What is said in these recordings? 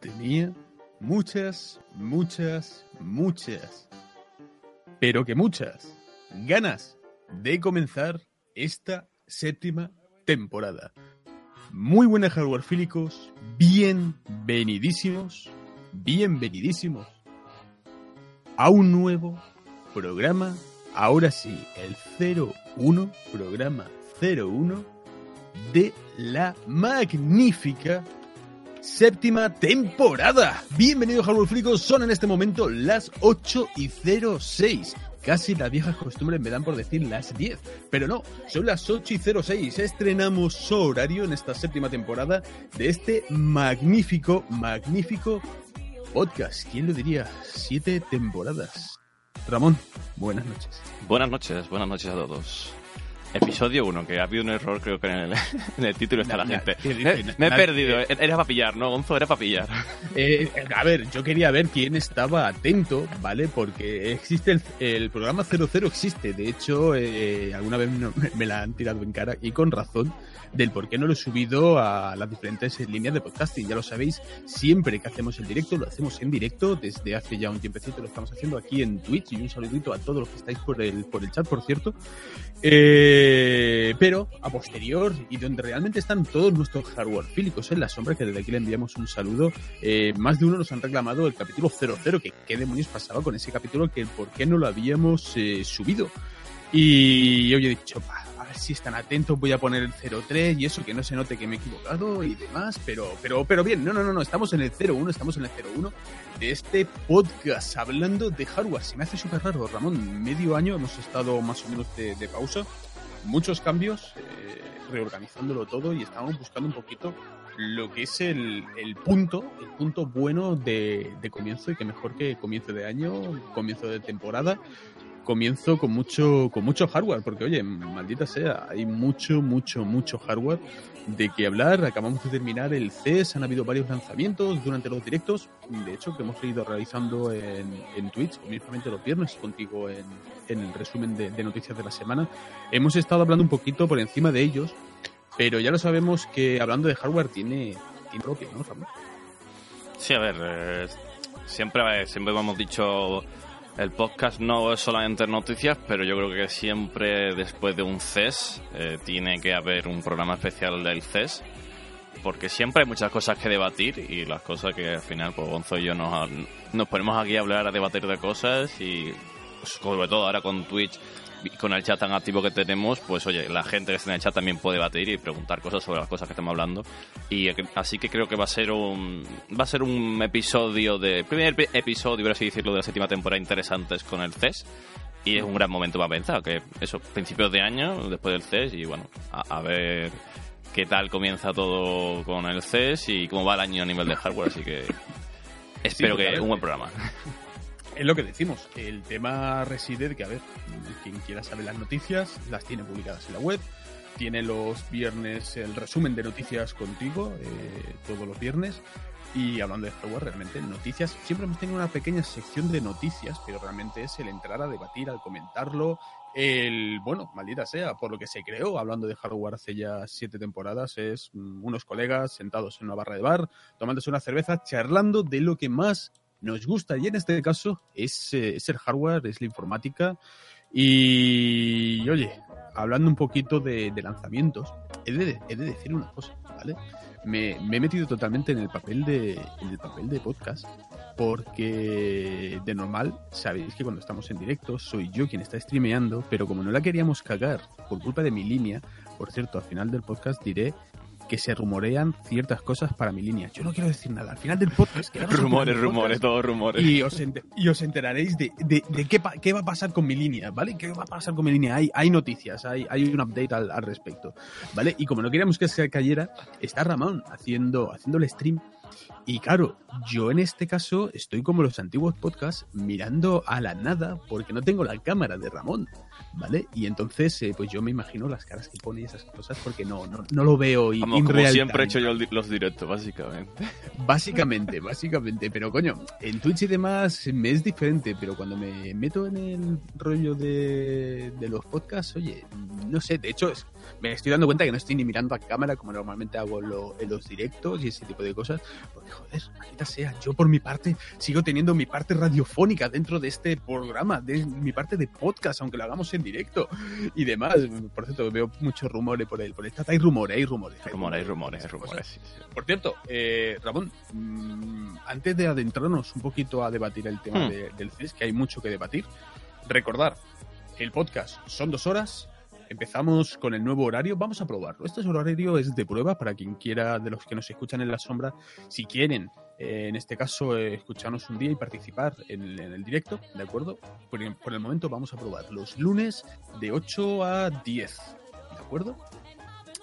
tenía muchas, muchas, muchas, pero que muchas ganas de comenzar esta séptima temporada. Muy buenas hardwarefílicos, bienvenidísimos, bienvenidísimos a un nuevo programa, ahora sí, el 01, programa 01 de la magnífica séptima temporada. Bienvenidos hardwarefílicos, son en este momento las 8 y 06. Casi las viejas costumbres me dan por decir las 10, pero no, son las 8 y 06. Estrenamos horario en esta séptima temporada de este magnífico, magnífico podcast. ¿Quién lo diría? Siete temporadas. Ramón, buenas noches. Buenas noches, buenas noches a todos. Episodio 1, que ha habido un error, creo que en el, en el título está la gente. ¿qué Me, he perdido, eh, era para pillar, ¿no, Gonzo? Era para pillar. Eh, a ver, yo quería ver quién estaba atento, ¿vale? Porque existe el, el programa 00 existe. De hecho, eh, alguna vez me la han tirado en cara y con razón del por qué no lo he subido a las diferentes líneas de podcasting. Ya lo sabéis, siempre que hacemos el directo, lo hacemos en directo. Desde hace ya un tiempecito lo estamos haciendo aquí en Twitch. Y un saludito a todos los que estáis por el, por el chat, por cierto. Eh, pero a posterior y donde realmente están todos nuestros hardware fílicos en la sombra, que desde aquí le enviamos un saludo. Eh, más de uno nos han reclamado el capítulo 00, que qué demonios pasaba con ese capítulo, que por qué no lo habíamos eh, subido. Y yo he dicho, "Va, a ver si están atentos, voy a poner el 03 y eso, que no se note que me he equivocado y demás, pero, pero, pero bien, no, no, no, no, estamos en el 01, estamos en el 01 de este podcast hablando de hardware. Se me hace súper raro, Ramón, medio año hemos estado más o menos de, pausa, muchos cambios, eh, reorganizándolo todo y estamos buscando un poquito lo que es el, punto, el punto bueno de comienzo y que mejor que comienzo de año, comienzo de temporada, comienzo con mucho, con mucho hardware, porque oye, maldita sea, hay mucho, mucho, mucho hardware de que hablar. Acabamos de terminar el CES, han habido varios lanzamientos durante los directos, de hecho, que hemos ido realizando en, en Twitch, mismamente los viernes, contigo en, en el resumen de, de noticias de la semana. Hemos estado hablando un poquito por encima de ellos, pero ya lo sabemos que hablando de hardware tiene, tiene propio, ¿no, Ramón? Sí, a ver, eh, siempre, siempre hemos dicho, el podcast no es solamente noticias, pero yo creo que siempre después de un CES eh, tiene que haber un programa especial del CES. Porque siempre hay muchas cosas que debatir y las cosas que al final, pues Gonzo y yo nos, nos ponemos aquí a hablar, a debatir de cosas y sobre todo ahora con Twitch con el chat tan activo que tenemos, pues oye, la gente que está en el chat también puede debatir y preguntar cosas sobre las cosas que estamos hablando. Y eh, así que creo que va a ser un va a ser un episodio de primer epi- episodio, por así decirlo, de la séptima temporada interesantes con el CES. Y es un gran momento para pensar, que eso, principios de año, después del CES, y bueno, a, a ver qué tal comienza todo con el CES y cómo va el año a nivel de hardware, así que espero a que un buen programa. Es lo que decimos. El tema reside de que, a ver, quien quiera saber las noticias, las tiene publicadas en la web. Tiene los viernes el resumen de noticias contigo, eh, todos los viernes. Y hablando de hardware, realmente noticias, siempre hemos tenido una pequeña sección de noticias, pero realmente es el entrar a debatir, al comentarlo, el, bueno, maldita sea, por lo que se creó, hablando de hardware hace ya siete temporadas, es mm, unos colegas sentados en una barra de bar, tomándose una cerveza, charlando de lo que más nos gusta. Y en este caso es, eh, es el hardware, es la informática. Y oye, hablando un poquito de, lanzamientos, he de, decir una cosa, ¿vale? Me, me he metido totalmente en el papel de, en el papel de podcast. Porque de normal sabéis que cuando estamos en directo soy yo quien está streameando, pero como no la queríamos cagar por culpa de mi línea, por cierto, al final del podcast diré que se rumorean ciertas cosas para mi línea. Yo no quiero decir nada. Al final del podcast... rumores, rumores, todos rumores. y os, enter- y os enteraréis de, de- de qué, pa- qué va a pasar con mi línea, ¿vale? ¿Qué va a pasar con mi línea? Hay, hay noticias, hay, hay un update al, al respecto, ¿vale? Y como no queríamos que se cayera, está Ramón haciendo, haciendo el stream. Y claro, yo en este caso estoy como los antiguos podcasts mirando a la nada porque no tengo la cámara de Ramón, ¿vale? Y entonces, eh, pues yo me imagino las caras que pone y esas cosas porque no, no, no lo veo y Vamos, como siempre he hecho yo los directos, básicamente. Básicamente, básicamente, pero coño, en Twitch y demás me es diferente, pero cuando me meto en el rollo de, de los podcasts, oye, no sé, de hecho es- me estoy dando cuenta que no estoy ni mirando a cámara como normalmente hago en, lo- en los directos y ese tipo de cosas, Porque, joder, maldita sea, yo por mi parte sigo teniendo mi parte radiofónica dentro de este programa, de mi parte de podcast, aunque lo hagamos en directo y demás. Por cierto, veo muchos rumores por el, por el chat. Hay rumores, hay rumores. Hay rumores, rumores, hay rumores. Sí, sí. Por cierto, eh, Ramón, mmm, antes de adentrarnos un poquito a debatir el tema Hmm. de- del CES, que hay mucho que debatir, recordar, el podcast son dos horas. Empezamos con el nuevo horario, vamos a probarlo. Este horario es de prueba para quien quiera, de los que nos escuchan en la sombra, si quieren, en este caso, eh, escucharnos un día y participar en, el- directo, ¿de acuerdo? Por, por el momento vamos a probar los lunes de 8 a 10, ¿de acuerdo?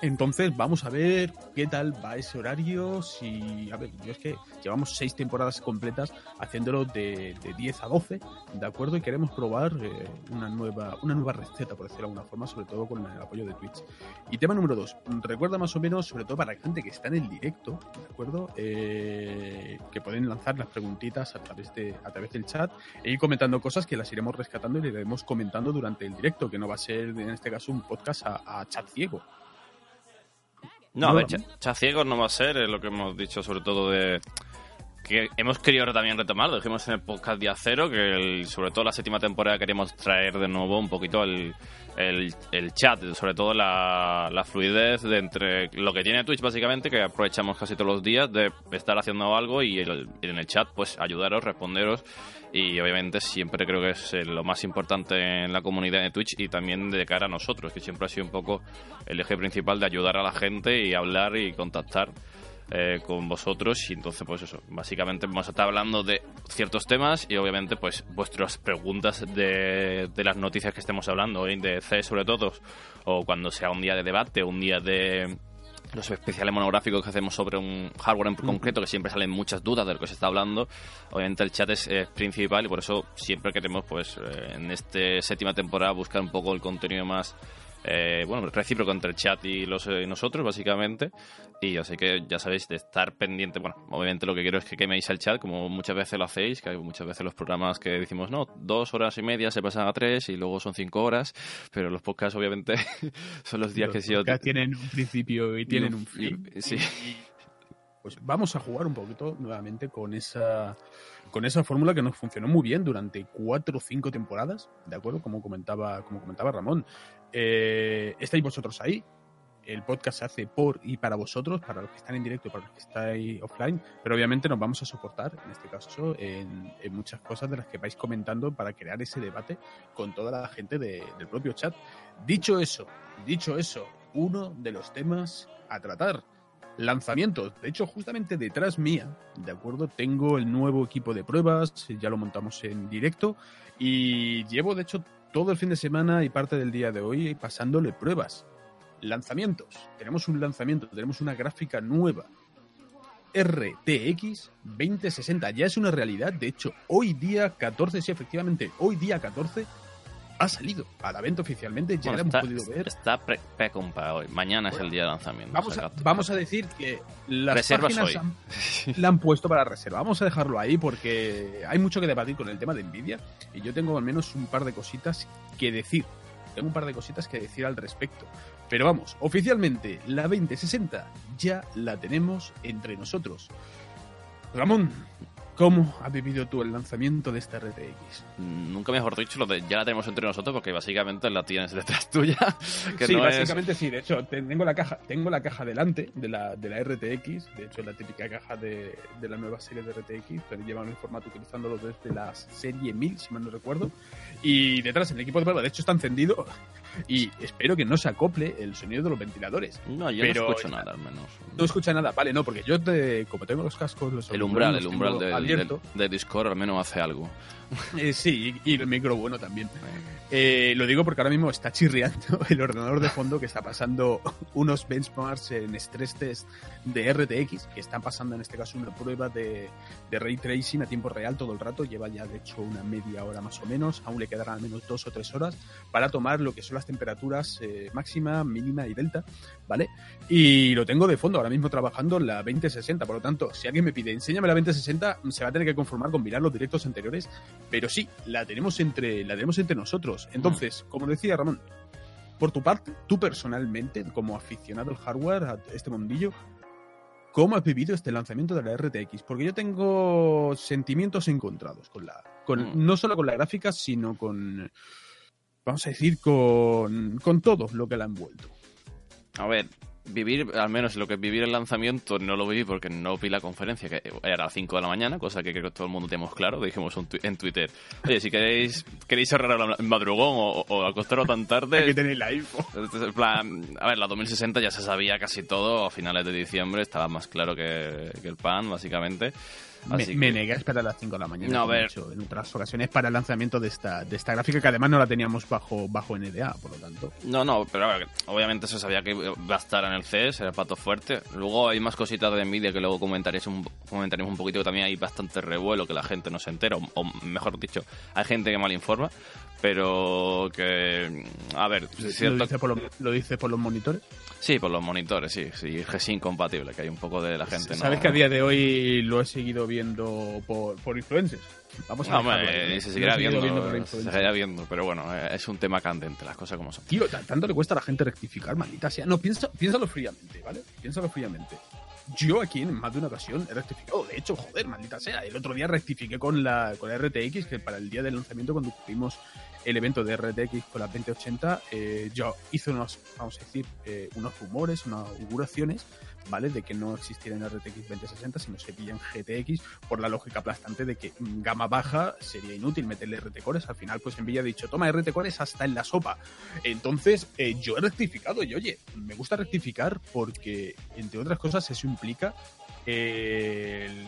Entonces vamos a ver qué tal va ese horario. Si, a ver, yo es que llevamos seis temporadas completas haciéndolo de, de 10 a 12, ¿de acuerdo? Y queremos probar eh, una, nueva, una nueva receta, por decirlo de alguna forma, sobre todo con el apoyo de Twitch. Y tema número dos, recuerda más o menos, sobre todo para la gente que está en el directo, ¿de acuerdo? Eh, que pueden lanzar las preguntitas a través, de, a través del chat e ir comentando cosas que las iremos rescatando y le iremos comentando durante el directo, que no va a ser en este caso un podcast a, a chat ciego. No, a ver, chaciegos no va a ser, es lo que hemos dicho sobre todo de que hemos querido también retomar, lo dijimos en el podcast día cero, que el- sobre todo la séptima temporada queríamos traer de nuevo un poquito el, el, chat, sobre todo la, fluidez de entre lo que tiene Twitch básicamente, que aprovechamos casi todos los días de estar haciendo algo y en el chat pues ayudaros, responderos. Y obviamente siempre creo que es eh, lo más importante en la comunidad de Twitch y también de cara a nosotros, que siempre ha sido un poco el eje principal de ayudar a la gente y hablar y contactar eh, con vosotros y entonces pues eso, básicamente vamos a estar hablando de ciertos temas y obviamente pues vuestras preguntas de, de las noticias que estemos hablando hoy de C sobre todo o cuando sea un día de debate un día de los especiales monográficos que hacemos sobre un hardware en concreto, que siempre salen muchas dudas de lo que se está hablando. Obviamente el chat es, es principal y por eso siempre queremos, pues, eh, en esta séptima temporada buscar un poco el contenido más, eh, bueno, recíproco entre el chat y, los, eh, y nosotros, básicamente. Y así que ya sabéis, de estar pendiente, bueno, obviamente lo que quiero es que queméis el chat, como muchas veces lo hacéis, que hay muchas veces los programas que decimos, no, dos horas y media se pasan a tres y luego son cinco horas, pero los podcasts obviamente son los días Los que sí o- podcasts tienen un principio y tienen un fin. y- sí. Pues vamos a jugar un poquito nuevamente con esa con esa fórmula que nos funcionó muy bien durante cuatro o cinco temporadas, ¿de acuerdo? Como comentaba, como comentaba Ramón. Eh, estáis vosotros ahí. El podcast se hace por y para vosotros, para los que están en directo y para los que estáis offline, pero obviamente nos vamos a soportar, en este caso, en, muchas cosas de las que vais comentando para crear ese debate con toda la gente de- del propio chat. Dicho eso, dicho eso, uno de los temas a tratar lanzamientos. De hecho, justamente detrás mía, de acuerdo, tengo el nuevo equipo de pruebas, ya lo montamos en directo y llevo, de hecho, todo el fin de semana y parte del día de hoy pasándole pruebas. Lanzamientos. Tenemos un lanzamiento, tenemos una gráfica nueva. RTX 2060 ya es una realidad. De hecho, hoy día 14, sí, efectivamente, hoy día 14 ha salido a la venta oficialmente. Ya Bueno, la hemos podido ver. está pre- pre-com para hoy. Mañana es el día de lanzamiento. Vamos a, vamos decir que las Reservas páginas hoy. han- la han puesto para reserva. Vamos a dejarlo ahí porque hay mucho que debatir con el tema de Nvidia y yo tengo al menos un par de cositas que decir. Tengo un par de cositas que decir al respecto. Pero vamos, oficialmente la 2060 ya la tenemos entre nosotros. Ramón, ¿cómo has vivido tú el lanzamiento de esta RTX? Nunca mejor dicho, lo de ya la tenemos entre nosotros porque básicamente la tienes detrás tuya. Que sí, no es- básicamente sí. De hecho, te- tengo la caja, tengo la caja delante de la, de la RTX. De hecho, es la típica caja de, de la nueva serie de RTX, pero llevan el formato utilizándolo desde la serie 1000, si mal no recuerdo. Y detrás, el equipo de prueba, de hecho, está encendido. Y espero que no se acople el sonido de los ventiladores. No, yo pero- no escucho nada al menos. No escucha nada, vale, no, porque yo, te, como tengo los cascos, los El umbral, el umbral del- abierto. de, Discord al menos hace algo. Eh, sí, y el micro bueno también. Eh, lo digo porque ahora mismo está chirriando el ordenador de fondo que está pasando unos benchmarks en stress test de RTX, que están pasando en este caso una prueba de, de ray tracing a tiempo real todo el rato. Lleva ya de hecho una media hora más o menos, aún le quedarán al menos dos o tres horas para tomar lo que son las temperaturas eh, máxima, mínima y delta, ¿vale? Y lo tengo de fondo ahora mismo trabajando en la 2060, por lo tanto, si alguien me pide, enséñame la 2060, se va a tener que conformar con mirar los directos anteriores pero sí, la tenemos entre, la tenemos entre nosotros. Entonces, como decía Ramón, por tu parte, tú personalmente, como aficionado al hardware, a este mundillo, cómo has vivido este lanzamiento de la RTX, porque yo tengo sentimientos encontrados con la, con, Mm. no solo con la gráfica, sino con, vamos a decir, con, con todo lo que la ha envuelto. A ver, vivir, al menos lo que es vivir el lanzamiento, no lo viví porque no vi la conferencia, que era a las 5 de la mañana, cosa que creo que todo el mundo tenemos claro. Dijimos en Twitter, oye, si queréis, queréis ahorrar el madrugón o, o acostaros tan tarde. tener la info. En plan, a ver, la 2060 ya se sabía casi todo a finales de diciembre, estaba más claro que, que el pan, básicamente. Me, Así me que- negué a esperar a las 5 de la mañana. No, a ver. hecho en otras ocasiones para el lanzamiento de esta, de esta gráfica, que además no la teníamos bajo, bajo NDA, por lo tanto. No, no, pero a ver, obviamente se sabía que iba a estar en el CES, era el pato fuerte. Luego hay más cositas de Nvidia que luego comentaréis un, comentaremos un poquito, que también hay bastante revuelo que la gente no se entera, o, o mejor dicho, hay gente que mal informa, pero que, a ver, es ¿Lo cierto, dice, por los, ¿Lo dice por los monitores? sí, por los monitores, sí, sí, es incompatible, que hay un poco de la gente, ¿no? Sabes que a día de hoy lo he seguido viendo por, por influencers. Vamos a No, hombre, ¿eh? se seguirá viendo, por se seguirá viendo, pero bueno, eh, es un tema candente, las cosas como son. Tío, ta- tanto le cuesta a la gente rectificar, maldita sea. No, piensa, piénsalo fríamente, ¿vale? Piénsalo fríamente. Yo aquí en más de una ocasión he rectificado. De hecho, joder, maldita sea. El otro día rectifiqué con la, con la RTX, que para el día del lanzamiento, cuando tuvimos el evento de RTX con la 2080, eh, yo hice unos, vamos a decir, eh, unos rumores, unas auguraciones, ¿vale? De que no existiera en RTX 2060, sino sería en GTX, por la lógica aplastante de que mm, gama baja sería inútil meterle RT cores. Al final, pues Nvidia ha dicho, toma RT cores hasta en la sopa. Entonces, eh, yo he rectificado y oye, me gusta rectificar porque, entre otras cosas, eso implica eh, el-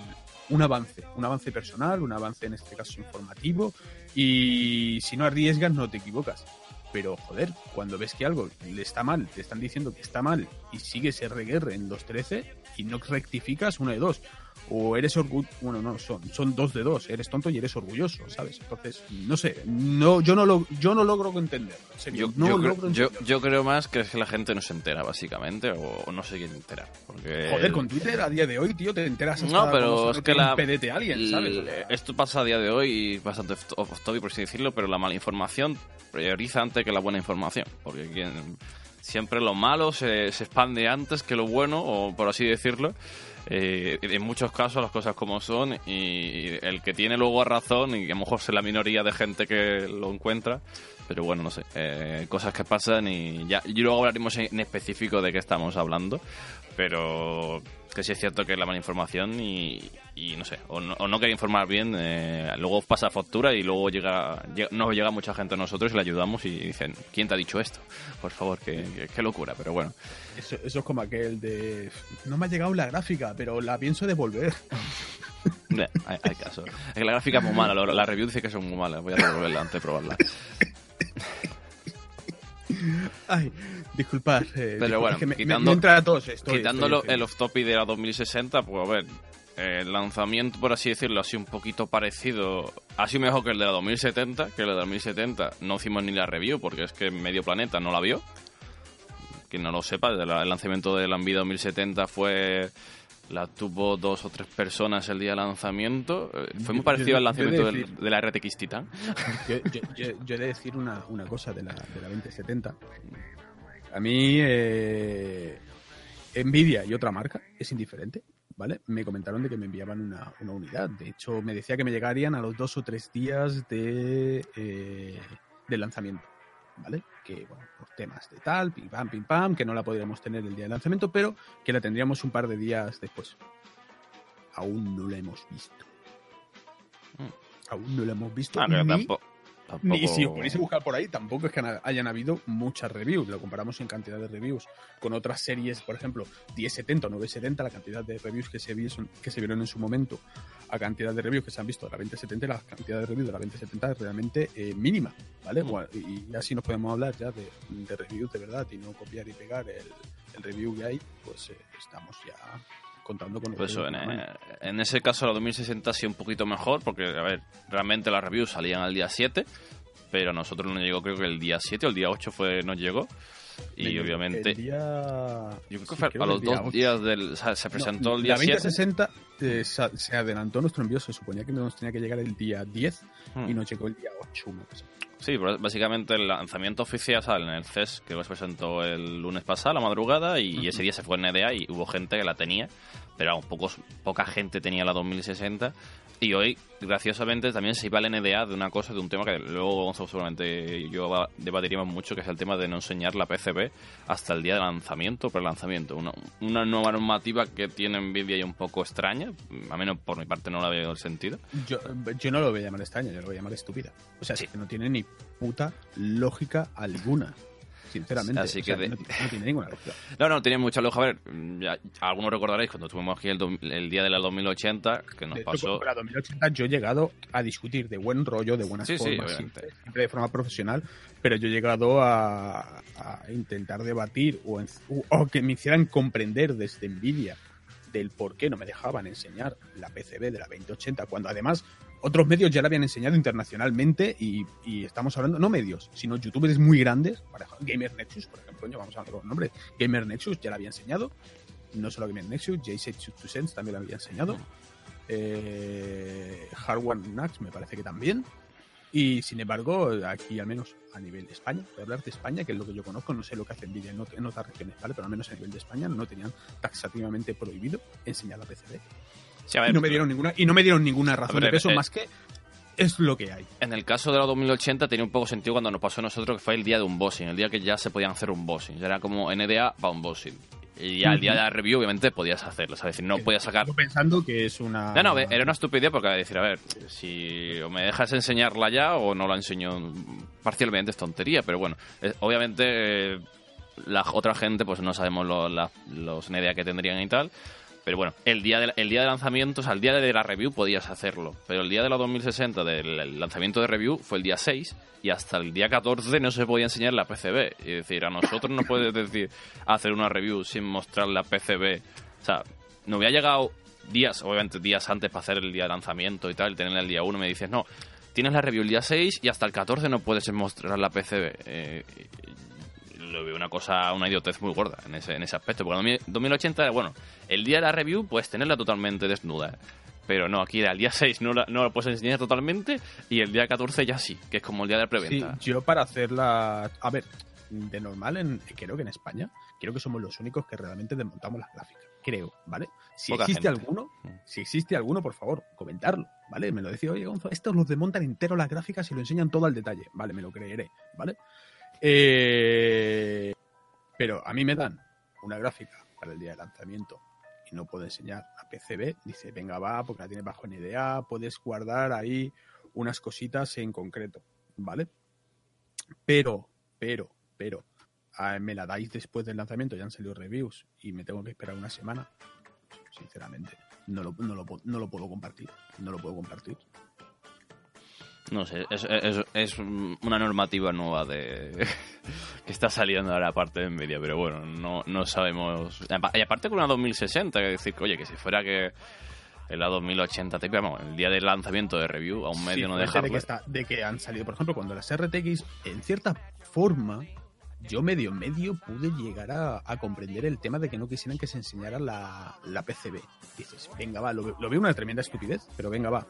un avance, un avance personal, un avance en este caso informativo y si no arriesgas no te equivocas. Pero joder, cuando ves que algo le está mal, te están diciendo que está mal y sigues RGR en 2.13 y no rectificas, una de dos. O eres orgulloso, bueno, no, son, son dos de dos, eres tonto y eres orgulloso, ¿sabes? Entonces, no sé, no, yo, no lo, yo no logro entenderlo. en serio, Yo, no yo, logro creo, yo, entenderlo. yo creo más que es que la gente no se entera, básicamente, o, o no se quiere enterar. Porque Joder, con Twitter a día de hoy, tío, te enteras hasta No, pero es que la, PDT alien, ¿sabes? Esto pasa a día de hoy y bastante off off topic, por así decirlo, pero la mala información prioriza antes que la buena información. Porque quien- siempre lo malo se, se expande antes que lo bueno, o por así decirlo. Eh, en muchos casos las cosas como son y el que tiene luego razón y que a lo mejor es la minoría de gente que lo encuentra pero bueno no sé eh, cosas que pasan y ya y luego hablaremos en, en específico de qué estamos hablando pero que sí es cierto que es la mala información y, y no sé, o no, o no querer informar bien, eh, luego pasa factura y luego llega, llega- nos llega mucha gente a nosotros y le ayudamos y dicen, ¿quién te ha dicho esto? Por favor, qué, qué- qué locura, pero bueno. eso, eso es como aquel de. No me ha llegado la gráfica, pero la pienso devolver. Hay, hay caso. Es que la gráfica es muy mala, la, la review dice que son muy malas, voy a devolverla antes de probarla. Ay, disculpad. eh, Pero disculpad, bueno, es que me, quitando- me entra a todos esto. Quitándolo el off-topic de la 2060, pues a ver, el lanzamiento, por así decirlo, ha sido un poquito parecido, ha sido mejor que el de la 2070, que el de la 2070 no hicimos ni la review porque es que medio planeta no la vio. Quien no lo sepa, el lanzamiento de la Nvidia 2070 fue... La tuvo dos o tres personas el día del lanzamiento. Eh, Fue muy parecido yo- al he de lanzamiento del- de la RTX Titan. Yo, yo, yo- yo he de decir una, una cosa de la, de la 2070. A mí, eh, Nvidia y otra marca es indiferente, ¿vale? Me comentaron de que me enviaban una, una unidad. De hecho, me decía que me llegarían a los dos o tres días de, eh, del lanzamiento, ¿vale? Que, bueno, por temas de tal, pim pam, pim pam, que no la podríamos tener el día del lanzamiento, pero que la tendríamos un par de días después. Aún no la hemos visto. Mm. Aún no la hemos visto. Ah, ni- tampoco, tampoco- si os ponéis a buscar por ahí, tampoco es que hayan habido muchas reviews. Lo comparamos en cantidad de reviews con otras series, por ejemplo, 1070 o 970, la cantidad de reviews que se, vieron, que se vieron en su momento, a cantidad de reviews que se han visto de la 2070, y la cantidad de reviews de la 2070 es realmente eh, mínima, ¿vale? Mm. Bueno, y, y así nos podemos hablar ya de, de reviews de verdad y no copiar y pegar el, el review que hay, pues eh, estamos ya contando con Pues eso, en, la eh, en ese caso la 2060 ha sido un poquito mejor porque, a ver, realmente las reviews salían al día 7, pero a nosotros nos llegó creo que el día 7 o el día 8 fue, nos llegó. Y El- obviamente, el día- yo creo que sí, fue creo a los día dos 8. días del... O sea, se presentó No, el día la 7. 2060 eh, se adelantó nuestro envío, se suponía que nos tenía que llegar el día 10 Hmm. y nos llegó el día 8. una cosa. Sí, básicamente el lanzamiento oficial sale en el CES, que se presentó el lunes pasado, la madrugada, y ese día se fue en NDA y hubo gente que la tenía, pero aún pocos, poca gente tenía la 2060 y hoy, graciosamente, también se iba al NDA de una cosa, de un tema que luego seguramente yo debatiremos mucho, que es el tema de no enseñar la PCB hasta el día de lanzamiento, pre-lanzamiento. Una, una nueva normativa que tiene Nvidia y un poco extraña, a menos por mi parte no la veo el sentido. Yo, yo no lo voy a llamar extraña, yo lo voy a llamar estúpida. O sea, sí. que no tiene ni puta lógica alguna sinceramente. Así que no, tiene ninguna lógica. No, no, tiene mucha lógica. A ver, algunos recordaréis cuando estuvimos aquí el, día de la 2080, que nos pasó. la 2080 yo he llegado a discutir de buen rollo, de buenas formas, siempre, de forma profesional, pero yo he llegado a, intentar debatir o, o que me hicieran comprender desde Nvidia del por qué no me dejaban enseñar la PCB de la 2080, cuando además otros medios ya la habían enseñado internacionalmente y, estamos hablando, no medios, sino youtubers muy grandes, Gamer Nexus, por ejemplo, vamos a hablar con nombre, Gamer Nexus ya la había enseñado, no solo Gamer Nexus, J6 Sense también la había enseñado, eh, Hardware Nax me parece que también, y sin embargo, aquí al menos a nivel de España, voy a hablar de España, que es lo que yo conozco, no sé lo que hace Nvidia en, en otras regiones, ¿vale? pero al menos a nivel de España no tenían taxativamente prohibido enseñar la PCB y, no me dieron ninguna, y no me dieron ninguna razón de peso eh, más que es lo que hay. En el caso de la 2080 tenía un poco sentido cuando nos pasó a nosotros que fue el día de un bossing, el día que ya se podían hacer un bossing. Era como NDA va un bossing. Y ya el día de la review, obviamente, podías hacerlo. Es decir, no podías sacar. pensando que es una. No, no, era una estupidez porque decir, a ver, si me dejas enseñarla ya o no la enseño parcialmente, es tontería. Pero bueno, obviamente, eh, la otra gente, pues no sabemos los NDA que tendrían y tal. Pero bueno, el día, de, el día de lanzamiento, o sea, el día de la review podías hacerlo. Pero el día de la 2060 del lanzamiento de review fue el día 6 y hasta el día 14 no se podía enseñar la PCB. Es decir, a nosotros no puedes decir hacer una review sin mostrar la PCB. O sea, no había llegado días, obviamente días antes para hacer el día de lanzamiento y tal, tenerla el día 1, me dices, no, tienes la review el día 6 y hasta el 14 no puedes mostrar la PCB. Eh, lo veo una cosa, una idiotez muy gorda en ese, en ese aspecto. Porque en 2080, bueno, el día de la review puedes tenerla totalmente desnuda. Pero no, aquí el día 6 no la, no la puedes enseñar totalmente y el día 14 ya sí, que es como el día de la preventa. Sí, yo para hacerla... A ver, de normal, en, creo que en España, creo que somos los únicos que realmente desmontamos las gráficas. Creo, ¿vale? Si existe alguno, mm. si existe alguno, por favor, comentarlo, ¿vale? Me lo decía, oye, Gonzalo, estos los desmontan entero las gráficas y lo enseñan todo al detalle. Vale, me lo creeré, ¿vale? Eh, pero a mí me dan una gráfica para el día de lanzamiento y no puedo enseñar a PCB. Dice, venga, va, porque la tiene bajo NDA, puedes guardar ahí unas cositas en concreto, ¿vale? Pero, pero, pero, me la dais después del lanzamiento, ya han salido reviews y me tengo que esperar una semana. Sinceramente, no lo, no lo, no lo puedo compartir. No lo puedo compartir. No sé, es, una normativa nueva de que está saliendo ahora aparte de Nvidia, pero bueno, no, no sabemos. Y aparte con una 2060, que decir, oye, que si fuera que en la 2080, te, vamos, el día del lanzamiento de review, a un medio no deja de que, de que han salido, por ejemplo, cuando las RTX, en cierta forma, yo medio medio pude llegar a, comprender el tema de que no quisieran que se enseñara la, la PCB. Dices, venga, va, lo, lo veo una tremenda estupidez, pero venga, va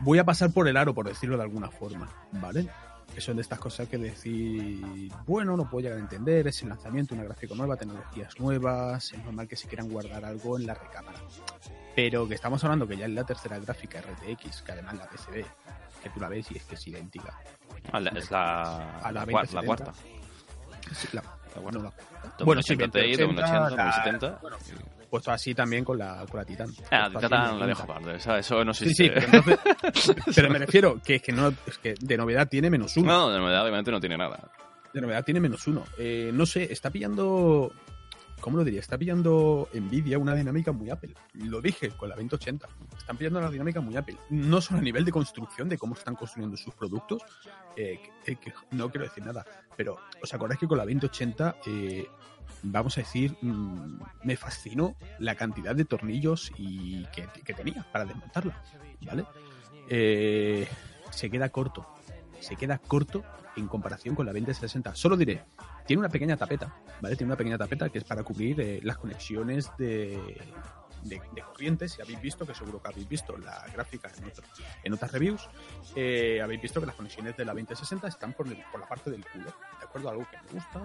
voy a pasar por el aro, por decirlo de alguna forma, ¿vale? Que son de estas cosas que decir, bueno, no puedo llegar a entender, es el lanzamiento, una gráfica nueva, tecnologías nuevas, es normal que se quieran guardar algo en la recámara. Pero que estamos hablando que ya es la tercera gráfica RTX, que además la PCB, que tú la ves y es que es idéntica. Ah, es la, a la, la, cuarta. La, bueno, la, bueno, sí, 2080, 2070 puesto así también con la, con la Titan. Ah, la Titan la dejo aparte, eso no sé Sí, sí, pero, me refiero que es que, no, es que de novedad tiene menos uno. No, de novedad obviamente no tiene nada. De novedad tiene menos uno. Eh, no sé, está pillando ¿cómo lo diría? Está pillando Nvidia una dinámica muy Apple. Lo dije con la 2080. Están pillando una dinámica muy Apple. No solo a nivel de construcción, de cómo están construyendo sus productos, eh, que, no quiero decir nada, pero ¿os acordáis que con la 2080 eh, vamos a decir, mm, me fascinó la cantidad de tornillos y que, tenía para desmontarla, ¿vale? Eh, se queda corto, se queda corto en comparación con la 2060. Solo diré, tiene una pequeña tapeta, ¿vale? Tiene una pequeña tapeta que es para cubrir eh, las conexiones de, de, corriente, si habéis visto, que seguro que habéis visto la gráfica en, en otras reviews, eh, habéis visto que las conexiones de la 2060 están por, por, la parte del culo, ¿de acuerdo? Algo que me gusta,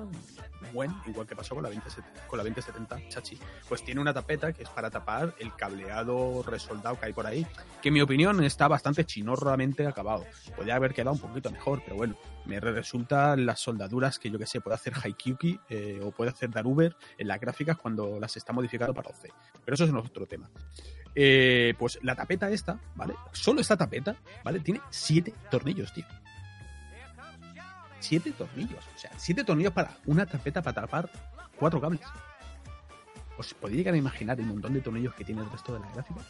buen, igual que pasó con la, 2070, con la 2070 Chachi, pues tiene una tapeta que es para tapar el cableado resoldado que hay por ahí, que en mi opinión está bastante chinorramente acabado. Podría haber quedado un poquito mejor, pero bueno, me resultan las soldaduras que yo que sé, puede hacer Haikyuki eh, o puede hacer Daruber en las gráficas cuando las está modificando para OC. Pero eso es otro tema. Eh, pues la tapeta esta, ¿vale? Solo esta tapeta, ¿vale? Tiene siete tornillos, tío. Siete tornillos. O sea, siete tornillos para una tapeta para tapar cuatro cables. ¿Os podéis llegar a imaginar el montón de tornillos que tiene el resto de la gráfica?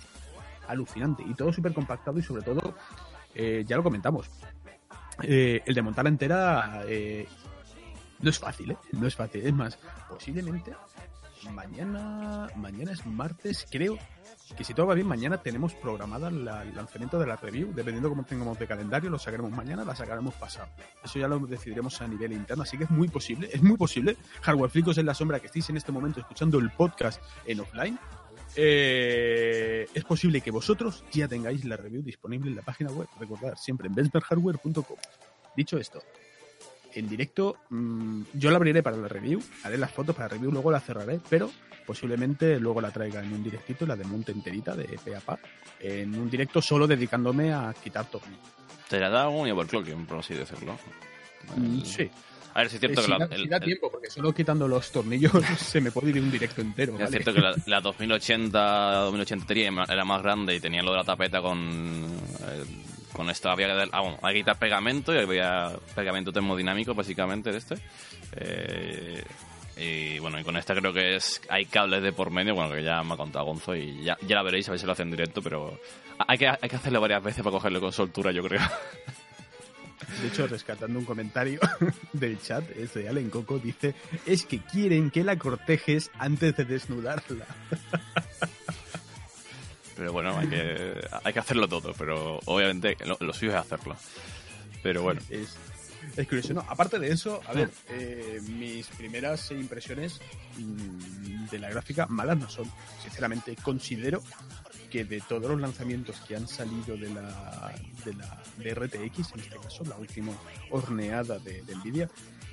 Alucinante. Y todo súper compactado y sobre todo, eh, ya lo comentamos, eh, el de montarla entera eh, no es fácil, ¿eh? No es fácil. Es más, posiblemente mañana, mañana es martes, creo que si todo va bien, mañana tenemos programada el lanzamiento de la review. Dependiendo cómo tengamos de calendario, lo sacaremos mañana, la sacaremos pasado. Eso ya lo decidiremos a nivel interno, así que es muy posible, es muy posible. Hardware Flicos en la sombra que estéis en este momento escuchando el podcast en offline. Eh, es posible que vosotros ya tengáis la review disponible en la página web. Recordad, siempre en benchmarkhardware.com. Dicho esto, en directo mm, yo la abriré para la review, haré las fotos para la review, luego la cerraré, pero posiblemente luego la traiga en un directito, la de monte enterita de PAPA, en un directo solo dedicándome a quitar tornillos. Te la da un overclocking, por así decirlo. Mm, sí. A ver, es cierto eh, que la, da, tiempo, porque solo quitando los tornillos se me puede ir un directo entero. Es cierto que la, 2080, 2083 era más grande y tenía lo de la tapeta con eh, con esto había que, ah, bueno, hay que quitar pegamento y había pegamento termodinámico básicamente de este. Eh, y bueno, y con esta creo que es hay cables de por medio, bueno, que ya me ha contado Gonzo y ya, ya la veréis a ver si lo hacen directo, pero hay que, hay que hacerlo varias veces para cogerlo con soltura, yo creo. De hecho, rescatando un comentario del chat, es de Allen Coco, dice, es que quieren que la cortejes antes de desnudarla. Pero bueno, hay que, hay que hacerlo todo, pero obviamente lo, suyo es hacerlo. Pero bueno. Es, es curioso, ¿no? Aparte de eso, a ver, eh, mis primeras impresiones mm, de la gráfica malas no son. Sinceramente, considero que de todos los lanzamientos que han salido de la, de la de RTX, en este caso, la última horneada de, Nvidia,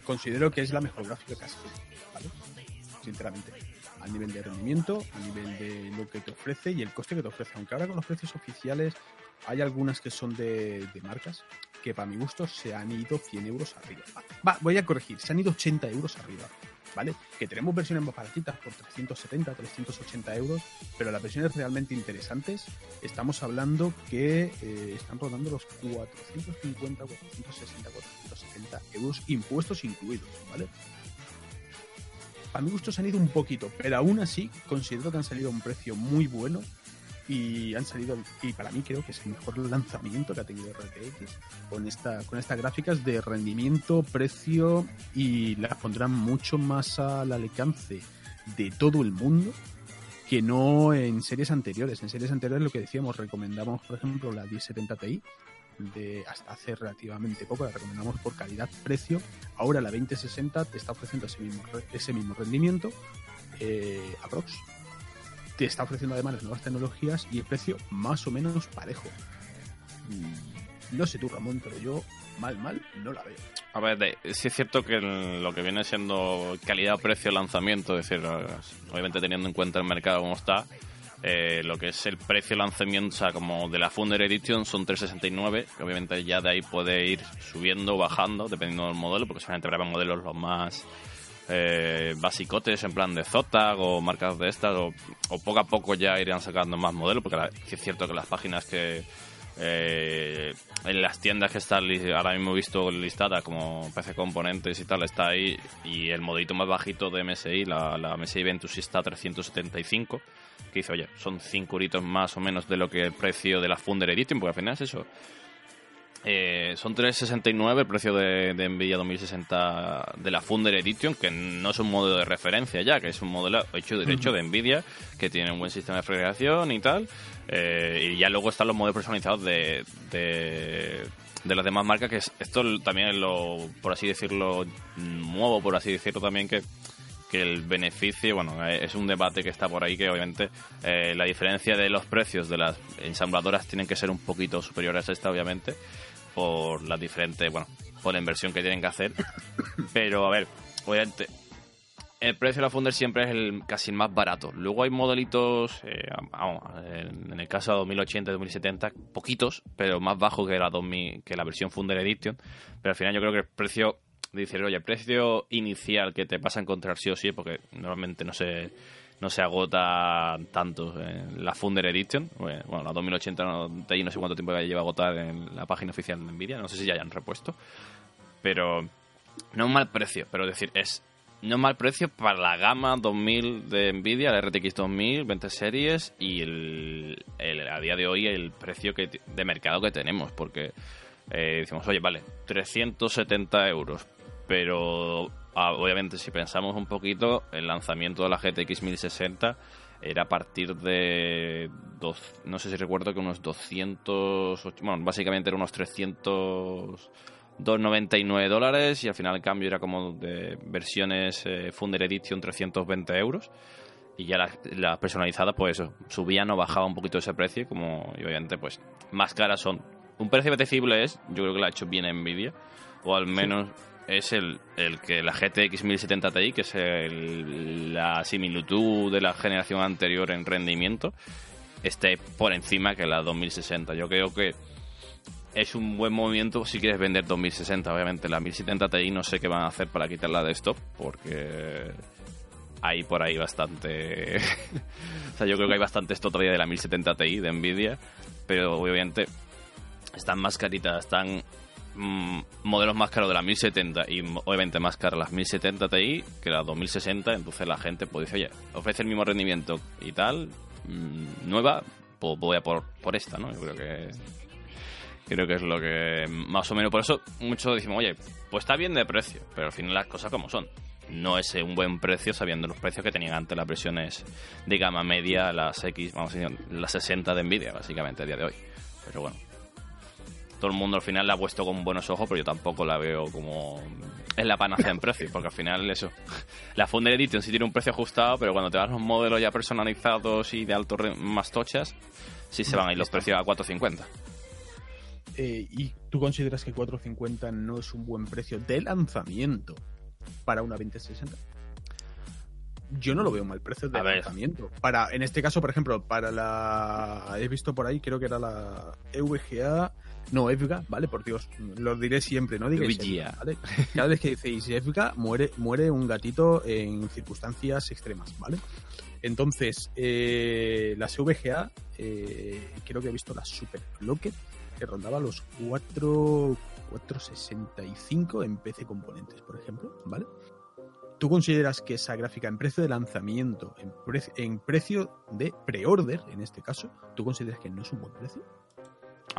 considero que es la mejor gráfica que salido, ¿vale? Sinceramente a nivel de rendimiento, a nivel de lo que te ofrece y el coste que te ofrece. Aunque ahora con los precios oficiales hay algunas que son de, marcas que para mi gusto se han ido 100 euros arriba. Va, voy a corregir, se han ido 80 euros arriba. ¿Vale? Que tenemos versiones más baratitas por 370, 380 euros, pero las versiones realmente interesantes estamos hablando que eh, están rodando los 450, 460, 470 euros impuestos incluidos, ¿vale? a mi gusto se han ido un poquito, pero aún así considero que han salido a un precio muy bueno y han salido y para mí creo que es el mejor lanzamiento que ha tenido RTX con esta con estas gráficas de rendimiento, precio y las pondrán mucho más al alcance de todo el mundo que no en series anteriores. En series anteriores lo que decíamos, recomendamos por ejemplo la 1070 Ti de hasta hace relativamente poco, la recomendamos por calidad-precio. Ahora la 2060 te está ofreciendo ese mismo, ese mismo rendimiento, eh, aprox. Te está ofreciendo además las nuevas tecnologías y el precio más o menos parejo. Mm, no sé tú, Ramón, pero yo mal, mal no la veo. A ver, sí es cierto que lo que viene siendo calidad-precio lanzamiento, es decir, obviamente teniendo en cuenta el mercado como está, eh, lo que es el precio de lanzamiento, o sea, como de la Founder Edition son 369, que obviamente ya de ahí puede ir subiendo o bajando, dependiendo del modelo, porque solamente habrá modelos los más eh, basicotes, en plan de Zotag o marcas de estas, o, poco a poco ya irían sacando más modelos, porque es cierto que las páginas que eh, en las tiendas que están ahora mismo he visto listada como PC Componentes y tal, está ahí, y el modelito más bajito de MSI, la, la MSI Ventus está a 375 que dice, oye, son 5 euritos más o menos de lo que el precio de la Funder Edition, porque al final es eso. Eh, son 369 el precio de, de, Nvidia 2060 de la Funder Edition, que no es un modelo de referencia ya, que es un modelo hecho derecho de Nvidia, que tiene un buen sistema de refrigeración y tal. Eh, y ya luego están los modelos personalizados de, de, de las demás marcas, que esto también es lo, por así decirlo, nuevo, por así decirlo también, que que el beneficio, bueno, eh, es un debate que está por ahí que obviamente eh, la diferencia de los precios de las ensambladoras tienen que ser un poquito superiores a esta, obviamente, por las diferentes, bueno, por la inversión que tienen que hacer. Pero, a ver, obviamente, el precio de la Funder siempre es el casi el más barato. Luego hay modelitos, eh, vamos, en el caso de 2080 y 2070, poquitos, pero más bajo que la, 2000, que la versión Funder Edition. Pero al final yo creo que el precio dices, oye, el precio inicial que te pasa a encontrar sí o sí, porque normalmente no se, no se agota tanto en la Funder Edition. Bueno, la 2080 no, no sé cuánto tiempo lleva agotar en la página oficial de Nvidia, no sé si ya hayan repuesto. Pero no es un mal precio, pero decir, es no es mal precio para la gama 2000 de Nvidia, la RTX 2000, 20 series y el, a día de hoy el precio que, de mercado que tenemos, porque eh, decimos, oye, vale, 370 euros pero obviamente si pensamos un poquito, el lanzamiento de la GTX 1060 era a partir de, dos, no sé si recuerdo que unos 200, bueno, básicamente eran unos 300... 2,99 dólares y al final el cambio era como de versiones eh, Funder Edition 320 euros. Y ya las la personalizadas pues eso, subían o bajaba un poquito ese precio como y obviamente pues más caras son. Un precio apetecible es yo creo que lo ha hecho bien Nvidia o al menos es el, el que la GTX 1070 Ti, que es la similitud de la generación anterior en rendimiento, esté por encima que la 2060. Yo creo que es un buen movimiento si quieres vender 2060. Obviamente, la 1070 Ti no sé qué van a hacer para quitarla de stop, porque hay por ahí bastante. o sea, yo creo que hay bastante esto todavía de la 1070 Ti de Nvidia, pero obviamente están más caritas, están Mm, modelos más caros de la 1070 y obviamente más caras las 1070 Ti que las 2060, entonces la gente pues dice, oye, ofrece el mismo rendimiento y tal, mm, nueva, pues voy a por, por esta, ¿no? Yo creo que creo que es lo que más o menos por eso muchos decimos, oye, pues está bien de precio, pero al final las cosas como son. No es un buen precio sabiendo los precios que tenían antes las versiones de gama media, las X, vamos a decir, las 60 de Nvidia, básicamente, a día de hoy. Pero bueno, todo el mundo al final la ha puesto con buenos ojos, pero yo tampoco la veo como es la panacea en precio, porque al final eso, la Funder Edition sí tiene un precio ajustado, pero cuando te vas los modelos ya personalizados y de alto más tochas, sí se van a ir los precios a 450. Eh, ¿Y tú consideras que 450 no es un buen precio de lanzamiento para una 2060? yo no lo veo mal precio de lanzamiento. Para, en este caso, por ejemplo, para la. He visto por ahí, creo que era la EVGA no, EVGA, ¿vale? Por Dios, lo diré siempre, no digáis ¿vale? Cada vez que decís EVGA, muere, muere un gatito en circunstancias extremas, ¿vale? Entonces, eh, las VGA, eh, creo que he visto la Super Locket, que rondaba los 4, 465 en PC Componentes, por ejemplo, ¿vale? ¿Tú consideras que esa gráfica en precio de lanzamiento, en, en precio de pre-order, en este caso, ¿tú consideras que no es un buen precio?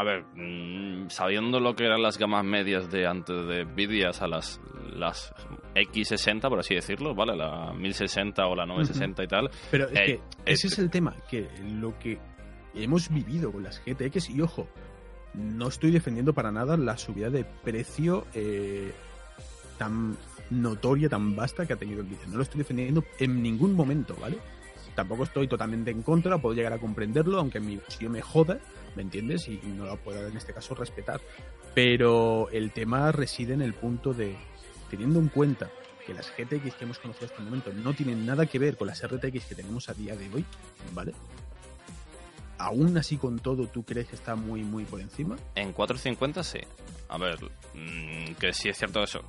A ver, mm, sabiendo lo que eran las gamas medias de antes de Nvidia a las, las X60, por así decirlo, ¿vale? La 1060 o la 960 y tal. Pero es eh, que ese es el tema, que lo que hemos vivido con las GTX, y ojo, no estoy defendiendo para nada la subida de precio eh, tan notoria, tan vasta que ha tenido Nvidia. No lo estoy defendiendo en ningún momento, ¿vale? Tampoco estoy totalmente en contra, puedo llegar a comprenderlo, aunque mi yo me joda ¿me entiendes? Y no lo puedo en este caso respetar. Pero el tema reside en el punto de, teniendo en cuenta que las GTX que hemos conocido hasta el momento no tienen nada que ver con las RTX que tenemos a día de hoy, ¿vale? Aún así con todo, ¿tú crees que está muy, muy por encima? En 450 sí. A ver, mm, que sí es cierto eso.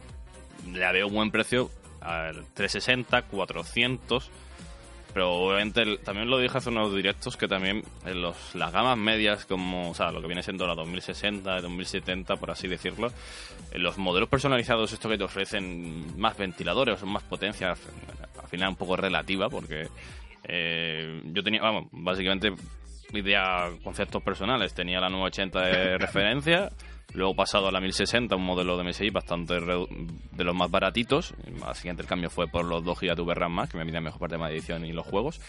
Le veo un buen precio al 360, 400 pero obviamente también lo dije hace unos directos que también en los, las gamas medias, como o sea, lo que viene siendo la 2060, 2070, por así decirlo, en los modelos personalizados, esto que te ofrecen más ventiladores o más potencia, al final un poco relativa, porque eh, yo tenía, vamos, básicamente idea, conceptos personales, tenía la 980 de referencia Luego pasado a la 1060, un modelo de MSI bastante de los más baratitos. Al siguiente el cambio fue por los 2 GB de RAM más, que me viene mejor parte de la edición y los juegos.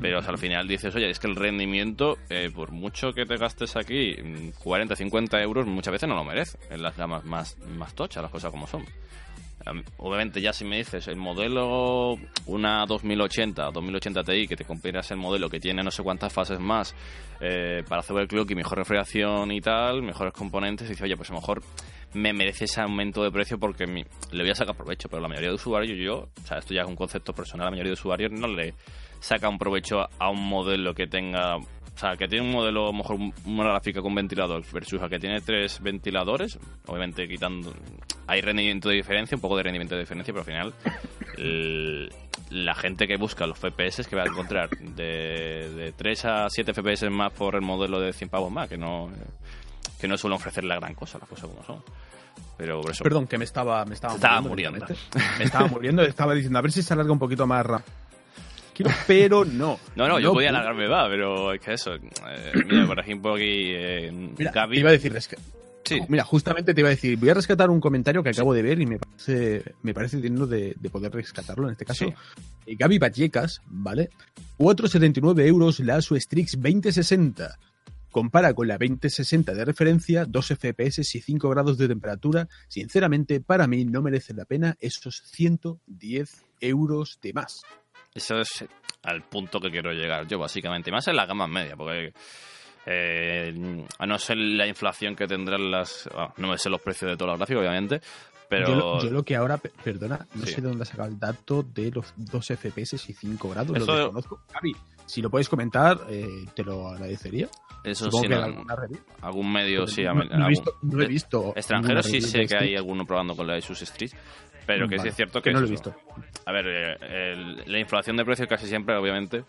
Pero al final dices, oye, es que el rendimiento, eh, por mucho que te gastes aquí 40, 50 euros, muchas veces no lo merece en las gamas más, más tochas, las cosas como son. Obviamente ya si me dices el modelo una 2080, 2080 Ti, que te compras el modelo que tiene no sé cuántas fases más eh, para hacer el clock y mejor refrigeración y tal, mejores componentes, y dices, oye, pues a lo mejor me merece ese aumento de precio porque le voy a sacar provecho, pero la mayoría de usuarios, yo, o sea, esto ya es un concepto personal, la mayoría de usuarios no le saca un provecho a un modelo que tenga sea, que tiene un modelo, a lo mejor una gráfica con ventilador versus a que tiene tres ventiladores, obviamente quitando. Hay rendimiento de diferencia, un poco de rendimiento de diferencia, pero al final. la gente que busca los FPS que va a encontrar de, de 3 a 7 FPS más por el modelo de 100 pavos más, que no que no suelen ofrecer la gran cosa, las cosas como son. Pero por eso. Perdón, que me estaba, me estaba, estaba muriendo. Me estaba muriendo, estaba diciendo, a ver si se alarga un poquito más pero no. No, no, yo podía alargarme, va, pero es que eso. Eh, mira, por ejemplo, aquí. Eh, mira, Gaby... iba a decir, Sí. Mira, justamente te iba a decir, voy a rescatar un comentario que acabo de ver y me parece, me parece digno de, poder rescatarlo en este caso. Sí. Gaby Vallecas, ¿vale? 4,79 euros la Strix 2060. Compara con la 2060 de referencia, 2 FPS y 5 grados de temperatura. Sinceramente, para mí no merece la pena esos 110 euros de más. Eso es al punto que quiero llegar yo, básicamente. más en la gama media, porque eh, a no ser la inflación que tendrán las. no me sé los precios de todos los gráficos, obviamente. Pero... Yo, lo que ahora, perdona, no sé de dónde ha sacado el dato de los 2 FPS y 5 grados. Lo desconozco. Javi, si lo puedes comentar, eh, te lo agradecería. Eso sí, algún medio sí. No, no, he visto, no he visto extranjeros sí sé que hay alguno probando con la Asus Street, pero que sí es cierto que, no lo he visto. A ver, eh, la inflación de precios casi siempre, obviamente,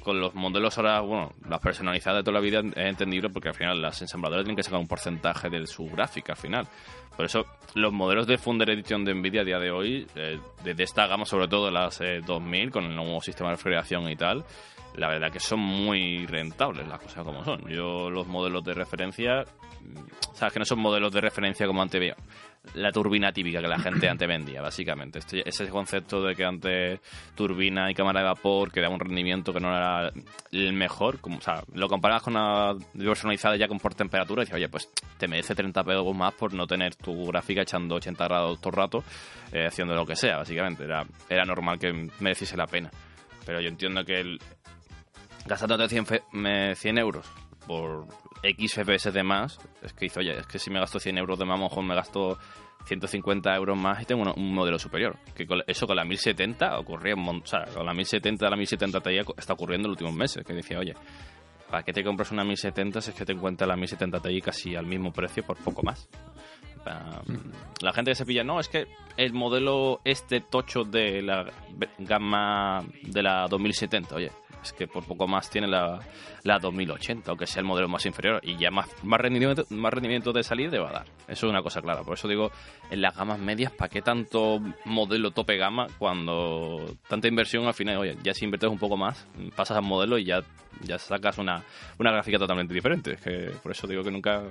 con los modelos ahora, bueno, las personalizadas de toda la vida es entendible porque al final las ensambladoras tienen que sacar un porcentaje de su gráfica al final. Por eso los modelos de Funder Edition de Nvidia a día de hoy, eh, desde esta gama, sobre todo las 2000, eh, con el nuevo sistema de refrigeración y tal, la verdad que son muy rentables las cosas como son. Yo los modelos de referencia, mm, sabes que no son modelos de referencia como antes veía la turbina típica que la gente antes vendía, básicamente. Este, ese concepto de que antes turbina y cámara de vapor que daba un rendimiento que no era el mejor, como, o sea, lo comparabas con una personalizada ya con por temperatura y decías, oye, pues te merece 30 pesos más por no tener tu gráfica echando 80 grados todo el rato, eh, haciendo lo que sea, básicamente. Era, era normal que mereciese la pena. Pero yo entiendo que el, gastándote 100, 100 euros por X FPS de más, es que hizo, oye, es que si me gasto 100 euros de más, mejor me gasto 150 euros más y tengo un, modelo superior. Que eso con la 1070 ocurría, o sea, con la 1070, la 1070 Ti está ocurriendo en los últimos meses, que decía, oye, ¿para qué te compras una 1070 si es que te encuentras la 1070 Ti casi al mismo precio por poco más? La gente que se pilla, no, es que el modelo este tocho de la gama de la 2070, oye, es que por poco más tiene la, la 2080, aunque sea el modelo más inferior, y ya más, más, rendimiento, más rendimiento de salir va a dar. Eso es una cosa clara. Por eso digo, en las gamas medias, ¿para qué tanto modelo tope gama cuando tanta inversión al final, oye, ya si inviertes un poco más, pasas al modelo y ya, ya sacas una, una gráfica totalmente diferente? Es que por eso digo que nunca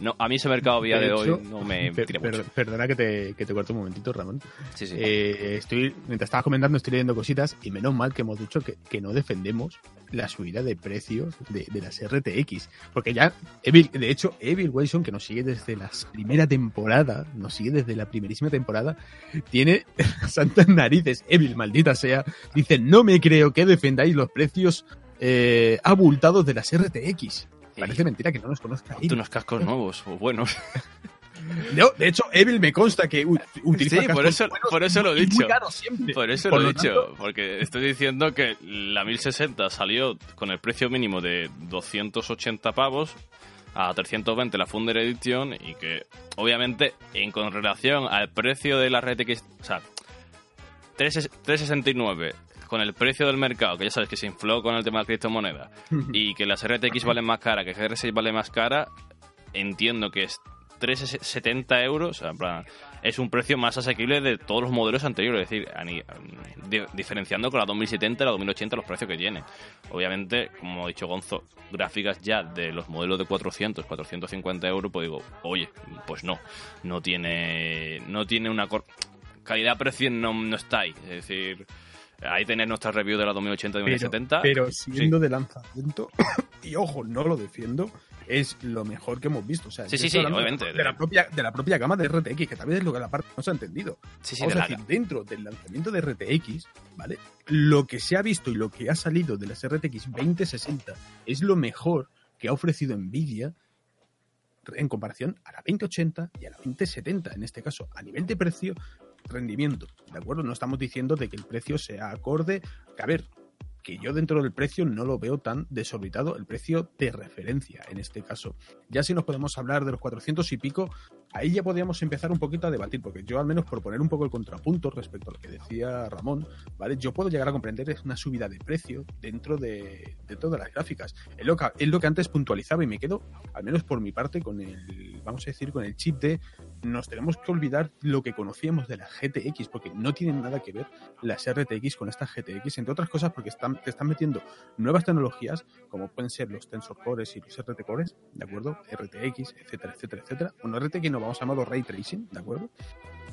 no, a mí ese mercado a día de, hoy no me Perdona que te, que te corte un momentito, Ramón. Sí, sí. Eh, estoy, mientras estabas comentando, estoy leyendo cositas y menos mal que hemos dicho que, que no defendemos la subida de precios de, de, las RTX. Porque ya, Evil, de hecho, Evil Wilson, que nos sigue desde la primera temporada, nos sigue desde la primerísima temporada, tiene santas narices. Evil, maldita sea, dice, no me creo que defendáis los precios eh, abultados de las RTX. Parece mentira que no nos conozca. Tú unos cascos nuevos o buenos. No, de hecho, Evil me consta que utiliza sí, por eso, por eso lo he dicho. Por eso lo he dicho, porque estoy diciendo que la 1060 salió con el precio mínimo de 280 pavos a 320 la Funder Edition y que obviamente en con relación al precio de la RTX, o sea, 369 con el precio del mercado, que ya sabes que se infló con el tema de la criptomoneda, y que las RTX valen más cara, que GR6 vale más cara, entiendo que es 370 euros, es un precio más asequible de todos los modelos anteriores, es decir, diferenciando con la 2070 y la 2080 los precios que tiene. Obviamente, como ha dicho Gonzo, gráficas ya de los modelos de 400, 450 euros, pues digo, oye, pues no, no tiene, no tiene una calidad-precio, no, no está ahí, es decir Ahí tenéis nuestra review de la 2080 y 2070. Pero siendo de lanzamiento, y ojo, no lo defiendo, es lo mejor que hemos visto. O sea, sí, sí, sí, obviamente. De la, propia, de la propia gama de RTX, que también es lo que la parte no se ha entendido. Sí, sí, Vamos a decir, dentro del lanzamiento de RTX, ¿vale? Lo que se ha visto y lo que ha salido de las RTX 2060 es lo mejor que ha ofrecido Nvidia en comparación a la 2080 y a la 2070, en este caso, a nivel de precio, rendimiento, ¿de acuerdo? No estamos diciendo de que el precio sea acorde, que a ver, que yo dentro del precio no lo veo tan desorbitado, el precio de referencia en este caso. Ya si nos podemos hablar de los 400 y pico, ahí ya podríamos empezar un poquito a debatir, porque yo al menos por poner un poco el contrapunto respecto a lo que decía Ramón, ¿vale? Yo puedo llegar a comprender es una subida de precio dentro de, todas las gráficas. Es lo, que, es lo que antes puntualizaba y me quedo, al menos por mi parte, con el, vamos a decir, con el chip de nos tenemos que olvidar lo que conocíamos de la GTX, porque no tienen nada que ver las RTX con esta GTX, entre otras cosas porque están, te están metiendo nuevas tecnologías, como pueden ser los Tensor Cores y los RT Cores, ¿de acuerdo? RTX, etcétera, etcétera, etcétera. Bueno, RTX no vamos a llamarlo Ray Tracing, ¿de acuerdo?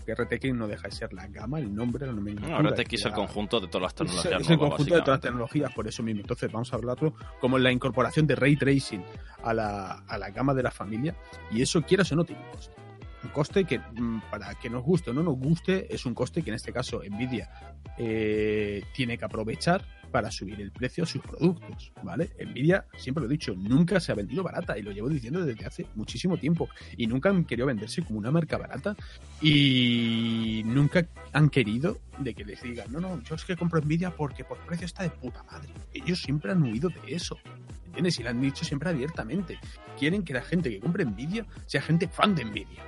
Que RTX no deja de ser la gama, el nombre, la nomenclatura. No, RTX es el conjunto de todas las tecnologías. Es, el conjunto de todas las tecnologías, por eso mismo. Entonces vamos a hablarlo como la incorporación de Ray Tracing a la, a la gama de la familia. Y eso, quieras o no, tiene un coste un coste que mm, para que nos guste o no nos guste es un coste que en este caso Nvidia eh, tiene que aprovechar para subir el precio a sus productos, ¿vale? Nvidia, siempre lo he dicho, nunca se ha vendido barata y lo llevo diciendo desde hace muchísimo tiempo y nunca han querido venderse como una marca barata y nunca han querido de que les digan, no, no, yo es que compro Nvidia porque por precio está de puta madre. Ellos siempre han huido de eso. ¿Entiendes? Y lo han dicho siempre abiertamente. Quieren que la gente que compre Nvidia sea gente fan de Nvidia.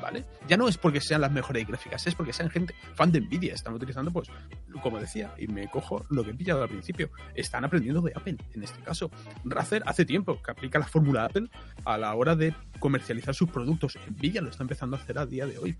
¿Vale? Ya no es porque sean las mejores gráficas, es porque sean gente fan de Nvidia. Están utilizando, pues, como decía, y me cojo lo que he pillado al principio, están aprendiendo de Apple, en este caso. Razer hace tiempo que aplica la fórmula Apple a la hora de comercializar sus productos. Nvidia lo está empezando a hacer a día de hoy.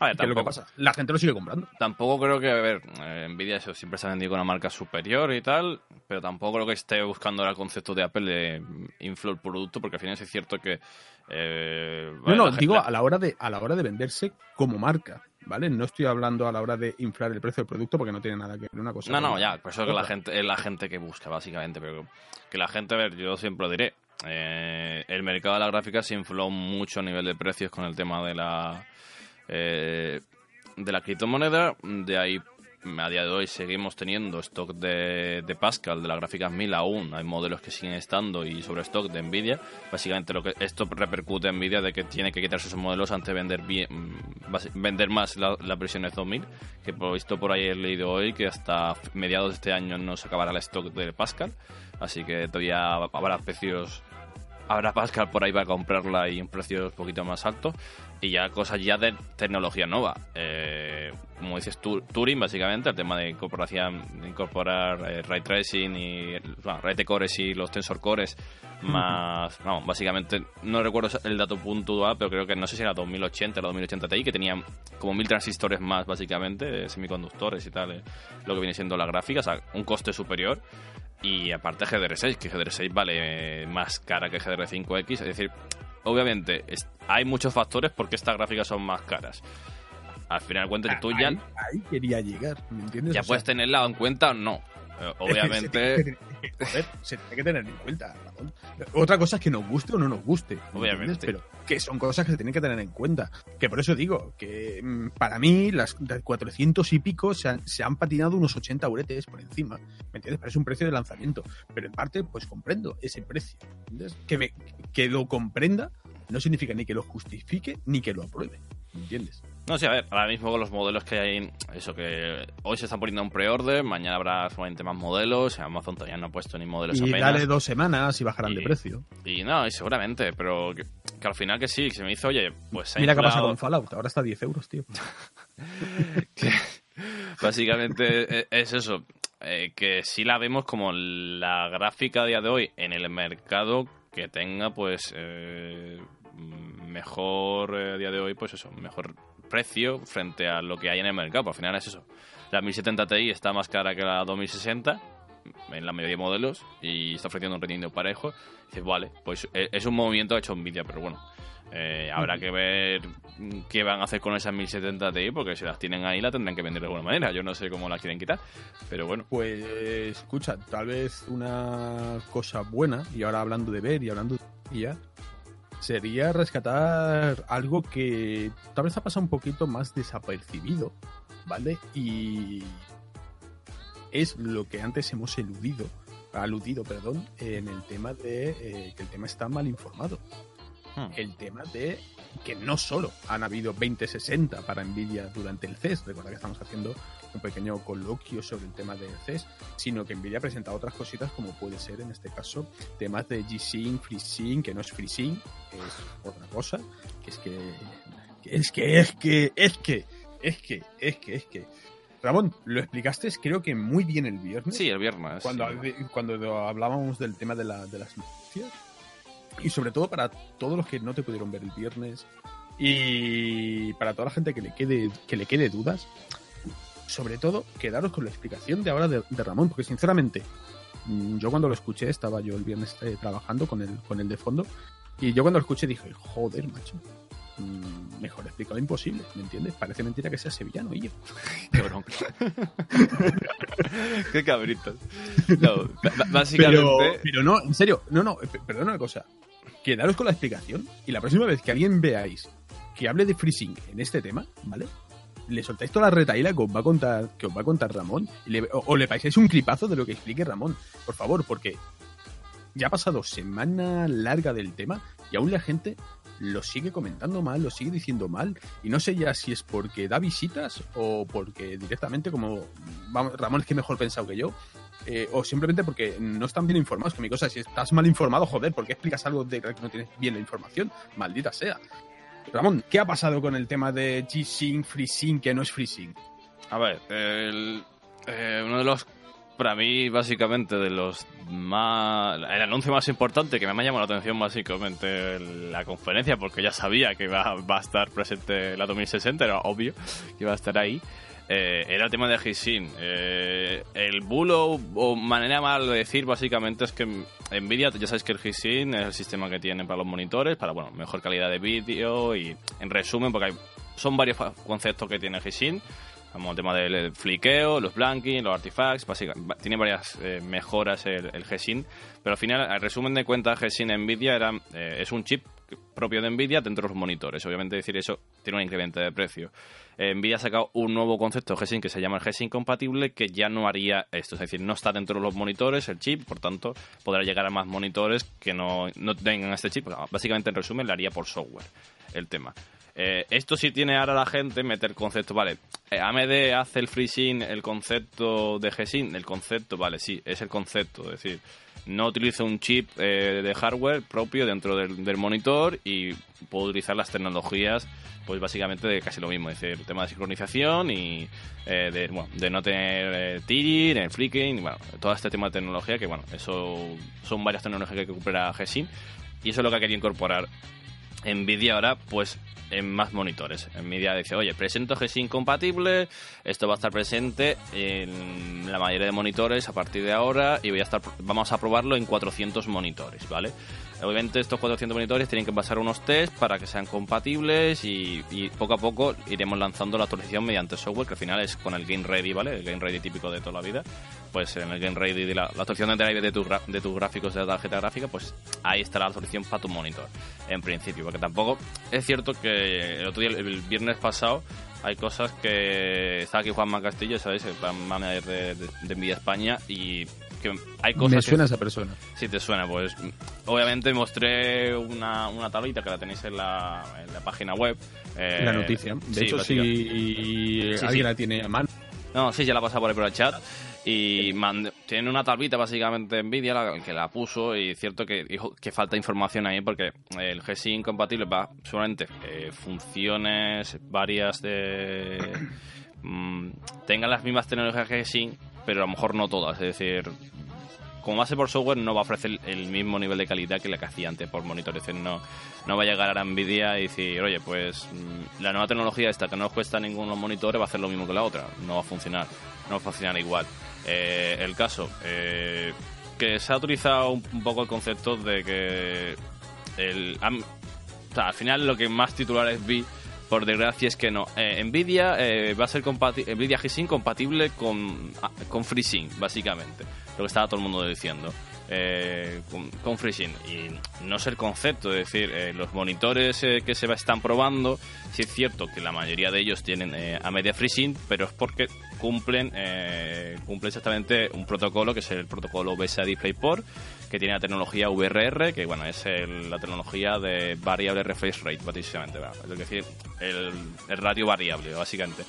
A ver, tampoco, pasa? La gente lo sigue comprando. Tampoco creo que, a ver, eh, Nvidia eso siempre se ha vendido con una marca superior y tal, pero tampoco creo que esté buscando el concepto de Apple de inflar el producto, porque al final es cierto que... Eh, no, no, digo a la, hora de, a la hora de venderse como marca. ¿Vale? No estoy hablando a la hora de inflar el precio del producto porque no tiene nada que ver una cosa. No, no, ya, por eso es que la gente, es la gente que busca, básicamente. Pero que la gente, a ver, yo siempre lo diré. Eh, el mercado de la gráfica se infló mucho a nivel de precios con el tema de la eh, de la criptomoneda. De ahí, a día de hoy, seguimos teniendo stock de, de Pascal, de las gráficas 1000 aún. Hay modelos que siguen estando y sobre stock de Nvidia. Básicamente, lo que esto repercute en Nvidia de que tiene que quitarse esos modelos antes de vender, bien, vender más la, la versión 2000. Que por visto por ahí he leído hoy que hasta mediados de este año no se acabará el stock de Pascal. Así que todavía habrá precios habrá Pascal por ahí para comprarla y un precio un poquito más alto. Y ya cosas ya de tecnología nueva. Eh, como dices, Turing, básicamente, el tema de, incorporación, de incorporar eh, ray tracing y bueno, ray cores y los tensor cores, más, vamos, básicamente, no recuerdo el dato puntual, pero creo que no sé si era 2080 o 2080 Ti, que tenían como mil transistores más, básicamente, semiconductores y tal, eh, lo que viene siendo la gráfica, o sea, un coste superior. Y aparte GDR6, que GDR6 vale más cara que GDR5X. Es decir, obviamente hay muchos factores porque estas gráficas son más caras. Al final, cuenta tú ya... Ahí, quería llegar, ¿me entiendes? Ya puedes tenerla en cuenta o no. Eh, obviamente. se tiene, que tener en cuenta. Otra cosa es que nos guste o no nos guste. Obviamente. Pero que son cosas que se tienen que tener en cuenta. Que por eso digo que mm, para mí las 400 y pico se han, patinado unos 80 uretes por encima. ¿Me entiendes? Pero es un precio de lanzamiento. Pero en parte, pues comprendo ese precio. Que, me, que lo comprenda no significa ni que lo justifique ni que lo apruebe. ¿Me entiendes? No, sí, a ver, ahora mismo con los modelos que hay, eso que hoy se están poniendo un pre-order, mañana habrá solamente más modelos, Amazon todavía no ha puesto ni modelos y apenas. dale dos semanas y bajarán de precio. Y no, y seguramente, pero que, al final que sí, que se me hizo, oye, pues... Mira qué pasa con Fallout, ahora está a 10 euros, tío. básicamente e, es eso, eh, que sí la vemos como la gráfica a día de hoy en el mercado que tenga, pues... Eh, mejor eh, a día de hoy, pues eso, mejor precio frente a lo que hay en el mercado. Al final es eso. La 1070 Ti está más cara que la 2060 en la mayoría de modelos y está ofreciendo un rendimiento parejo. dices, vale, pues eh, es un movimiento hecho Nvidia, pero bueno, eh, habrá que ver qué van a hacer con esas 1070 Ti, porque si las tienen ahí la tendrán que vender de alguna manera. Yo no sé cómo las quieren quitar, pero bueno. Pues escucha, tal vez una cosa buena, y ahora hablando de ver y hablando y ya. Sería rescatar algo que tal vez ha pasado un poquito más desapercibido, ¿vale? Y es lo que antes hemos eludido, aludido, perdón, en el tema de eh, que el tema está mal informado. Hmm. El tema de que no solo han habido 2060 para Nvidia durante el CES, recuerda que estamos haciendo un pequeño coloquio sobre el tema del CES, sino que Nvidia ha presentado otras cositas como puede ser en este caso temas de G-Sync, FreeSync, que no es FreeSync, que es otra cosa, que es que, que es que, es que, es que, es que, es que, es que. Ramón, lo explicaste creo que muy bien el viernes. Sí, el viernes. Cuando, cuando hablábamos del tema de, la, de las noticias. Y sobre todo para todos los que no te pudieron ver el viernes. Y para toda la gente que le quede, que le quede dudas. Sobre todo, quedaros con la explicación de ahora de, de Ramón. Porque sinceramente, mm, yo cuando lo escuché, estaba yo el viernes eh, trabajando con el, con el de fondo. Y yo cuando lo escuché dije, joder, macho. Mm, Mejor explicado imposible, ¿me entiendes? Parece mentira que sea sevillano y yo. Qué bronca. Qué cabritos. No, básicamente. Pero, pero no, en serio, no, no, pe- perdona una cosa. Quedaros con la explicación y la próxima vez que alguien veáis que hable de freezing en este tema, ¿vale? Le soltáis toda la retaíla que os va a contar, que os va a contar Ramón y le- o, o le pasáis un clipazo de lo que explique Ramón, por favor, porque ya ha pasado semana larga del tema y aún la gente lo sigue comentando mal, lo sigue diciendo mal y no sé ya si es porque da visitas o porque directamente como vamos, Ramón es que mejor pensado que yo eh, o simplemente porque no están bien informados. Que mi cosa, si estás mal informado, joder, ¿por qué explicas algo de que no tienes bien la información? Maldita sea. Ramón, ¿qué ha pasado con el tema de G-Sync, FreeSync, que no es FreeSync? A ver, el, eh, uno de los, para mí, básicamente, de los más. El anuncio más importante que me ha llamado la atención, básicamente, la conferencia, porque ya sabía que va, va a estar presente la 2060, era obvio que iba a estar ahí. eh, era el tema de G-Sync. Eh, el bulo, o manera mal de decir, básicamente, es que Nvidia, ya sabéis que el G-Sync es el sistema que tienen para los monitores, para, bueno, mejor calidad de vídeo y, en resumen, porque hay, son varios conceptos que tiene G-Sync como el tema del fliqueo, los blanking, los artifacts, básicamente, tiene varias eh, mejoras el, el G-Sync, pero al final, al resumen de cuentas, G-Sync Nvidia era, eh, es un chip propio de Nvidia dentro de los monitores. Obviamente decir eso tiene un incremento de precio. Eh, Nvidia ha sacado un nuevo concepto G-Sync que se llama el G-Sync compatible que ya no haría esto, es decir, no está dentro de los monitores el chip, por tanto podrá llegar a más monitores que no, no tengan este chip. Básicamente en resumen le haría por software el tema. Eh, esto sí tiene ahora la gente meter concepto, vale. eh, AMD hace el FreeSync, el concepto de G-Sync, el concepto, vale, sí, es el concepto, es decir, no utilizo un chip eh, de hardware propio dentro del, monitor y puedo utilizar las tecnologías, pues básicamente de casi lo mismo, es decir, el tema de sincronización y de, bueno, de no tener tearing, el flicking, bueno, todo este tema de tecnología que, bueno, eso son varias tecnologías que recupera G-Sync y eso es lo que ha querido incorporar Nvidia ahora, pues en más monitores. Nvidia dice, oye, presento G-Sync compatible, esto va a estar presente en la mayoría de monitores a partir de ahora y voy a estar, vamos a probarlo en 400 monitores, ¿vale? Obviamente estos 400 monitores tienen que pasar unos test para que sean compatibles y, y poco a poco iremos lanzando la actualización mediante software que al final es con el Game Ready, ¿vale? El Game Ready típico de toda la vida. Pues en el Game Ready de la, la actualización de drive de, de tus gráficos de la tarjeta gráfica, pues ahí estará la actualización para tu monitor, en principio. Porque tampoco es cierto que el otro día, el viernes pasado, hay cosas que está aquí Juanma Castillo, ¿sabes? El plan manager de, de, de España y que hay cosas Me que- suena esa persona. si te suena, pues obviamente mostré una, una tablita que la tenéis en la, en la página web. eh, la noticia. De sí, hecho, si Sí, alguien la tiene a mano, No, sí, ya la pasa por ahí por el chat. Y mand- tiene una tablita básicamente Nvidia la, que la puso y cierto que dijo que falta información ahí porque el G-Sync compatible va seguramente eh, funciones varias de mm, tengan las mismas tecnologías que G-Sync pero a lo mejor no todas es decir como base por software no va a ofrecer el mismo nivel de calidad que la que hacía antes por monitor. Es decir, no, no va a llegar a Nvidia y decir, oye, pues mm, la nueva tecnología esta que no os cuesta ninguno los monitores va a hacer lo mismo que la otra. No va a funcionar, no va a funcionar igual. Eh, el caso, eh, que se ha utilizado un, poco el concepto de que el, o sea, al final lo que más titulares vi por desgracia es que no. Eh, Nvidia eh, va a ser Nvidia G-Sync compatible con, ah, con FreeSync, básicamente. Lo que estaba todo el mundo diciendo. eh, con, FreeSync. Y no es el concepto, es decir, eh, los monitores eh, que se están probando, sí es cierto que la mayoría de ellos tienen a media FreeSync, pero es porque cumplen, cumplen exactamente un protocolo que es el protocolo BSA DisplayPort, que tiene la tecnología VRR, que bueno, es la tecnología de variable refresh rate, básicamente, es decir, el, el radio variable, básicamente.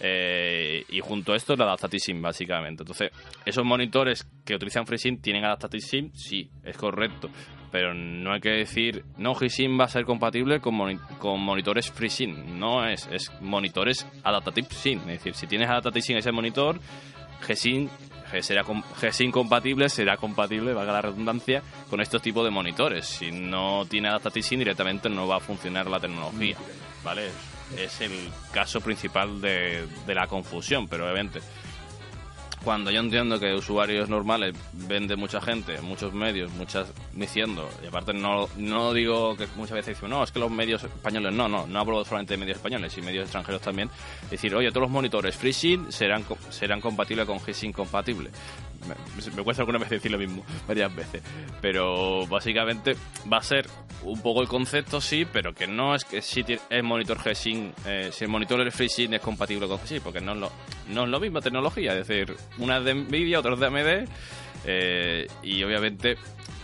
Eh, y junto a esto el Adaptative SIM, básicamente. Entonces, esos monitores que utilizan FreeSync tienen Adaptative SIM, sí, es correcto. Pero no hay que decir, no, FreeSync va a ser compatible con, con monitores FreeSync. No es, es monitores Adaptative SIM. Es decir, si tienes Adaptative SIM ese monitor, G-Sync será G-Sync compatible, será compatible, valga la redundancia, con estos tipos de monitores. Si no tiene Adaptative SIM, directamente no va a funcionar la tecnología. ¿Vale? es el caso principal de, de la confusión, pero obviamente cuando yo entiendo que usuarios normales vende mucha gente, muchos medios, muchas diciendo, y aparte no, no digo que muchas veces dicen, no, es que los medios españoles, no, no, no hablo solamente de medios españoles y medios extranjeros también, decir, oye, todos los monitores FreeSync serán, serán compatibles con G-Sync compatible. Me, cuesta alguna vez decir lo mismo, varias veces, pero básicamente va a ser un poco el concepto, sí, pero que no es que si el monitor G-Sync, eh, si el monitor FreeSync es compatible con G-Sync, porque no es, lo, no es lo misma tecnología, es decir, una es de Nvidia, otra es de AMD, eh, y obviamente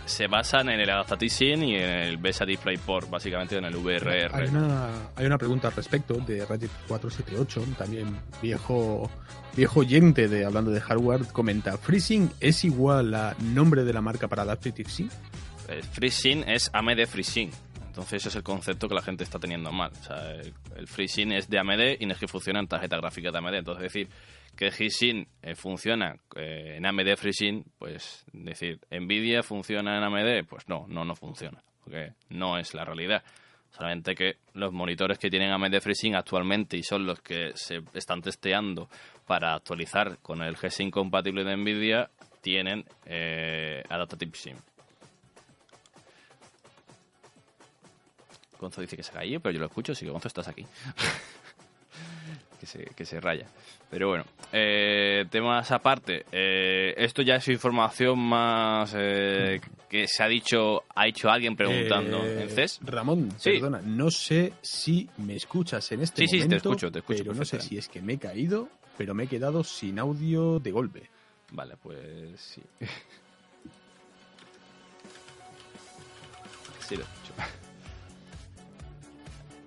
se basan en el Adaptative Sync y en el BESA DisplayPort, básicamente en el VRR. Hay una, hay una pregunta al respecto de Reddit 478, también viejo viejo oyente de hablando de hardware, comenta, ¿FreeSync es igual a nombre de la marca para Adaptative Sync? Eh, FreeSync es AMD FreeSync. Entonces ese es el concepto que la gente está teniendo mal. O sea, el, FreeSync es de AMD y no es que funciona en tarjeta gráfica de AMD. Entonces, decir que G-Sync eh, funciona eh, en AMD FreeSync, pues decir, Nvidia funciona en AMD, pues no, no, no funciona. Porque no es la realidad. Solamente que los monitores que tienen AMD FreeSync actualmente y son los que se están testeando para actualizar con el G-Sync compatible de Nvidia, tienen Adaptative SIM. Gonzo dice que se cayó, pero yo lo escucho, así que Gonzo estás aquí. que, se, que se raya. Pero bueno, eh, temas aparte. Eh, esto ya es información más eh, que se ha dicho, ha hecho alguien preguntando en CES. Ramón, perdona, no sé si me escuchas en este momento. Sí, sí, te escucho, te escucho. Pero no sé si es que me he caído, pero me he quedado sin audio de golpe. Vale, pues sí. sí, lo escucho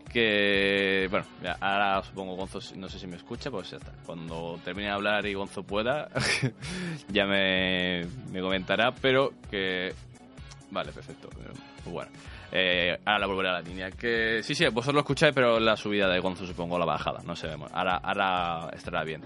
que bueno, ahora supongo Gonzo, no sé si me escucha, pues ya está. Cuando termine de hablar y Gonzo pueda, ya me, comentará, pero que... Vale, perfecto. Bueno, eh, ahora volveré a la línea. Que sí, sí, vosotros lo escucháis, pero la subida de Gonzo supongo la bajada, no sé, ahora, ahora estará bien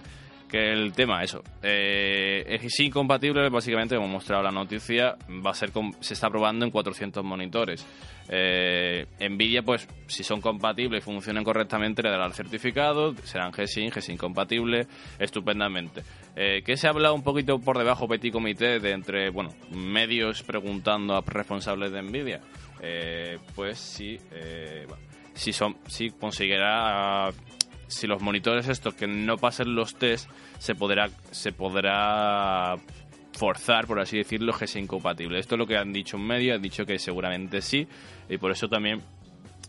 que el tema, eso, eh, es incompatible, básicamente, como he mostrado la noticia, va a ser se está probando en 400 monitores. Eh, Nvidia, pues, si son compatibles y funcionan correctamente, le dará el certificado, serán G-Sync, G-Sync compatible, estupendamente. Eh, que se ha hablado un poquito por debajo, petit comité, de entre, bueno, medios preguntando a responsables de Nvidia. Eh, pues sí, eh, si, son, si conseguirá si los monitores estos que no pasen los test se podrá se podrá forzar, por así decirlo, que sea incompatible. Esto es lo que han dicho en medio, han dicho que seguramente sí, y por eso también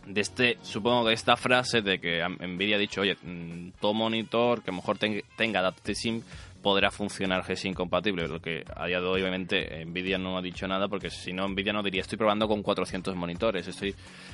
de este, supongo que esta frase de que Nvidia ha dicho, oye, mm, todo monitor que mejor tenga, tenga SIM podrá funcionar G-Sync compatible, lo que a día de hoy obviamente Nvidia no ha dicho nada porque si no Nvidia no diría estoy probando con 400 monitores, estoy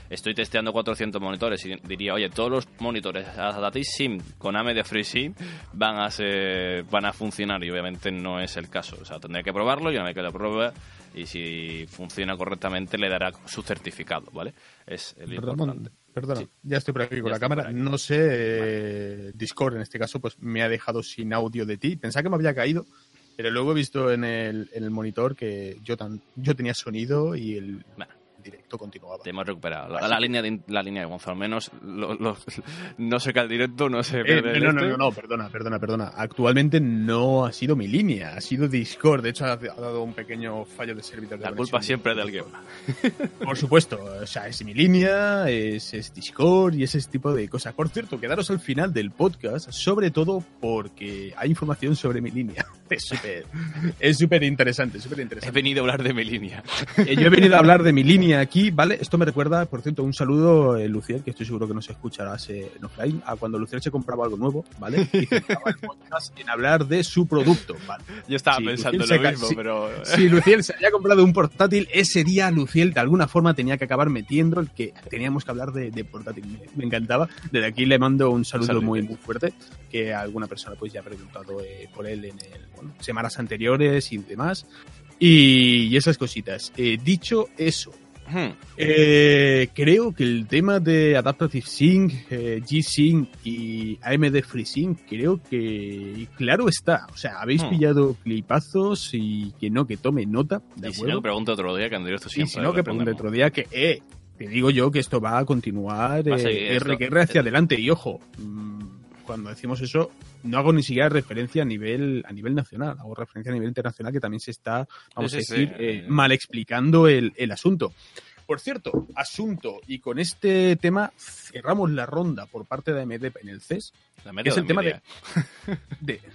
estoy testeando 400 monitores y diría, oye, todos los monitores Adaptive SIM con AMD FreeSync van a ser, van a funcionar y obviamente no es el caso, o sea, tendría que probarlo y una vez que lo pruebe y si funciona correctamente le dará su certificado, ¿vale? Es el importante. Perdona, ya estoy por aquí con la cámara. No sé, eh, Discord en este caso, pues me ha dejado sin audio de ti. Pensaba que me había caído, pero luego he visto en el, en el monitor que yo, tan, yo tenía sonido y el, directo continuaba. Te hemos recuperado. La, la línea, de, la línea de Gonzalo, al menos lo- lo- no se cae el directo, no se Eh, el no, no, este. no, no, perdona, perdona, perdona. Actualmente no ha sido mi línea, ha sido Discord. De hecho, ha, ha dado un pequeño fallo de servidor. La culpa siempre es de alguien. Por supuesto, o sea, es mi línea, es, es Discord y ese tipo de cosas. Por cierto, quedaros al final del podcast, sobre todo porque hay información sobre mi línea. Es súper es súper interesante, súper He interesante. venido a hablar de mi línea. Eh, Yo he venido a hablar de mi línea aquí, ¿vale? Esto me recuerda, por cierto, un saludo, eh, Luciel, que estoy seguro que nos escucharás eh, en offline, a cuando Luciel se compraba algo nuevo, ¿vale? Y el podcast en hablar de su producto, ¿vale? Yo estaba pensando Luciel lo mismo, sí. pero... Si Luciel se había comprado un portátil, ese día Luciel de alguna forma tenía que acabar metiendo el que teníamos que hablar de, de portátil. Me, me encantaba. Desde aquí le mando un saludo Saludo. muy, muy fuerte, que alguna persona pues ya ha preguntado eh, por él en el, bueno, semanas anteriores y demás. Y, y esas cositas. Eh, dicho eso, Hmm. eh, creo que el tema de Adaptative Sync, eh, G-Sync y AMD FreeSync, creo que claro está. O sea, habéis Hmm. pillado clipazos y que no, que tome nota, ¿de Y si no, pregunto otro día, que directo y siempre si no, que pregunte otro día que, eh, te digo yo que esto va a continuar Va a eh, seguir R, esto. que R hacia adelante. Y ojo, mm, cuando decimos eso, no hago ni siquiera referencia a nivel, a nivel nacional, hago referencia a nivel internacional que también se está, vamos Sí, a sí, decir, sí. eh, mal explicando el, el asunto. Por cierto, asunto, y con este tema cerramos la ronda por parte de AMD en el CES, La que es el tema de... el-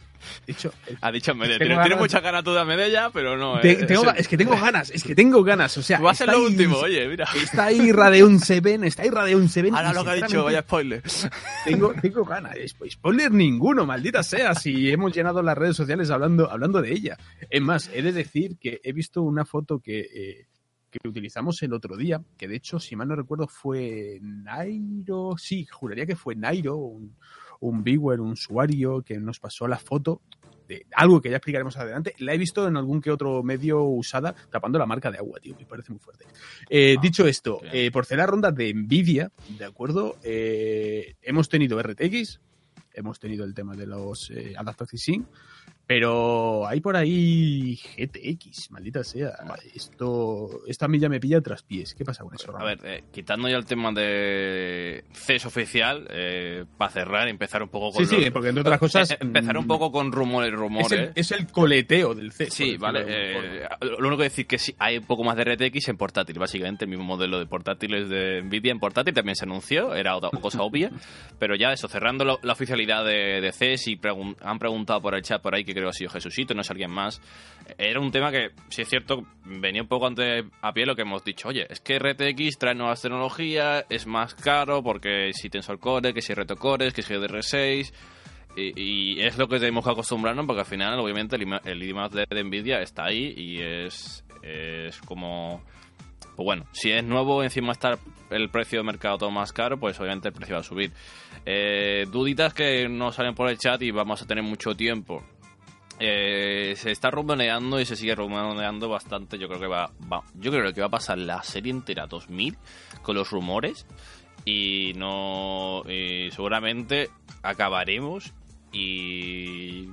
Ha dicho Medella. Tiene, tiene mucha ganas tú de Medella, pero no. te- eh, tengo es, es que tengo ganas, es que tengo ganas, o sea... Va a ser lo ahí- último, oye, mira. Está ahí Radeon 7, está ahí Radeon 7. Ahora lo que ha dicho, vaya spoiler. Tengo, tengo ganas. Spo- Spoiler ninguno, maldita sea, si hemos llenado las redes sociales hablando, hablando de ella. Es más, he de decir que he visto una foto que, eh, que utilizamos el otro día, que de hecho, si mal no recuerdo, fue Nairo, sí, juraría que fue Nairo, un, un viewer, un usuario que nos pasó la foto de algo que ya explicaremos adelante. La he visto en algún que otro medio usada tapando la marca de agua, tío. Me parece muy fuerte. Eh, Ah, dicho esto, eh, por cerrar ronda de Nvidia, ¿de acuerdo? Eh, hemos tenido RTX, hemos tenido el tema de los Adaptive Sync, pero hay por ahí GTX, maldita sea. Esto, esto a mí ya me pilla tras pies. ¿Qué pasa con eso, A Ramón? ver, eh, quitando ya el tema de CES oficial, eh, para cerrar y empezar un poco con Sí, sí, porque entre otras cosas, Eh, empezar un mm, poco con rumores, rumores. Es el, es el coleteo del CES. Sí, vale. eh, lo único que decir que sí, hay un poco más de RTX en portátil, básicamente el mismo modelo de portátiles de Nvidia en portátil también se anunció, era otra cosa obvia, pero ya eso, cerrando lo- la oficialidad de, de CES y pregun- han preguntado por el chat por ahí que creo ha sido Jesucito, no es alguien más, era un tema que, si es cierto, venía un poco antes a pie lo que hemos dicho, oye, es que RTX trae nuevas tecnologías, es más caro porque si Tensor Core, que si Reto Core, que si DDR6... Y, es lo que tenemos que acostumbrarnos porque al final, obviamente, el, el de Nvidia está ahí y es, es como... Pues bueno, si es nuevo, encima está el precio de mercado todo más caro, pues obviamente el precio va a subir. Eh, duditas que no salen por el chat y vamos a tener mucho tiempo. Eh, se está rumoreando y se sigue rumoreando bastante. Yo creo que va, yo creo que va a pasar la serie entera 2000 con los rumores y no seguramente acabaremos y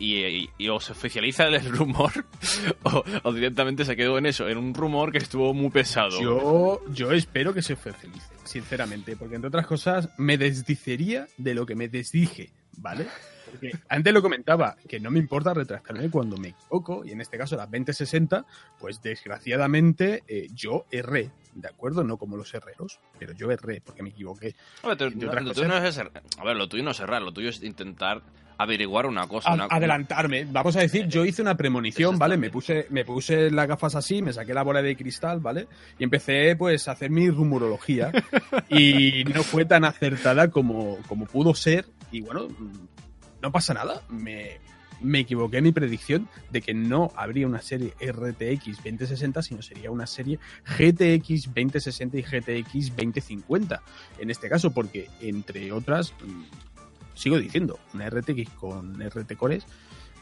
y, y- o se oficializa el rumor o, o directamente se quedó en eso, en un rumor que estuvo muy pesado. Yo, yo espero que se felice, sinceramente, porque entre otras cosas me desdicería de lo que me desdije, ¿vale? Porque antes lo comentaba, que no me importa retractarme cuando me equivoco, y en este caso las 2060, pues desgraciadamente eh, yo erré, ¿de acuerdo? No como los herreros, pero yo erré porque me equivoqué. A ver, tú- lo tuyo no es ser- a ver, lo tuyo no es errar, lo tuyo es intentar averiguar una cosa. A- una- adelantarme, vamos a decir, yo hice una premonición, ¿vale? Me puse, me puse las gafas así, me saqué la bola de cristal, ¿vale? Y empecé pues a hacer mi rumorología y no fue tan acertada como, como pudo ser y bueno, no pasa nada, me, me equivoqué en mi predicción de que no habría una serie RTX 2060, sino sería una serie GTX 2060 y GTX 2050. En este caso, porque entre otras, mm, sigo diciendo, una RTX con RT Cores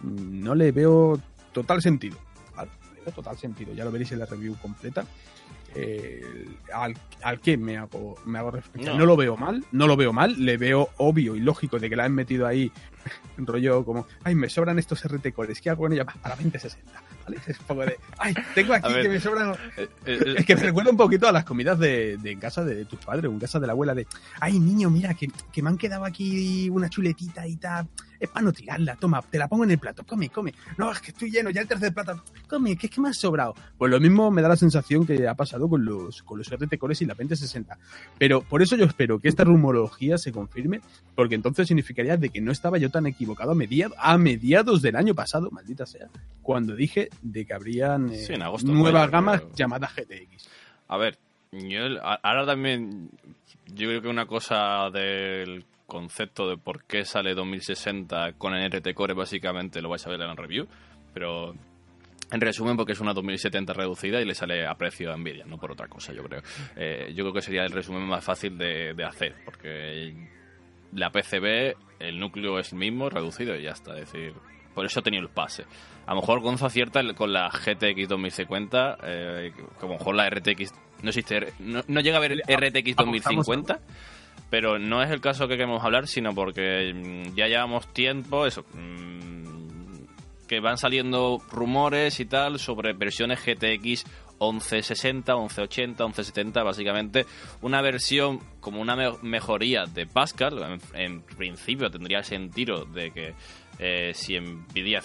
mm, no le veo total sentido. ¿vale? Le veo total sentido, ya lo veréis en la review completa. Eh, al, al que me hago, me hago referencia. No. No. lo veo mal, no lo veo mal, le veo obvio y lógico de que la han metido ahí rollo como, ay, me sobran estos RT cores, ¿qué hago con ellos? A la 2060, ¿vale? Es un poco de, ay, tengo aquí que me sobran... Eh, eh, es que me recuerda un poquito a las comidas de, de en casa de, tus padres o en casa de la abuela de, ay, niño, mira, que, que me han quedado aquí una chuletita y tal es para no tirarla, toma, te la pongo en el plato, come, come. No, es que estoy lleno, ya el tercer plato, come, que es que me ha sobrado. Pues lo mismo me da la sensación que ha pasado con los, con los RT Cores y la 2060. Pero por eso yo espero que esta rumorología se confirme, porque entonces significaría de que no estaba yo tan equivocado a, mediados, a mediados del año pasado, maldita sea, cuando dije de que habrían eh, nuevas gamas llamadas GTX. A ver, yo ahora también yo creo que una cosa del concepto de por qué sale 2060 con el RT Core, básicamente lo vais a ver en la review, pero en resumen, porque es una 2070 reducida y le sale a precio a Nvidia, no por otra cosa, yo creo. Eh, yo creo que sería el resumen más fácil de, hacer, porque la PCB, el núcleo es el mismo, reducido y ya está. Es decir, por eso ha tenido el pase. A lo mejor Gonzo acierta con la GTX 2050, eh, como a lo mejor la RTX no existe, no, no llega a ver RTX 2050 pero no es el caso que queremos hablar, sino porque mm, ya llevamos tiempo, eso, mm, que van saliendo rumores y tal sobre versiones GTX 1160, 1180, 1170, básicamente una versión como una mejoría de Pascal. En, principio tendría sentido de que eh, si Nvidia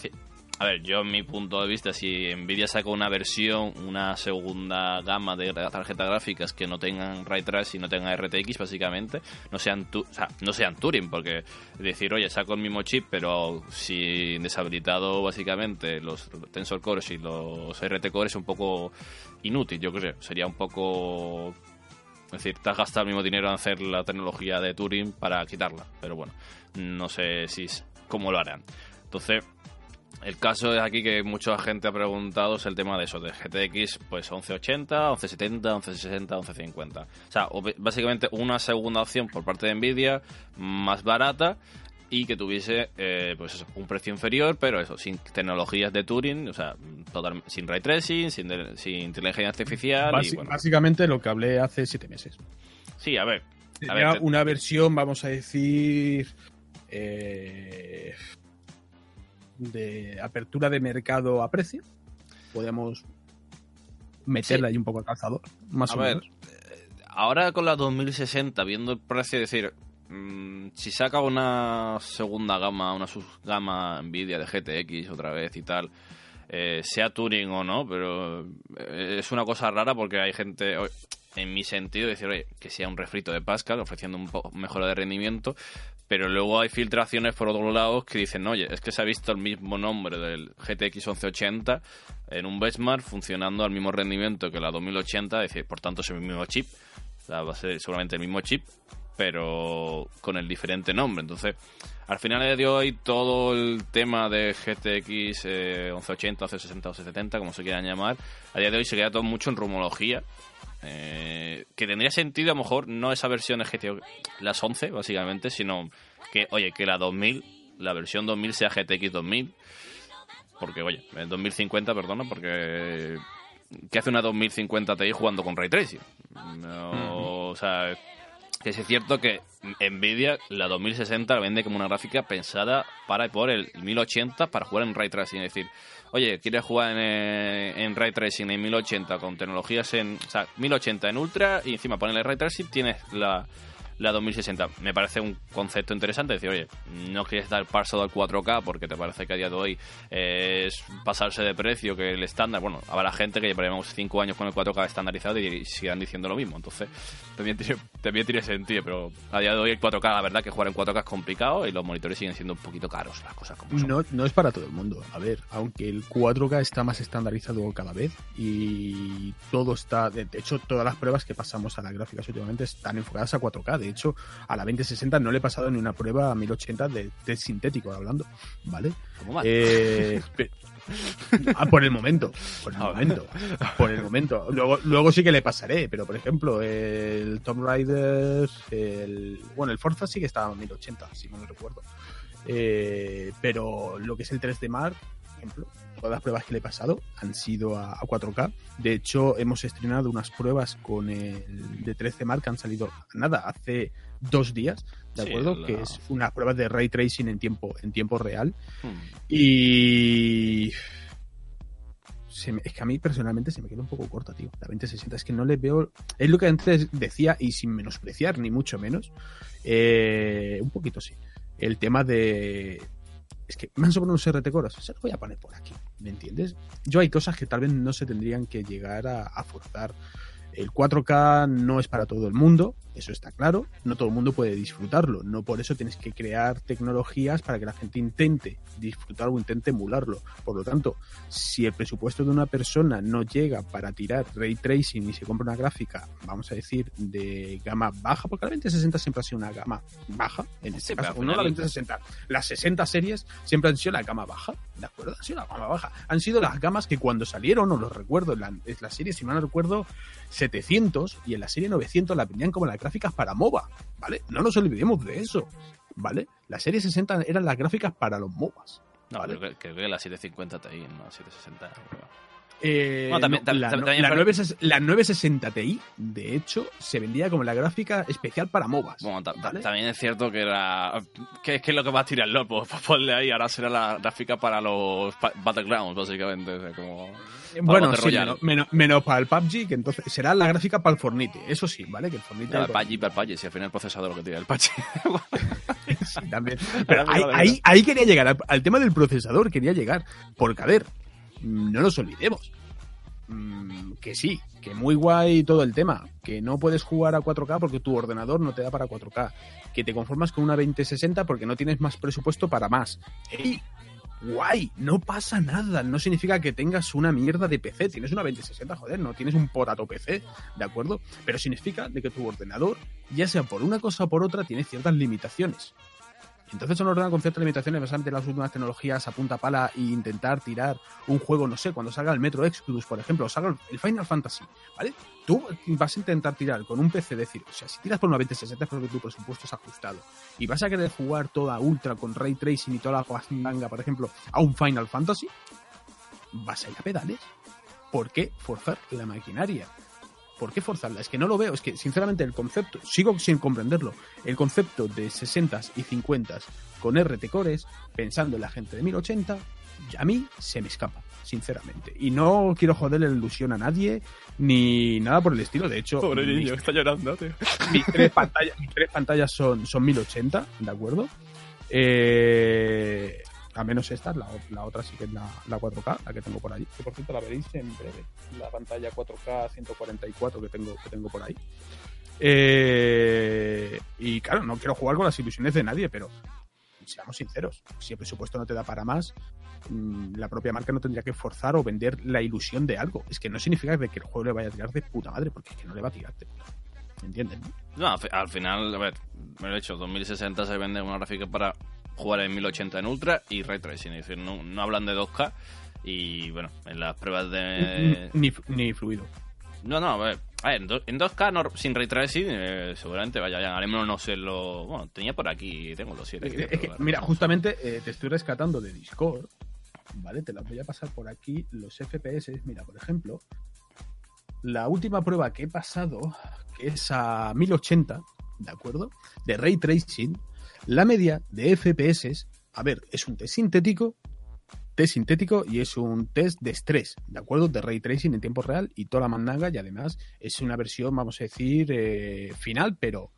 a ver, yo en mi punto de vista, si Nvidia saca una versión, una segunda gama de tarjetas gráficas que no tengan ray tracing y no tengan RTX, básicamente, no sean, o sea, no sean Turing, porque decir, oye, saco el mismo chip, pero si deshabilitado básicamente los Tensor Cores y los RT Cores es un poco inútil, yo creo. Sería un poco es decir, te has gastado el mismo dinero en hacer la tecnología de Turing para quitarla. Pero bueno, no sé si cómo lo harán. Entonces, el caso es aquí que mucha gente ha preguntado es el tema de eso, de GTX pues 1180, 1170, 1160, 1150. O sea, básicamente una segunda opción por parte de Nvidia, más barata y que tuviese eh, pues eso, un precio inferior, pero eso, sin tecnologías de Turing, o sea, sin ray tracing, sin, sin inteligencia artificial. Básicamente lo que hablé hace siete meses. Sí, a ver. una versión, vamos a decir, eh, de apertura de mercado a precio, podemos meterla ahí un poco al calzador, más a o ver, eh, Ahora con la 2060, viendo el precio, decir, mm, si saca una segunda gama, una subgama Nvidia de GTX otra vez y tal, eh, sea Turing o no, pero eh, es una cosa rara porque hay gente, en mi sentido, decir, que sea un refrito de Pascal ofreciendo un poco mejora de rendimiento, pero luego hay filtraciones por otros lados que dicen, oye, es que se ha visto el mismo nombre del GTX 1180 en un benchmark funcionando al mismo rendimiento que la 2080, es decir, por tanto es el mismo chip, va a ser seguramente el mismo chip, pero con el diferente nombre. Entonces, al final de hoy, todo el tema de GTX 1180, 1160, 1170, como se quieran llamar, a día de hoy se queda todo mucho en rumología eh, que tendría sentido a lo mejor no esa versión de GTX, las 11 básicamente, sino que, oye, que la 2000, la versión 2000 sea GTX 2000, porque, oye, en 2050, perdona, porque ¿qué hace una 2050 Ti jugando con Ray Tracing? O sea, que es cierto que Nvidia la 2060 la vende como una gráfica pensada para por el 1080 para jugar en Ray Tracing, es decir, oye, quieres jugar en, eh, en Ray Tracing en 1080 con tecnologías en, o sea, 1080 en Ultra y encima ponerle Ray Tracing, tienes la la 2060. Me parece un concepto interesante. Decir, oye, no quieres dar paso al 4K porque te parece que a día de hoy es pasarse de precio que el estándar. Bueno, habrá gente que llevaremos 5 años con el 4K estandarizado y sigan diciendo lo mismo. Entonces, también tiene, también tiene sentido. Pero a día de hoy el 4K, la verdad que jugar en 4K es complicado y los monitores siguen siendo un poquito caros, las cosas como No, no es para todo el mundo. A ver, aunque el 4K está más estandarizado cada vez y todo está. De hecho, todas las pruebas que pasamos a las gráficas últimamente están enfocadas a 4K. De hecho, a la 2060 no le he pasado ni una prueba a 1080 de, sintético hablando, ¿vale? Eh, ah, por el momento, por el ah, momento, por el momento. Luego, luego sí que le pasaré, pero por ejemplo, el Tomb Raider, el, bueno, el Forza sí que estaba a 1080, si no me recuerdo. Eh, pero lo que es el 3D Mark, por ejemplo, todas las pruebas que le he pasado han sido a, 4K. De hecho, hemos estrenado unas pruebas con el de 13 Mark que han salido, nada, hace dos días, ¿de acuerdo? Que es una prueba de ray tracing en tiempo, en tiempo real. Hmm. Y es que a mí personalmente se me queda un poco corta, tío. La 2060 es que no le veo. Es lo que antes decía, y sin menospreciar, ni mucho menos. Eh, un poquito sí. El tema de. Es que me han sobrado unos RT coros. Se los voy a poner por aquí. ¿Me entiendes? Yo hay cosas que tal vez no se tendrían que llegar a forzar. El 4K no es para todo el mundo, eso está claro, no todo el mundo puede disfrutarlo, no por eso tienes que crear tecnologías para que la gente intente disfrutar o intente emularlo. Por lo tanto, si el presupuesto de una persona no llega para tirar ray tracing y se compra una gráfica, vamos a decir, de gama baja, porque la 2060 siempre ha sido una gama baja, en este caso, no la 2060, las 60 series siempre han sido la gama baja, ¿de acuerdo? Han sido la gama baja, han sido las gamas que cuando salieron, no lo recuerdo, en la, en la serie, si mal no recuerdo, 700 y en la serie 900 la venían como las gráficas para MOBA, ¿vale? No nos olvidemos de eso, ¿vale? La serie 60 eran las gráficas para los MOBAs. No, creo, que, la 750 Ti, no 760. Eh, la, 960 Ti, de hecho, se vendía como la gráfica especial para MOBAs. Bueno, también es cierto que era. ¿Qué es, que lo que va a tirar Pues, pues ponle ahí, ahora será la gráfica para los Battlegrounds, básicamente. bueno, sí, menos, para el PUBG, que entonces será la gráfica para el Fornite. Eso sí, ¿vale? Que el Fornite. el PUBG, para el PUBG, si al final el procesador lo que tira el PUBG. sí, también. Pero ahí, ahí, quería llegar, al tema del procesador quería llegar. Porque, a ver, no nos olvidemos. Mm, que sí, que muy guay todo el tema, que no puedes jugar a 4K porque tu ordenador no te da para 4K, que te conformas con una 2060 porque no tienes más presupuesto para más. ¡Ey! Guay, no pasa nada, no significa que tengas una mierda de PC, tienes una 2060, joder, no tienes un potato PC, ¿de acuerdo? Pero significa de que tu ordenador, ya sea por una cosa o por otra, tiene ciertas limitaciones. Entonces son ordenado con ciertas limitaciones basándote las últimas tecnologías a punta pala e intentar tirar un juego, no sé, cuando salga el Metro Exodus, por ejemplo, o salga el Final Fantasy, ¿vale? Tú vas a intentar tirar con un PC, decir, o sea, si tiras por una 2060 es porque tu presupuesto es ajustado y vas a querer jugar toda ultra con ray tracing y toda la manga, por ejemplo, a un Final Fantasy, vas a ir a pedales. ¿Por qué forzar la maquinaria? ¿Por qué forzarla? Es que no lo veo, es que sinceramente el concepto, sigo sin comprenderlo, el concepto de 60 y 50 con RT cores, pensando en la gente de 1080, a mí se me escapa, sinceramente. Y no quiero joderle la ilusión a nadie, ni nada por el estilo, de hecho... Pobre niño, está llorando, tío. Mis tres pantallas, mis tres pantallas son, son 1080, ¿de acuerdo? Eh, a menos esta, la, la otra sí que es la, 4K, la que tengo por ahí. Que por cierto la veréis en breve. La pantalla 4K 144 que tengo, que tengo por ahí. Eh, y claro, no quiero jugar con las ilusiones de nadie, pero seamos sinceros, si el presupuesto no te da para más, mm, la propia marca no tendría que forzar o vender la ilusión de algo. Es que no significa que el juego le vaya a tirar de puta madre, porque es que no le va a tirar ¿Me entienden? No, al final, a ver, me lo he hecho, 2060 se vende una gráfica para jugar en 1080 en Ultra y Ray Tracing. Es decir, no, hablan de 2K y bueno, en las pruebas de... Ni, fluido. No, no, a ver, en, 2K sin Ray Tracing eh, seguramente vaya, ya, al menos no sé lo... Bueno, tenía por aquí, tengo los 7. mira, justamente eh, te estoy rescatando de Discord, ¿vale? Te las voy a pasar por aquí, los FPS. Mira, por ejemplo, la última prueba que he pasado, que es a 1080, ¿de acuerdo? De Ray Tracing, la media de FPS, a ver, es un test sintético, test sintético y es un test de estrés, ¿de acuerdo? De ray tracing en tiempo real y toda la mandanga y además es una versión, vamos a decir, eh, final, pero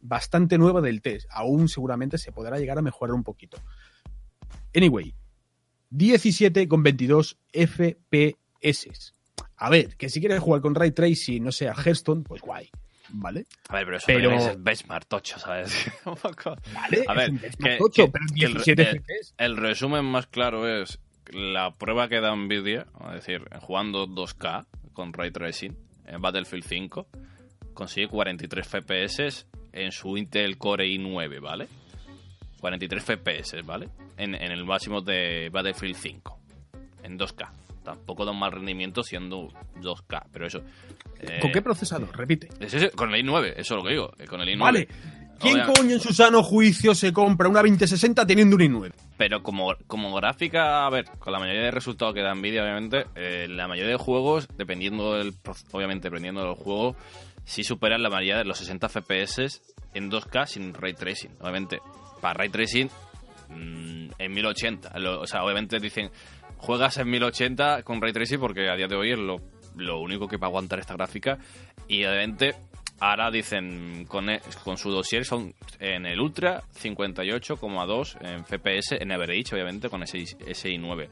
bastante nueva del test. Aún seguramente se podrá llegar a mejorar un poquito. Anyway, 17,22 FPS. A ver, que si quieres jugar con ray tracing, no sé, a Hearthstone, pues guay. ¿Vale? A ver, pero eso pero... es benchmark tocho, ¿sabes? vale, a ver, que, tocho, pero 17 el, resumen más claro es la prueba que da Nvidia, es decir, jugando 2K con Ray Tracing en Battlefield 5, consigue 43 FPS en su Intel Core i9, ¿vale? 43 FPS, ¿vale? En, en el máximo de Battlefield 5, en 2K tampoco da un mal rendimiento siendo 2K, pero eso... ¿Con qué eh, procesador? Repite. Es con el i9, eso es lo que digo, eh, con el i9. Vale, ¿Quién coño en su sano juicio se compra una 2060 teniendo un i9? Pero como, como gráfica, a ver, con la mayoría de resultados que da Nvidia, obviamente, eh, la mayoría de juegos, dependiendo del, obviamente, dependiendo del juego, sí superan la mayoría de los 60 FPS en 2K sin ray tracing. Obviamente, para ray tracing mm, en 1080. o sea, obviamente dicen, juegas en 1080 con ray tracing porque a día de hoy es lo, lo único que va a aguantar esta gráfica. Y obviamente Ahora dicen con, e, con su dossier son en el Ultra 58,2 en FPS, en average, obviamente, con ese, ese i9.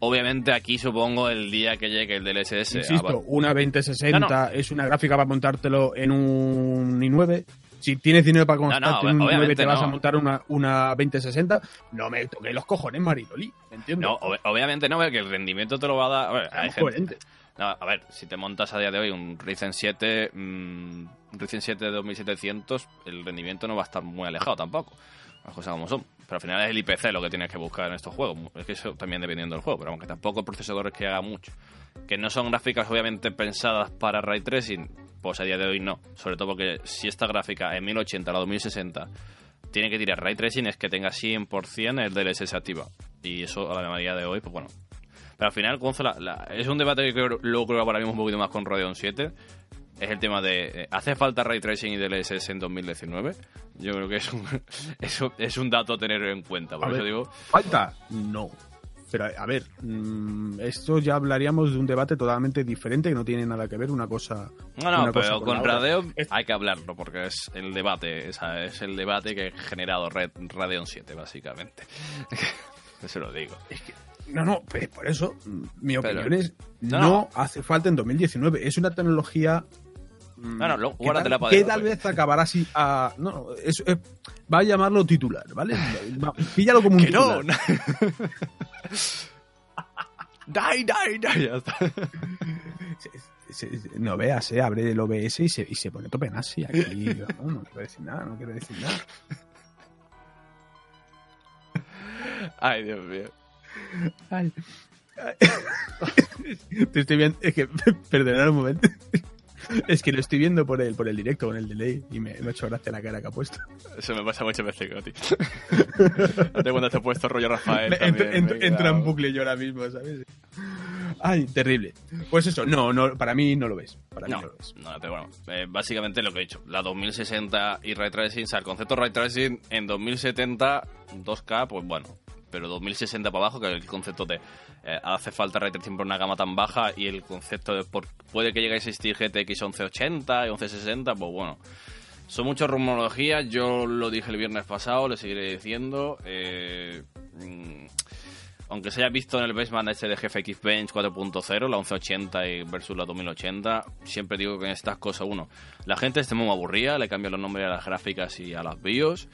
Obviamente aquí supongo el día que llegue el DLSS. Insisto, una 2060 es una gráfica para montártelo en un i9. Si tienes dinero para montarte un i9 te vas a montar una, una 2060, no me toque los cojones, Maridoli. ¿Entiendes? No, obviamente no, porque el rendimiento te lo va a dar. A ver, hay gente, a ver, si te montas a día de hoy un Ryzen 7, mmm, Ryzen 7 de 2700, el rendimiento no va a estar muy alejado tampoco. Las cosas como son. Pero al final es el IPC lo que tienes que buscar en estos juegos. Es que eso también dependiendo del juego, pero aunque tampoco el procesador es que haga mucho. Que no son gráficas obviamente pensadas para ray tracing, pues a día de hoy no. Sobre todo porque si esta gráfica en 1080 la 2060 tiene que tirar ray tracing es que tenga 100% el DLSS activa. Y eso a la mayoría de hoy, pues bueno, pero al final, consola, es un debate que creo, lo creo ahora mismo un poquito más con Radeon 7. Es el tema de, eh, ¿hace falta ray tracing y DLSS en 2019? Yo creo que es un, es, un dato a tener en cuenta. Por eso digo. ¿Falta? No. Pero a ver, mm, esto ya hablaríamos de un debate totalmente diferente que no tiene nada que ver una cosa. No, no, pero con, Radeon hay que hablarlo porque es el debate, es el debate que ha generado Radeon 7, básicamente. Eso lo digo. Es que no, no, pues por eso, mi opinión es, no, hace falta en 2019. Es una tecnología no, no, que, tal, la que tal vez acabará así a... No, es, va a llamarlo titular, ¿vale? Píllalo como un que no! ¡Die, die, die! Ya está. no veas, eh, abre el OBS y se, y se pone tope así aquí. No, no quiero decir nada, no quiero decir nada. Ay, Dios mío. Ay. Te estoy viendo, es que, perdonad un momento. Es que lo estoy viendo por el, por el directo con el delay y me, me ha hecho gracia la cara que ha puesto. Eso me pasa muchas veces con ti. te cuando te he puesto rollo Rafael. entra en bucle yo ahora mismo, ¿sabes? Ay, terrible. Pues eso, no, no, para mí no lo ves. Para no, mí no lo ves. No, pero bueno, eh, básicamente lo que he dicho. La 2060 y Ray Tracing, o sea, el concepto Ray Tracing en 2070, 2K, pues bueno, pero 2060 para abajo, que el concepto de eh, hace falta ray tracing por una gama tan baja y el concepto de por, puede que llegue a existir GTX 1180 y 1160, pues bueno. Son muchas rumorologías, yo lo dije el viernes pasado, le seguiré diciendo. Eh, mm, aunque se haya visto en el benchmark este de GFX Bench 4.0, la 1180 versus la 2080, siempre digo que en estas cosas, uno, la gente está muy aburrida, le cambian los nombres a las gráficas y a las BIOS.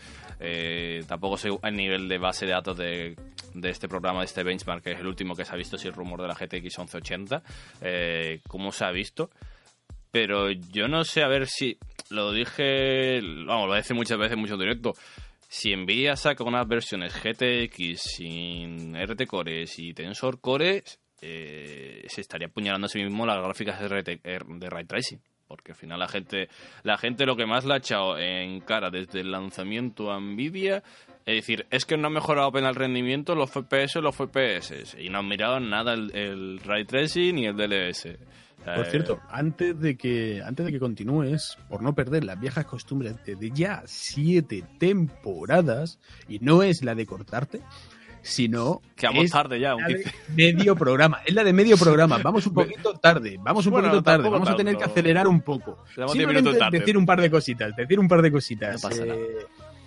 Eh, tampoco sé el nivel de base de datos de, este programa, de este benchmark, que es el último que se ha visto, si el rumor de la GTX 1180, eh, cómo se ha visto. Pero yo no sé, a ver si lo dije, vamos, lo dice muchas veces, mucho directo. Si Nvidia saca unas versiones GTX sin RT Cores y Tensor Cores, eh, se estaría apuñalando a sí mismo las gráficas de, de Ray Tracing porque al final la gente, la gente lo que más la ha echado en cara desde el lanzamiento a Nvidia es decir, es que no ha mejorado apenas el rendimiento, los FPS, los FPS, y no han mirado nada el, ray tracing ni el DLS. Por cierto, antes de que antes de que continúes, por no perder las viejas costumbres de ya siete temporadas, y no es la de cortarte, sino que vamos tarde ya, medio programa. Es la de medio programa. Vamos un poquito tarde, vamos un poquito tarde. Vamos a tener que acelerar un poco. Simplemente decir un par de cositas, decir un par de cositas. Eh,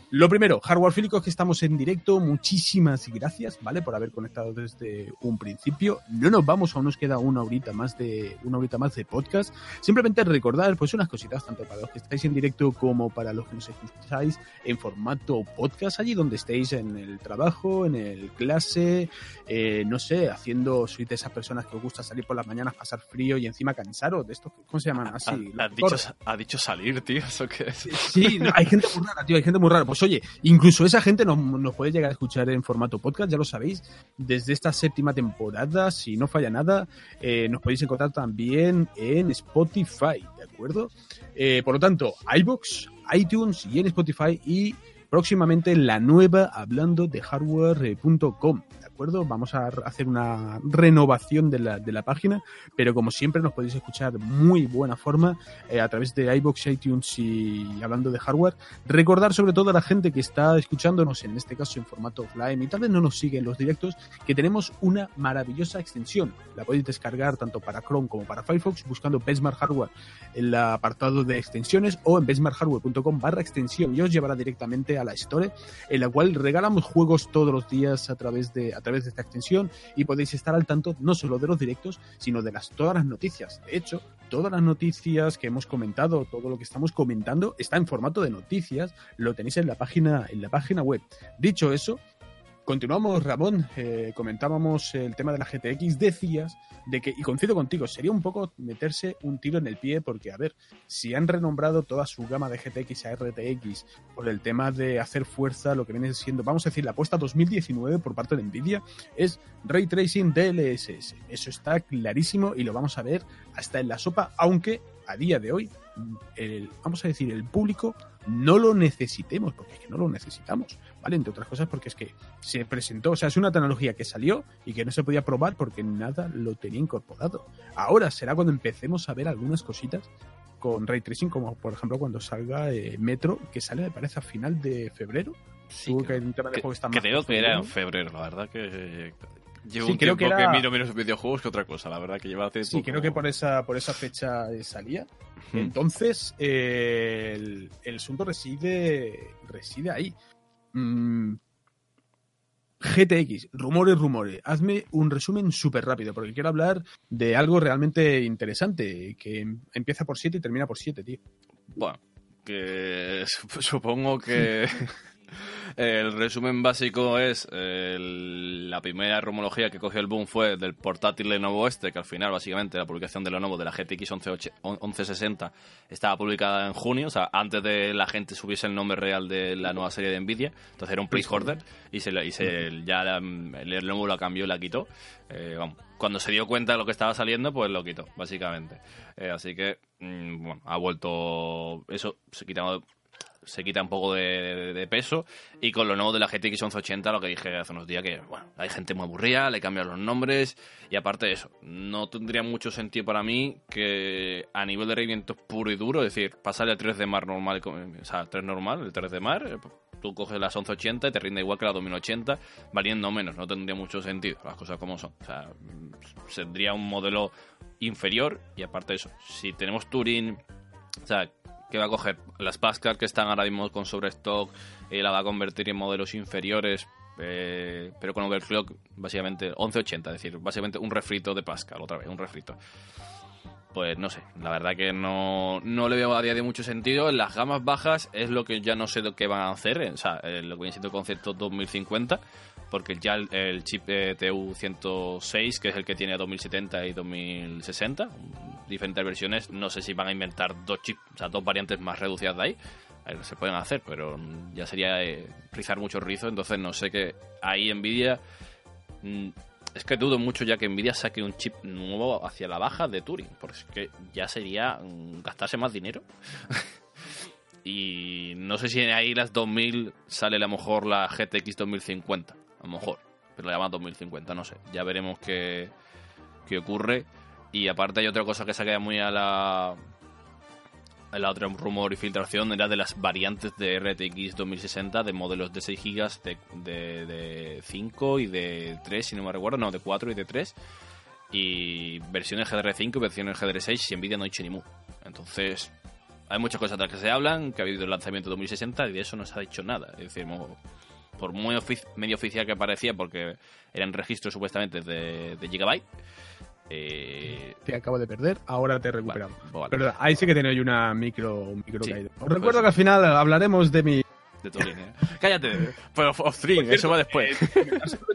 lo primero, hardware fílicos que estamos en directo, muchísimas gracias, ¿vale? Por haber conectado desde un principio. No nos vamos, aún nos queda una horita más de una horita más de podcast. Simplemente recordar pues unas cositas tanto para los que estáis en directo como para los que nos escucháis en formato podcast allí donde estéis en el trabajo, en el clase, eh, no sé, haciendo suite a esas personas que os gusta salir por las mañanas, pasar frío y encima cansaros de estos, ¿cómo se llaman? Así. Ha, dicho, ha dicho, salir, tío, ¿eso qué es? Sí, hay gente muy rara, tío, hay gente muy rara. Pues oye, incluso esa gente nos, puede llegar a escuchar en formato podcast, ya lo sabéis, desde esta séptima temporada, si no falla nada, eh, nos podéis encontrar también en Spotify, ¿de acuerdo? Eh, por lo tanto, iBox, iTunes y en Spotify y próximamente la nueva hablando de hardware.com. ¿De acuerdo? Vamos a hacer una renovación de la, de la página, pero como siempre nos podéis escuchar muy buena forma eh, a través de iBox, iTunes y hablando de hardware. Recordar sobre todo a la gente que está escuchándonos, en este caso en formato offline y tal vez no nos sigue en los directos, que tenemos una maravillosa extensión. La podéis descargar tanto para Chrome como para Firefox buscando Benchmark Hardware en el apartado de extensiones o en benchmarkhardware.com barra extensión y os llevará directamente a la Store, en la cual regalamos juegos todos los días a través de, a través de esta extensión y podéis estar al tanto no solo de los directos, sino de las, todas las noticias. De hecho, todas las noticias que hemos comentado, todo lo que estamos comentando, está en formato de noticias, lo tenéis en la página, en la página web. Dicho eso, Continuamos, Ramón. Eh, comentábamos el tema de la GTX. Decías de que, y coincido contigo, sería un poco meterse un tiro en el pie, porque, a ver, si han renombrado toda su gama de GTX a RTX por el tema de hacer fuerza, lo que viene siendo, vamos a decir, la apuesta 2019 por parte de Nvidia es Ray Tracing DLSS. Eso está clarísimo y lo vamos a ver hasta en la sopa, aunque a día de hoy, el, vamos a decir, el público no lo necesitemos, porque es que no lo necesitamos, ¿vale? Entre otras cosas porque es que se presentó, o sea, es una tecnología que salió y que no se podía probar porque nada lo tenía incorporado. Ahora será cuando empecemos a ver algunas cositas con ray tracing, como por ejemplo cuando salga eh, Metro, que sale me parece a final de febrero. Sí, creo, que, creo que era en febrero, la verdad que Llevo sí, un creo que, era... que miro menos videojuegos que otra cosa, la verdad que lleva hace Sí, creo que por esa, por esa fecha salía. Entonces, eh, el, el, asunto reside, reside ahí. Mm, GTX, rumores, rumores. Hazme un resumen súper rápido, porque quiero hablar de algo realmente interesante, que empieza por 7 y termina por 7, tío. Bueno, que supongo que... El resumen básico es la primera rumología que cogió el boom fue del portátil Lenovo este, que al final básicamente la publicación de Lenovo de la GTX 1160 estaba publicada en junio, o sea, antes de la gente subiese el nombre real de la nueva serie de Nvidia, entonces era un placeholder y, se, y se, ya la, el Lenovo la cambió y la quitó. Eh, vamos, cuando se dio cuenta de lo que estaba saliendo, pues lo quitó, básicamente. Eh, así que, mmm, bueno, ha vuelto eso, se quitado se quita un poco de, peso. Y con lo nuevo de la GTX 1180, lo que dije hace unos días, que bueno, hay gente muy aburrida, le cambian los nombres. Y aparte de eso, no tendría mucho sentido para mí que a nivel de rendimiento puro y duro, es decir, pasarle al 3 de mar normal, o sea, 3 normal, el 3 de mar, eh, pues, tú coges las 1180 y te rinde igual que la 2080, valiendo menos, no tendría mucho sentido, las cosas como son. O sea, tendría un modelo inferior y aparte de eso, si tenemos Turing, o sea, que va a coger las Pascal que están ahora mismo con sobrestock y la va a convertir en modelos inferiores, eh, pero con overclock básicamente 1180, es decir, básicamente un refrito de Pascal, otra vez, un refrito. Pues no sé, la verdad que no, no le veo a día de mucho sentido. En las gamas bajas es lo que ya no sé lo que van a hacer, o sea, eh, lo que viene siendo el concepto 2050, porque ya el, chip eh, TU106, que es el que tiene 2070 y 2060, diferentes versiones, no sé si van a inventar dos chips, o sea, dos variantes más reducidas de ahí. Se pueden hacer, pero ya sería eh, rizar mucho rizo, entonces no sé que ahí Nvidia... Mm, es que dudo mucho ya que Nvidia saque un chip nuevo hacia la baja de Turing, porque es que ya sería mm, gastarse más dinero. y no sé si ahí las 2000 sale a lo mejor la GTX 2050, lo mejor, pero la llaman 2050, no sé. Ya veremos qué, qué ocurre. Y aparte hay otra cosa que se queda muy a la... El otro rumor y filtración era de las variantes de RTX 2060 de modelos de 6 GB, de, de, 5 y de 3, si no me recuerdo, no, de 4 y de 3. Y versiones GDR5 y versiones GDR6 si Nvidia no ha dicho ni mu. Entonces, hay muchas cosas de las que se hablan, que ha habido el lanzamiento de 2060 y de eso no se ha dicho nada. Es decir, por muy medio oficial que parecía, porque eran registros supuestamente de, de Gigabyte, eh... Te acabo de perder, ahora te. Vale, vale. Pero ahí sí que tenéis una micro, micro sí, caída. Os pues recuerdo que al final hablaremos de mi. De tu línea. Cállate, pero off stream, eso va después.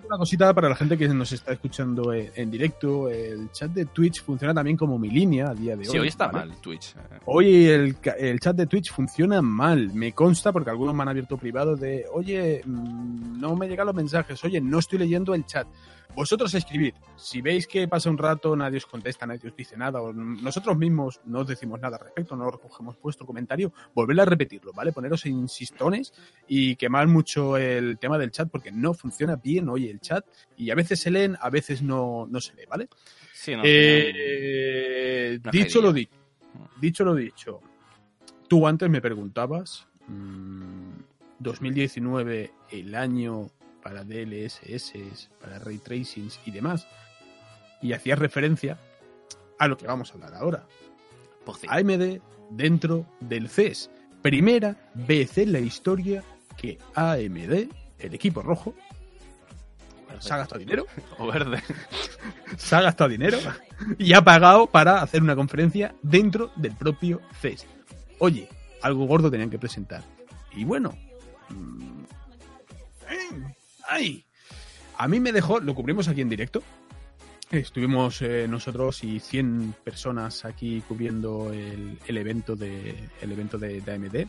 una cosita para la gente que nos está escuchando en directo. El chat de Twitch funciona también como mi línea a día de hoy. Sí, hoy está ¿vale? mal Twitch. Hoy el, el, chat de Twitch funciona mal. Me consta porque algunos me han abierto privado de, oye, no me llegan los mensajes, oye, no estoy leyendo el chat vosotros escribid. Si veis que pasa un rato, nadie os contesta, nadie os dice nada, o nosotros mismos no os decimos nada al respecto, no recogemos vuestro comentario, volved a repetirlo, ¿vale? Poneros insistones y quemar mucho el tema del chat porque no funciona bien hoy el chat y a veces se leen, a veces no, no se lee, ¿vale? Sí, no, Eh, dicho lo dicho, dicho lo dicho, tú antes me preguntabas, mm, 2019, el año para DLSS, para ray tracings y demás, y hacías referencia a lo que vamos a hablar ahora. AMD dentro del CES. Primera vez en la historia que AMD, el equipo rojo, se ha gastado dinero O verde. se ha gastado dinero y ha pagado para hacer una conferencia dentro del propio CES. Oye, algo gordo tenían que presentar. Y bueno, mm, ¡ay! A mí me dejó, lo cubrimos aquí en directo. Estuvimos eh, nosotros y 100 personas aquí cubriendo el, el evento de el evento de, de AMD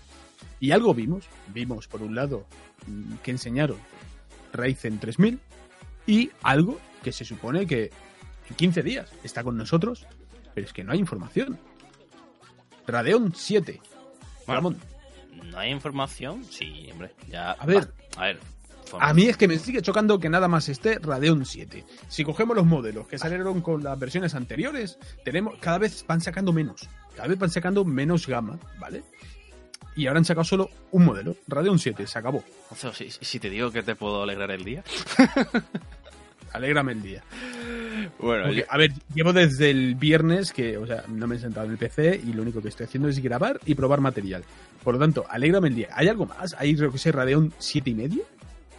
y algo vimos. Vimos por un lado mm, que enseñaron Ryzen 3000 y algo que se supone que en 15 días está con nosotros, pero es que no hay información. Radeon 7. Bueno, Ramón, ¿No hay información? Sí, hombre. Ya, A ver. va, a ver. A mí es que me sigue chocando que nada más esté Radeon 7. Si cogemos los modelos que salieron con las versiones anteriores, tenemos cada vez van sacando menos. Cada vez van sacando menos gama, ¿vale? Y ahora han sacado solo un modelo, Radeon 7, se acabó. O sea, si, si te digo que te puedo alegrar el día. Alégrame el día. Bueno, Porque, yo- a ver, llevo desde el viernes que, o sea, no me he sentado en el PC y lo único que estoy haciendo es grabar y probar material. Por lo tanto, alégrame el día. ¿Hay algo más? ¿Hay, creo que sé, Radeon 7 y medio?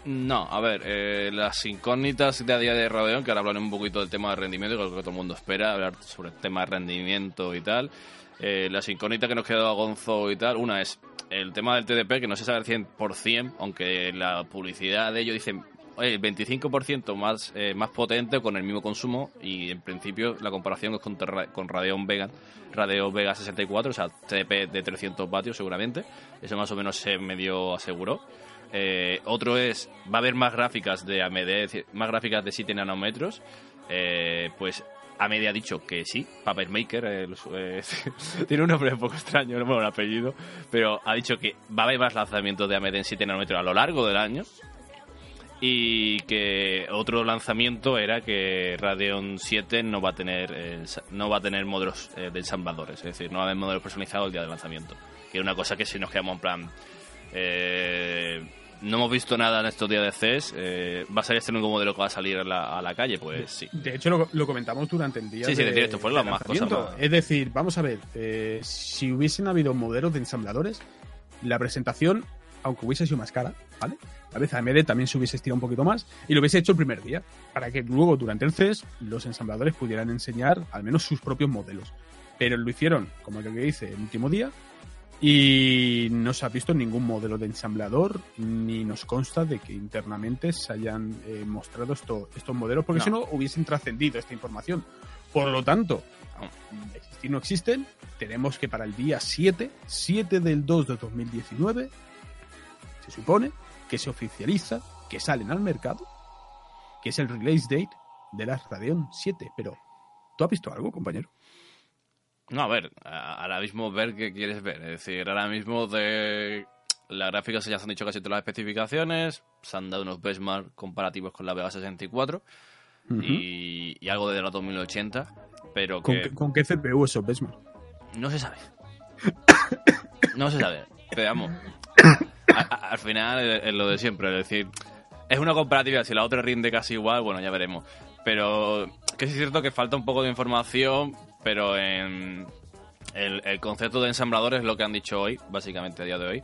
No, a ver, eh, las incógnitas de a día de Radeon, que ahora hablan un poquito del tema de rendimiento, que es lo que todo el mundo espera, hablar sobre el tema de rendimiento y tal. Eh, las incógnitas que nos quedó a Gonzo y tal, una es el tema del TDP, que no se sabe al 100%, aunque la publicidad de ello dice oye, el 25% más, eh, más potente con el mismo consumo y en principio la comparación es con, con Radeon Vega, Radeon Vega 64, o sea, TDP de 300 vatios seguramente, eso más o menos se medio aseguró. Eh, otro es, va a haber más gráficas de AMD, más gráficas de 7 nanómetros. Eh, pues AMD ha dicho que sí, Papermaker, eh, los- eh, tiene un nombre un poco extraño, no me el apellido, pero ha dicho que va a haber más lanzamientos de AMD en 7 nanómetros a lo largo del año. Y que otro lanzamiento era que Radeon 7 no va a tener no va a tener modelos de ensambladores, es decir, no va a haber modelos personalizados el día del lanzamiento. Que es una cosa que si nos quedamos en plan, eh, no hemos visto nada en estos días de CES. eh, ¿Va a ser este el único modelo que va a salir a la, a la calle? Pues sí. De hecho, lo, lo comentamos durante el día. Sí, sí, de, de directo, fue la de más cosa más- Es decir, vamos a ver, eh, si hubiesen habido modelos de ensambladores, la presentación, aunque hubiese sido más cara, ¿vale? A veces AMD también se hubiese estirado un poquito más y lo hubiese hecho el primer día, para que luego durante el CES los ensambladores pudieran enseñar al menos sus propios modelos. Pero lo hicieron, como el que dice, el último día y no se ha visto ningún modelo de ensamblador ni nos consta de que internamente se hayan eh, mostrado esto- estos modelos porque No. si no hubiesen trascendido esta información. Por lo tanto, existir no existen, tenemos que para el día 7, 7 del 2 de 2019, se supone que se oficializa que salen al mercado, que es el release date de la Radeon 7. Pero, ¿tú has visto algo, compañero? No, a ver, ahora mismo ver qué quieres ver. Es decir, ahora mismo de las gráficas ya se han dicho casi todas las especificaciones, se han dado unos benchmark comparativos con la Vega 64 y, y algo de la 2080, pero ¿Con, que qué, con qué CPU esos benchmark? no se sabe. No se sabe. Pero vamos, a- a- al final es es lo de siempre, es decir, es una comparativa, si la otra rinde casi igual, bueno, ya veremos. Pero que es cierto que falta un poco de información, pero en el, concepto de ensamblador es lo que han dicho hoy, básicamente a día de hoy,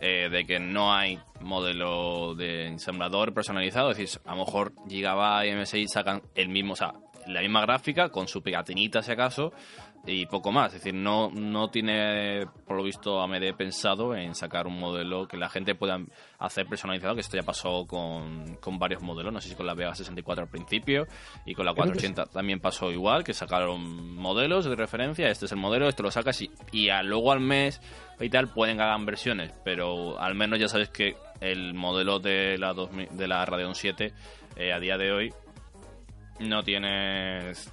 eh, de que no hay modelo de ensamblador personalizado, es decir, a lo mejor Gigabyte y MSI sacan el mismo, o sea, la misma gráfica con su pegatinita si acaso y poco más, es decir, no, no tiene por lo visto AMD pensado en sacar un modelo que la gente pueda hacer personalizado, que esto ya pasó con, con varios modelos, no sé si con la Vega 64 al principio y con la Creo que 480 también pasó igual, que sacaron modelos de referencia, este es el modelo, esto lo sacas y, y a- luego al mes y tal pueden que hagan versiones, pero al menos ya sabes que el modelo de la, 2000 de la Radeon 7 eh, a día de hoy no tienes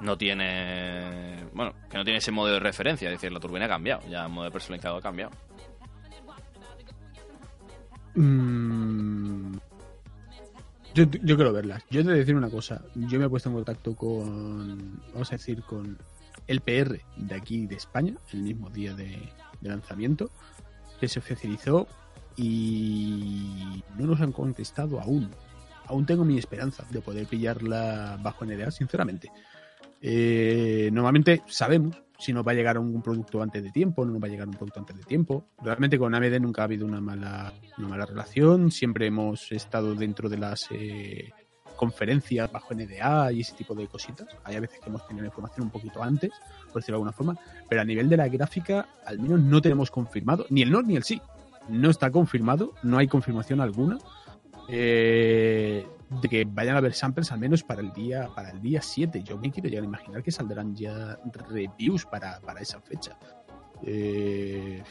no tiene bueno que no tiene ese modo de referencia es decir la turbina ha cambiado ya el modo personalizado ha cambiado Mm, yo, yo quiero verlas. Yo te voy a decir una cosa. Yo me he puesto en contacto con, vamos a decir, con el PR de aquí de España, el mismo día de, de lanzamiento, que se oficializó y no nos han contestado aún. Aún tengo mi esperanza de poder pillarla bajo NDA, sinceramente. Eh, normalmente sabemos si nos va a llegar un producto antes de tiempo, no nos va a llegar un producto antes de tiempo. Realmente con AMD nunca ha habido una mala, una mala relación, siempre hemos estado dentro de las eh, conferencias bajo NDA y ese tipo de cositas. Hay a veces que hemos tenido información un poquito antes, por decirlo de alguna forma, pero a nivel de la gráfica al menos no tenemos confirmado, ni el no ni el sí. No está confirmado, no hay confirmación alguna. Eh, de que vayan a haber samples al menos para el día para el día 7. Yo me quiero llegar a imaginar que saldrán ya reviews para, para esa fecha. Eh,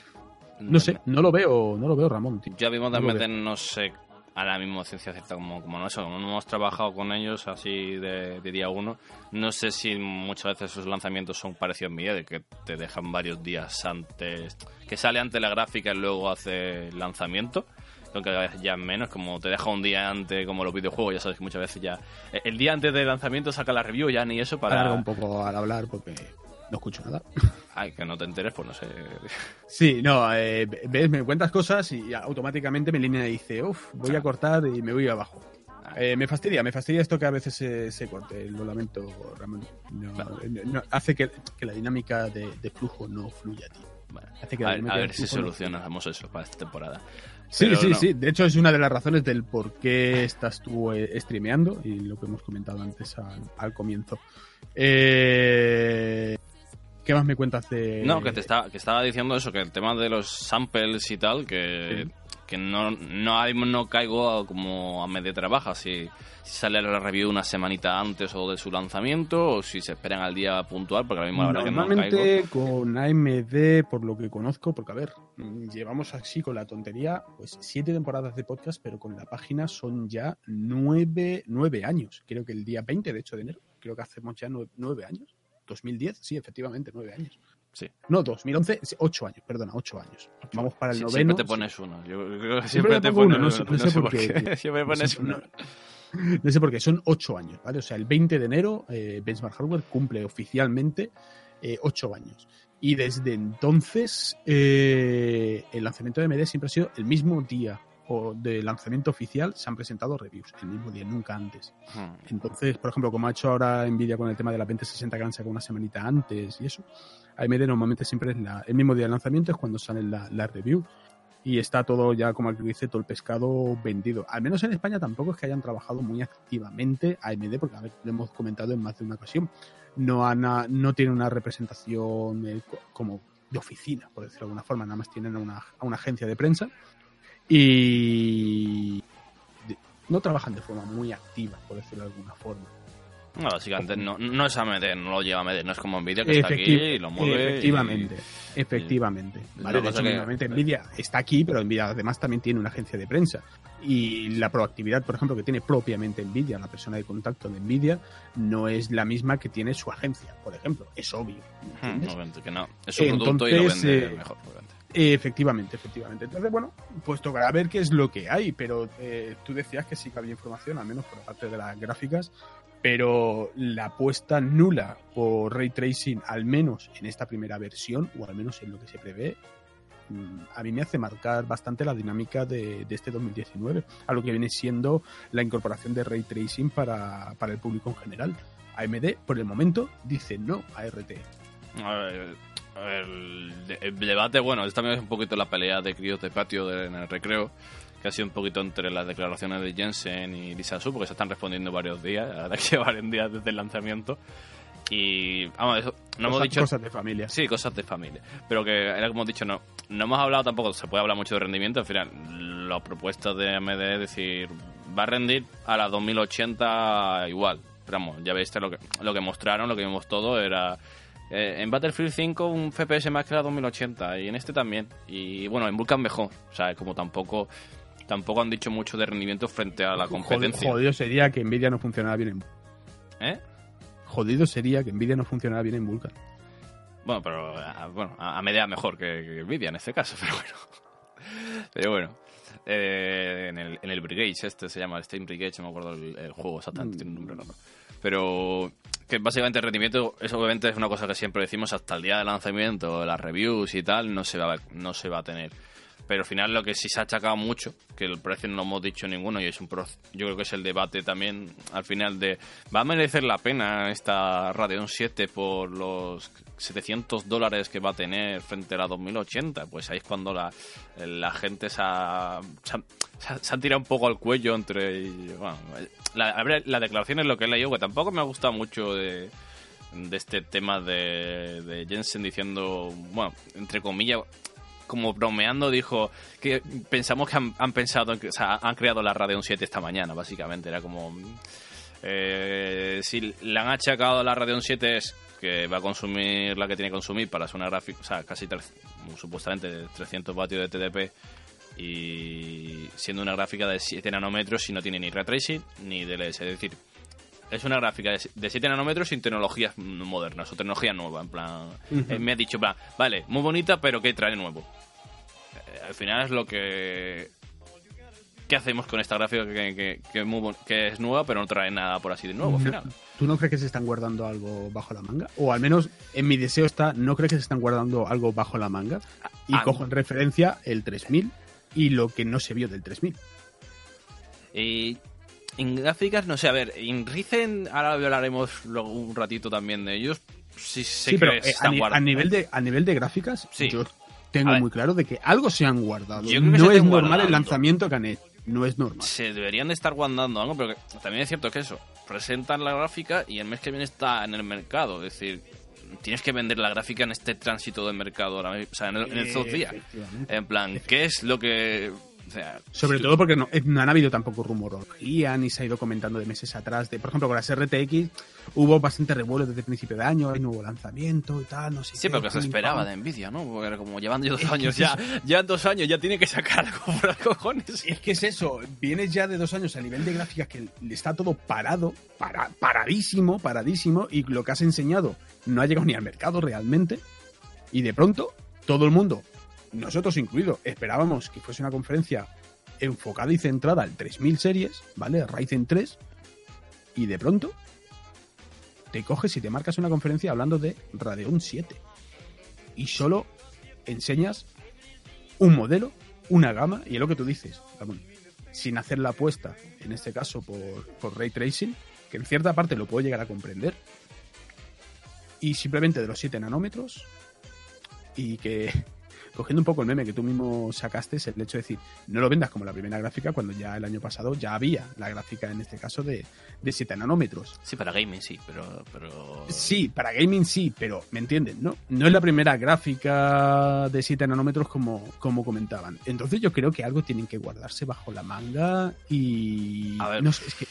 no sé, no lo veo, no lo veo, Ramón. Tío. Yo mismo No también no sé ahora mismo ciencia cierta como, como no, eso, no hemos trabajado con ellos así de, de día uno. No sé si muchas veces sus lanzamientos son parecidos a mi de que te dejan varios días antes, que sale antes la gráfica y luego hace el lanzamiento. Aunque cada vez ya menos, como te deja un día antes, como los videojuegos, ya sabes que muchas veces ya. El día antes del lanzamiento saca la review, ya ni eso para. Alarga un poco al hablar porque no escucho nada. Ay, que no te enteres, pues no sé. Sí, no, eh, ves, me cuentas cosas y automáticamente mi línea dice, uff, voy a cortar y me voy abajo. Eh, me fastidia, me fastidia esto que a veces se, se corte, lo lamento, Ramón. No, no, hace que, que, la dinámica de, de, flujo no fluya, tío. Bueno, hace que a, ver, a ver si solucionamos eso para esta temporada. Sí, Pero sí, no. sí. De hecho, es una de las razones del por qué estás tú eh, streameando y lo que hemos comentado antes al, al comienzo. Eh, ¿Qué más me cuentas de.? No, que te estaba, que estaba diciendo eso, que el tema de los samples y tal, que, sí. Que no, no, no caigo como a medio trabaja. Si, si sale la review una semanita antes o de su lanzamiento, o si se esperan al día puntual, porque a la misma hora Normalmente que no caigo. con AMD, por lo que conozco, porque a ver, llevamos así con la tontería, pues siete temporadas de podcast, pero con la página son ya nueve, nueve años. Creo que el día 20, de hecho, de enero, creo que hacemos ya nueve, nueve años. 2010, sí, efectivamente, nueve años. Sí. No, 2011, ocho años, perdona, ocho años. Vamos para el sí, noveno. Siempre te pones uno. Yo creo que siempre, siempre te pones uno. No, no, sé, por qué. siempre pones uno. No sé por qué, son ocho años, ¿vale? O sea, el 20 de enero, eh, Benchmark Hardware cumple oficialmente eh, ocho años. Y desde entonces, eh, el lanzamiento de AMD siempre ha sido el mismo día o de lanzamiento oficial se han presentado reviews el mismo día, nunca antes. Hmm. Entonces, por ejemplo, como ha hecho ahora Nvidia con el tema de la 2060 que han sacado una semanita antes y eso, AMD normalmente siempre es la, el mismo día de lanzamiento es cuando salen la, la review y está todo ya, como dice, todo el pescado vendido. Al menos en España tampoco es que hayan trabajado muy activamente AMD, porque lo hemos comentado en más de una ocasión, no, han, no tiene una representación eh, como de oficina, por decirlo de alguna forma, nada más tienen a una, a una agencia de prensa y no trabajan de forma muy activa, por decirlo de alguna forma. No, básicamente no, no es AMD, no lo lleva AMD, no es como Nvidia que Efecti está aquí y lo mueve. Efectivamente, y, efectivamente. Y, vale, de hecho, que, Nvidia está aquí, pero Nvidia además también tiene una agencia de prensa. Y la proactividad, por ejemplo, que tiene propiamente Nvidia, la persona de contacto de Nvidia, no es la misma que tiene su agencia, por ejemplo. Es obvio. Hmm, que no. Es un producto Entonces, y lo vende eh, mejor. Efectivamente, efectivamente. Entonces, bueno, pues tocará ver qué es lo que hay, pero eh, tú decías que sí que había información, al menos por parte de las gráficas, pero la apuesta nula por ray tracing, al menos en esta primera versión, o al menos en lo que se prevé, mm, a mí me hace marcar bastante la dinámica de, de, este 2019, a lo que viene siendo la incorporación de ray tracing para, para el público en general. AMD, por el momento, dice no a RT. A ver, el, debate, bueno, esta también es un poquito la pelea de críos de patio de, en el recreo, que ha sido un poquito entre las declaraciones de Jensen y Lisa Su, porque se están respondiendo varios días, la verdad que varios días desde el lanzamiento. Y, vamos, eso, no cosas, hemos dicho. Cosas de familia. Sí, cosas de familia. Pero que era como hemos dicho, no, no hemos hablado tampoco, se puede hablar mucho de rendimiento, al final, las propuestas de AMD es decir, va a rendir a la 2080 igual. Pero vamos, ya veis lo que, lo que mostraron, lo que vimos todo era eh, en Battlefield 5 un FPS más que la 2080 y en este también. Y bueno, en Vulcan mejor. O sea, como tampoco tampoco han dicho mucho de rendimiento frente a la competencia. Jodido sería que Nvidia no funcionara bien en ¿Eh? Jodido sería que Nvidia no funcionara bien en Vulkan. Bueno, pero a, bueno, a, media mejor que, que, Nvidia en este caso, pero bueno. Pero bueno. Eh, en, el, en el Brigade, este se llama Steam Brigade, no me acuerdo el, juego exactamente, tiene un nombre raro. Pero que básicamente el rendimiento, eso obviamente es una cosa que siempre decimos hasta el día de lanzamiento, las reviews y tal, no se va, no se va a tener. Pero al final lo que sí se ha achacado mucho, que el precio no hemos dicho ninguno y es un pro, yo creo que es el debate también al final de ¿va a merecer la pena esta Radeon 7 por los 700 dólares que va a tener frente a la 2080? Pues ahí es cuando la, la gente se ha, se, tirado un poco al cuello entre... Bueno, la, la declaración es lo que he leído, que tampoco me ha gustado mucho de de este tema de, de Jensen diciendo, bueno, entre comillas, como bromeando, dijo que pensamos que han, pensado, o han creado la Radeon 7 esta mañana, básicamente. Era como. Eh, si le han achacado la Radeon 7 es que va a consumir la que tiene que consumir para hacer una gráfica, o sea, casi supuestamente 300 vatios de TDP y siendo una gráfica de 7 nanómetros y no tiene ni ray tracing ni DLS. Es decir, es una gráfica de 7 nanómetros sin tecnologías modernas o tecnología nueva. En plan, eh, me ha dicho, plan, vale, muy bonita, pero ¿qué trae nuevo? Eh, al final es lo que. ¿Qué hacemos con esta gráfica que, que, es nueva, pero no trae nada por así de nuevo al final? ¿Tú no crees que se están guardando algo bajo la manga? O al menos en mi deseo está, ¿no crees que se están guardando algo bajo la manga? Y ah, cojo en referencia el 3000 y lo que no se vio del 3000. Y en gráficas, no sé, a ver, en Ryzen, ahora hablaremos luego un ratito también de ellos. Sí, sí pero eh, a, nivel de, a nivel de gráficas, yo tengo muy claro de que algo se han guardado. no es normal el lanzamiento que han hecho. No es normal. Se deberían de estar guardando algo, pero también es cierto que eso, presentan la gráfica y el mes que viene está en el mercado. Es decir, tienes que vender la gráfica en este tránsito de mercado ahora, o sea, en, el, en esos días. En plan, ¿qué es lo que sobre todo porque no, no, han habido tampoco rumorología, ni se ha ido comentando de meses atrás. De, por ejemplo, con las RTX hubo bastante revuelo desde el principio de año, hay nuevo lanzamiento y tal, no sé. Sí, pero que se esperaba de Nvidia, ¿no? Porque era como llevando dos años ya, ya dos años ya tiene que sacar algo por los cojones. Es que es eso, vienes ya de dos años a nivel de gráficas que está todo parado, para, paradísimo, paradísimo, y lo que has enseñado no ha llegado ni al mercado realmente, y de pronto todo el mundo nosotros incluido, esperábamos que fuese una conferencia enfocada y centrada al 3000 series, ¿vale? Ryzen 3, y de pronto te coges y te marcas una conferencia hablando de Radeon 7. Y solo enseñas un modelo, una gama, y es lo que tú dices, sin hacer la apuesta, en este caso por, por Ray Tracing, que en cierta parte lo puedo llegar a comprender, y simplemente de los 7 nanómetros, y que cogiendo un poco el meme que tú mismo sacaste, es el hecho de decir, no lo vendas como la primera gráfica cuando ya el año pasado ya había la gráfica en este caso de, de 7 nanómetros. Sí, para gaming sí, pero, pero... Sí, para gaming sí, pero ¿me entienden? ¿no? No es la primera gráfica de 7 nanómetros como, como comentaban. Entonces yo creo que algo tienen que guardarse bajo la manga y... A ver. No sé, es que...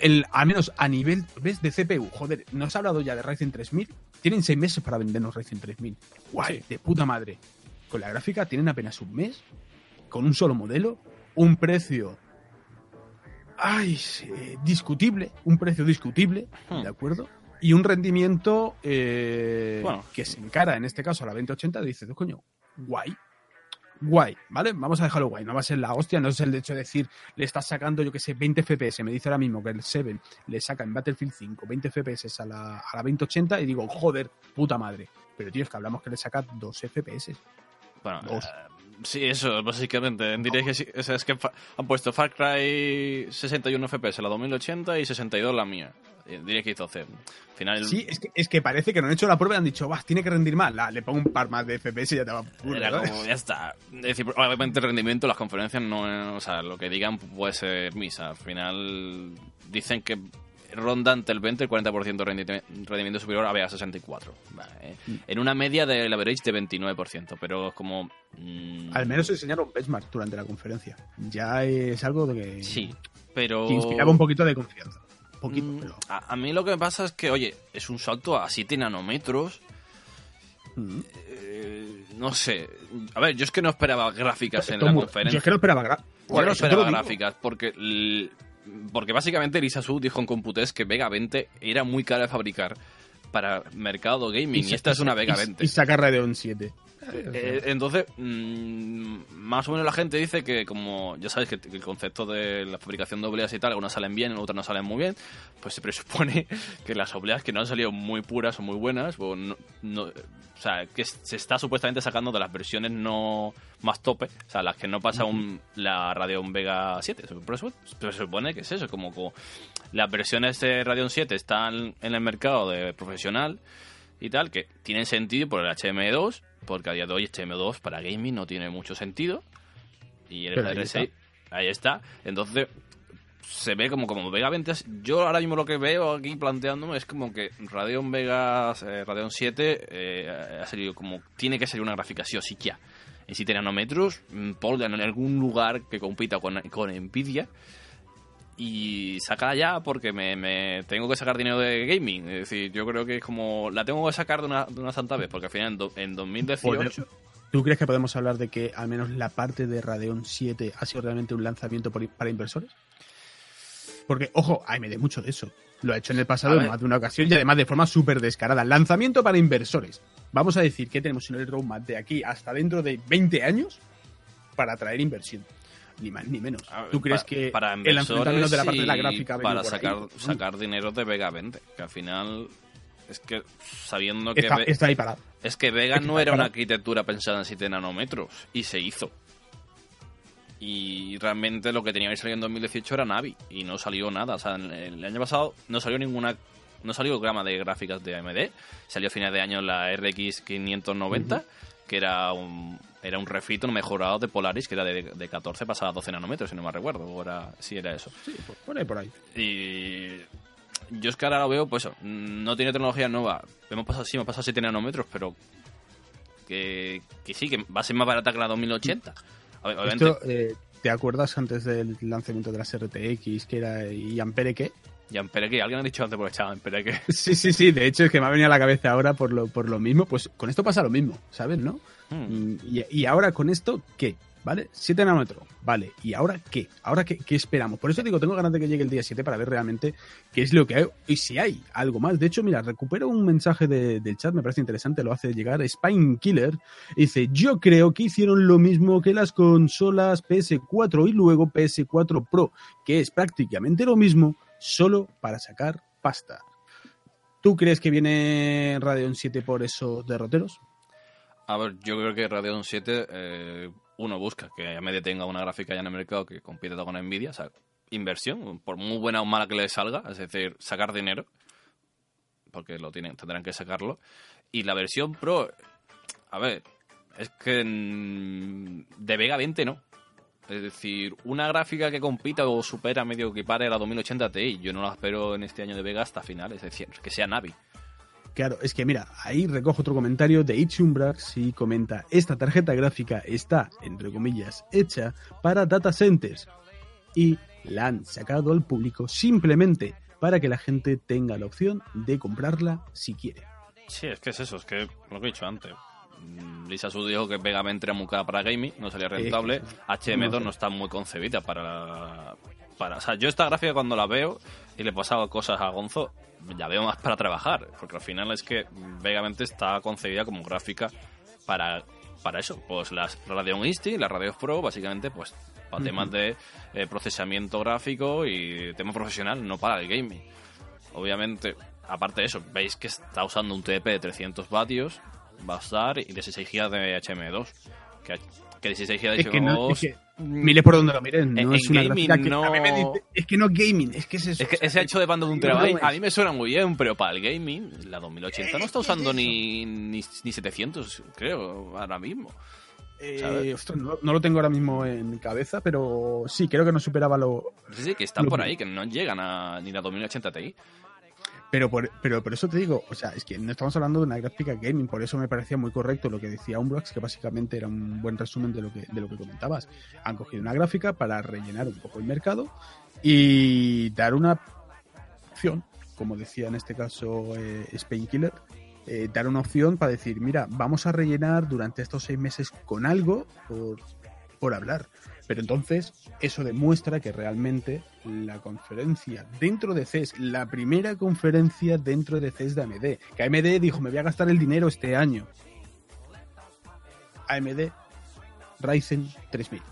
el, al menos a nivel ¿ves? de CPU, joder, nos ha hablado ya de Ryzen 3000, tienen 6 meses para vendernos Ryzen 3000. Guay, de puta madre con la gráfica tienen apenas un mes, con un solo modelo, un precio ay, eh, discutible, un precio discutible, hmm. ¿de acuerdo? Y un rendimiento eh, que se encara en este caso a la 2080 dice, coño, guay, guay, ¿vale? Vamos a dejarlo guay, no va a ser la hostia, no es el hecho de decir, le estás sacando, yo que sé, 20 FPS, me dice ahora mismo que el 7 le saca en Battlefield 5 20 FPS a la, a la 2080 y digo, joder, puta madre. Pero tío, es que hablamos que le saca 2 FPS. Bueno, eh, sí, eso, básicamente. Diréis que es que han puesto Far Cry 61 FPS la 2080 y 62 la mía. Diría que hizo. Final... Sí, es que, es que parece que no han hecho la prueba y han dicho, vas, tiene que rendir más. le pongo un par más de FPS y ya te va ya está. Es decir, obviamente el rendimiento, las conferencias no. O sea, lo que digan puede ser misa. Al final dicen que ronda ante el 20 el 40% de rendimiento superior a BA64. Mm. En una media del average de 29%, pero es como... Mm, Al menos enseñaron benchmark durante la conferencia. Ya es algo de que... Sí, pero... Que inspiraba un poquito de confianza. Poquito, mm, a, mí lo que me pasa es que, oye, es un salto a 7 nanómetros. Eh, no sé. A ver, yo es que no esperaba gráficas en la conferencia. Yo es que no esperaba, yo no esperaba gráficas porque porque básicamente Lisa Su dijo en Computest que Vega 20 era muy cara de fabricar para mercado gaming y, esta es una Vega 20. Y sacar Radeon 7. Eh, entonces, mm, más o menos la gente dice que como ya sabes que el concepto de la fabricación de obleas y tal, algunas salen bien, otras no salen muy bien, pues se presupone que las obleas que no han salido muy puras o muy buenas, o, no, o sea, que se está supuestamente sacando de las versiones no más tope, o sea, las que no pasa un, la Radeon Vega 7, pero se supone que es eso, como, como las versiones de Radeon 7 están en el mercado de profesional y tal, que tienen sentido por el HM2, porque a día de hoy HM2 para gaming no tiene mucho sentido. Y el R6, ahí está. Entonces, se ve como, como Vega 20. Yo ahora mismo lo que veo aquí planteándome es como que Radeon Vega, eh, Radeon 7 eh, ha salido como. Tiene que ser una gráfica sí o sí ya. En 7 nanómetros, mm, ponla en algún lugar que compita con, con Nvidia y sacarla ya porque me, tengo que sacar dinero de gaming. Es decir, yo creo que es como. La tengo que sacar de una, de una santa vez, porque al final en, 2018. ¿Tú crees que podemos hablar de que al menos la parte de Radeon 7 ha sido realmente un lanzamiento para inversores? Porque, ojo, AMD mucho de eso. Lo ha hecho en el pasado en más de una ocasión y además de forma súper descarada. Lanzamiento para inversores. Vamos a decir que tenemos en el roadmap de aquí hasta dentro de 20 años para atraer inversión ni más ni menos. ¿Tú crees que para el lanzamiento de la parte de la gráfica para sacar, sacar dinero de Vega 20? Que al final es que sabiendo que está, ahí parado. Es que Vega no era una arquitectura pensada en 7 nanómetros y se hizo. Y realmente lo que tenía que salir en 2018 era Navi y no salió nada. O sea, el año pasado no salió ninguna no salió gama de gráficas de AMD. Salió a finales de año la RX 590, que era un, era un refito mejorado de Polaris, que era de, 14 pasaba a 12 nanómetros, si no me recuerdo. Ahora sí era eso. Sí, por ahí, por ahí. Y yo es que ahora lo veo, pues no tiene tecnología nueva. Hemos pasado, sí, hemos pasado 7 nanómetros, pero que, que sí, que va a ser más barata que la 2080. Esto, eh, ¿Te acuerdas antes del lanzamiento de las RTX, que era y Ampere qué? Y Ampere qué, alguien ha dicho antes porque estaba Ampere qué. Sí, sí, sí, de hecho es que me ha venido a la cabeza ahora por lo, por lo mismo. Pues con esto pasa lo mismo, ¿sabes, no? Hmm. Y, ahora con esto, ¿qué? ¿Vale? 7 nanómetros, vale. ¿Y ahora qué? ¿Ahora qué, esperamos? Por eso digo, tengo ganas de que llegue el día 7 para ver realmente qué es lo que hay y si hay algo más. De hecho, mira, recupero un mensaje del chat, me parece interesante, lo hace llegar Spine Killer. Dice, yo creo que hicieron lo mismo que las consolas PS4 y luego PS4 Pro, que es prácticamente lo mismo, solo para sacar pasta. ¿Tú crees que viene Radeon 7 por esos derroteros? A ver, yo creo que Radeon 7 eh, uno busca que AMD tenga una gráfica ya en el mercado que compita con Nvidia, o sea, inversión, por muy buena o mala que le salga, es decir, sacar dinero, porque lo tienen, tendrán que sacarlo. Y la versión Pro, a ver, es que de Vega 20 no. Es decir, una gráfica que compita o supera medio que pare la 2080 Ti, yo no la espero en este año de Vega hasta finales, es decir, que sea Navi. Claro, es que mira, ahí recojo otro comentario de Itchumbrax y comenta, esta tarjeta gráfica está, entre comillas, hecha para data centers y la han sacado al público simplemente para que la gente tenga la opción de comprarla si quiere. Sí, es que es eso, es que lo que he dicho antes. Mm, Lisa Su dijo que Vega era muy cara para gaming, no salía rentable. HM2 no, está muy concebida para, para... O sea, yo esta gráfica cuando la veo y le he pasado cosas a Gonzo, ya veo más para trabajar, porque al final es que Vegamente está concebida como gráfica para, para eso, pues las Radeon Insti, las Radeon Pro, básicamente, pues para temas de eh, procesamiento gráfico y tema profesional, no para el gaming. Obviamente, aparte de eso, veis que está usando un TDP de 300 vatios, va a estar, y 16 GB de HM2, que que 16 GB de es mire por donde lo miren, no es una gaming, no... es que no gaming, es que es eso. Es que ese hecho de bando de un terabyte a mí me suena muy bien, pero para el gaming, la 2080 no está usando ni, ni, 700, creo, ahora mismo. Eh, no, lo tengo ahora mismo en mi cabeza, pero sí, creo que no superaba lo. Sí, sí, que están por ahí, que no llegan a ni la 2080 Ti. Pero por, pero por eso te digo, o sea, es que no estamos hablando de una gráfica gaming, por eso me parecía muy correcto lo que decía Umbrox, que básicamente era un buen resumen de lo que, de lo que comentabas. Han cogido una gráfica para rellenar un poco el mercado y dar una opción, como decía en este caso eh, Spain Killer, eh, dar una opción para decir, mira, vamos a rellenar durante estos seis meses con algo por por hablar. Pero entonces eso demuestra que realmente la conferencia dentro de CES, la primera conferencia dentro de CES de AMD, que AMD dijo me voy a gastar el dinero este año. AMD Ryzen 3000.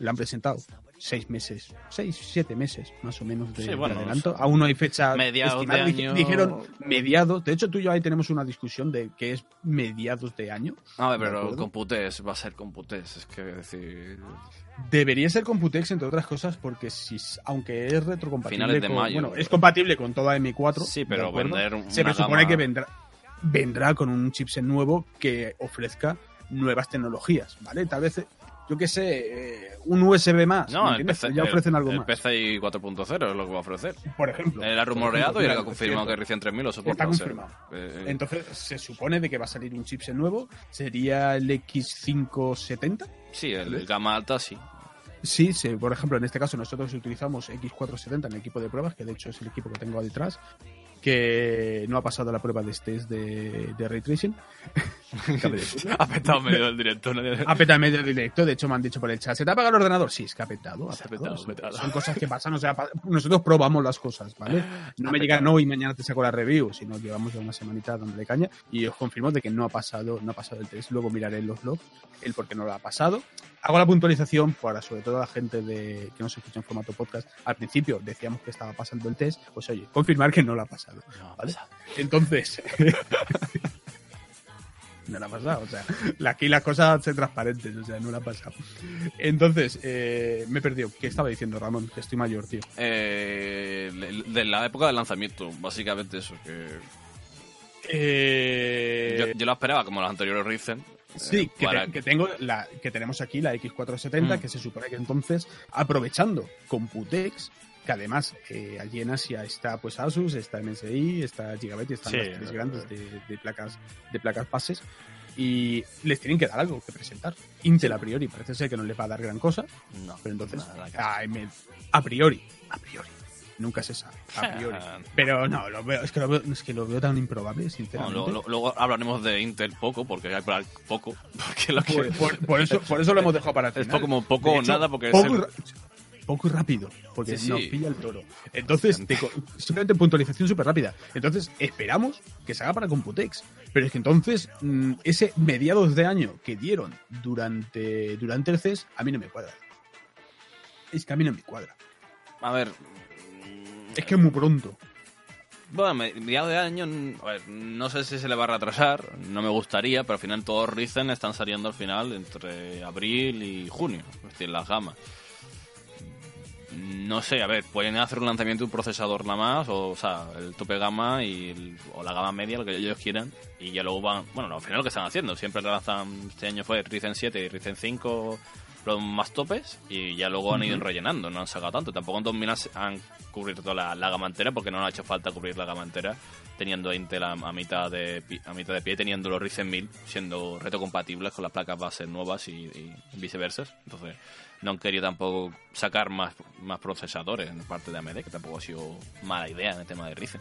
La han presentado seis meses, seis, siete meses más o menos de, Sí, bueno, de adelanto. Aún no hay fecha mediados estimada. de año. Dijeron mediados. De hecho, tú y yo ahí tenemos una discusión de que es mediados de año. A ver, ¿De pero? Computex va a ser Computex. Es que decir. Debería ser Computex, entre otras cosas, porque si, aunque es retrocompatible Finales de con, mayo. bueno, es compatible con toda M4. Sí, ¿de pero vender un- se una presupone gama- que vendrá, vendrá con un chipset nuevo que ofrezca nuevas tecnologías, ¿vale? Tal vez, yo qué sé, eh, un USB más. ¿me No, el? PC, ya ofrecen el- algo el más. PCI 4.0 es lo que va a ofrecer. Por ejemplo. Era Por rumoreado ejemplo, y ha confirmado que Ryzen 3000 lo soporta. Está o sea, confirmado. eh, Entonces se supone de que va a salir un chipset nuevo. Sería el X570. sí, el, el gama alta sí. Sí, sí, por ejemplo, en este caso nosotros utilizamos X470 en el equipo de pruebas, que de hecho es el equipo que tengo detrás, que no ha pasado la prueba de estrés de, de Ray Tracing. Ha petado medio del director. ha petado medio directo, de hecho me han dicho por el chat, ¿se te ha apagado el ordenador? Sí, es que ha petado. ha Se ha petado. petado, petado. Son cosas que pasan, o sea, nosotros probamos las cosas, ¿vale? No Ha me petado. llegan hoy y mañana te saco la review, sino llevamos ya una semanita dándole caña y os confirmo de que no ha pasado, no ha pasado el test. Luego miraré en los logs el por qué no lo ha pasado. Hago la puntualización para sobre todo la gente de, que nos escucha en formato podcast. Al principio decíamos que estaba pasando el test, pues oye, confirmar que no lo ha pasado. ¿vale? Entonces, no la ha pasado, o sea, aquí las cosas son transparentes, o sea, no la ha pasado. Entonces, eh, me he perdido. ¿Qué estaba diciendo Ramón? Que estoy mayor, tío. Eh, de la época del lanzamiento, básicamente eso. que Eh, yo, yo lo esperaba como los anteriores Ryzen. Sí, eh, que, para- te- que tengo la, que tenemos aquí la X470, Mm. que se supone que entonces, aprovechando Computex, que además eh, allí en Asia está pues Asus, está MSI, está Gigabyte, y están Sí, las tres eh, grandes de, de placas de placas bases y les tienen que dar algo que presentar. Intel a priori parece ser que no les va a dar gran cosa, No, pero entonces AMD, a priori, a priori, nunca se sabe, a priori. Pero no, lo veo, es que lo veo, es que lo veo tan improbable, No, sinceramente. luego, luego- luego hablaremos de Intel poco, porque hay poco. Porque lo que por, por- por eso, por eso lo hemos dejado para el es final. poco, como poco o nada, porque poco, es el- poco y rápido, porque Sí, sí. nos pilla el toro. Entonces, te simplemente puntualización súper rápida. Entonces, esperamos que se haga para Computex. Pero es que entonces, mm, ese mediados de año que dieron durante, durante el CES, a mí no me cuadra. Es que a mí no me cuadra. A ver. Es que es muy pronto. Bueno, me- mediados de año, a ver, no sé si se le va a retrasar, no me gustaría, pero al final todos Ryzen están saliendo al final entre abril y junio, es decir, las gamas. No sé, a ver, pueden hacer un lanzamiento de un procesador nada más, o, o sea, el tope gama y el- o la gama media, lo que ellos quieran, y ya luego van, bueno, al final lo que están haciendo, siempre lanzan, este año fue Ryzen 7 y Ryzen 5 los más topes, y ya luego han ido rellenando, no han sacado tanto, tampoco en 2000 han cubierto toda la, la gama entera, porque no ha hecho falta cubrir la gama entera, teniendo Intel a, a mitad de a mitad de pie, teniendo los Ryzen 1000 siendo retrocompatibles con las placas bases nuevas y, y viceversa. Entonces, no han querido tampoco sacar más, más procesadores en parte de AMD, que tampoco ha sido mala idea en el tema de Ryzen.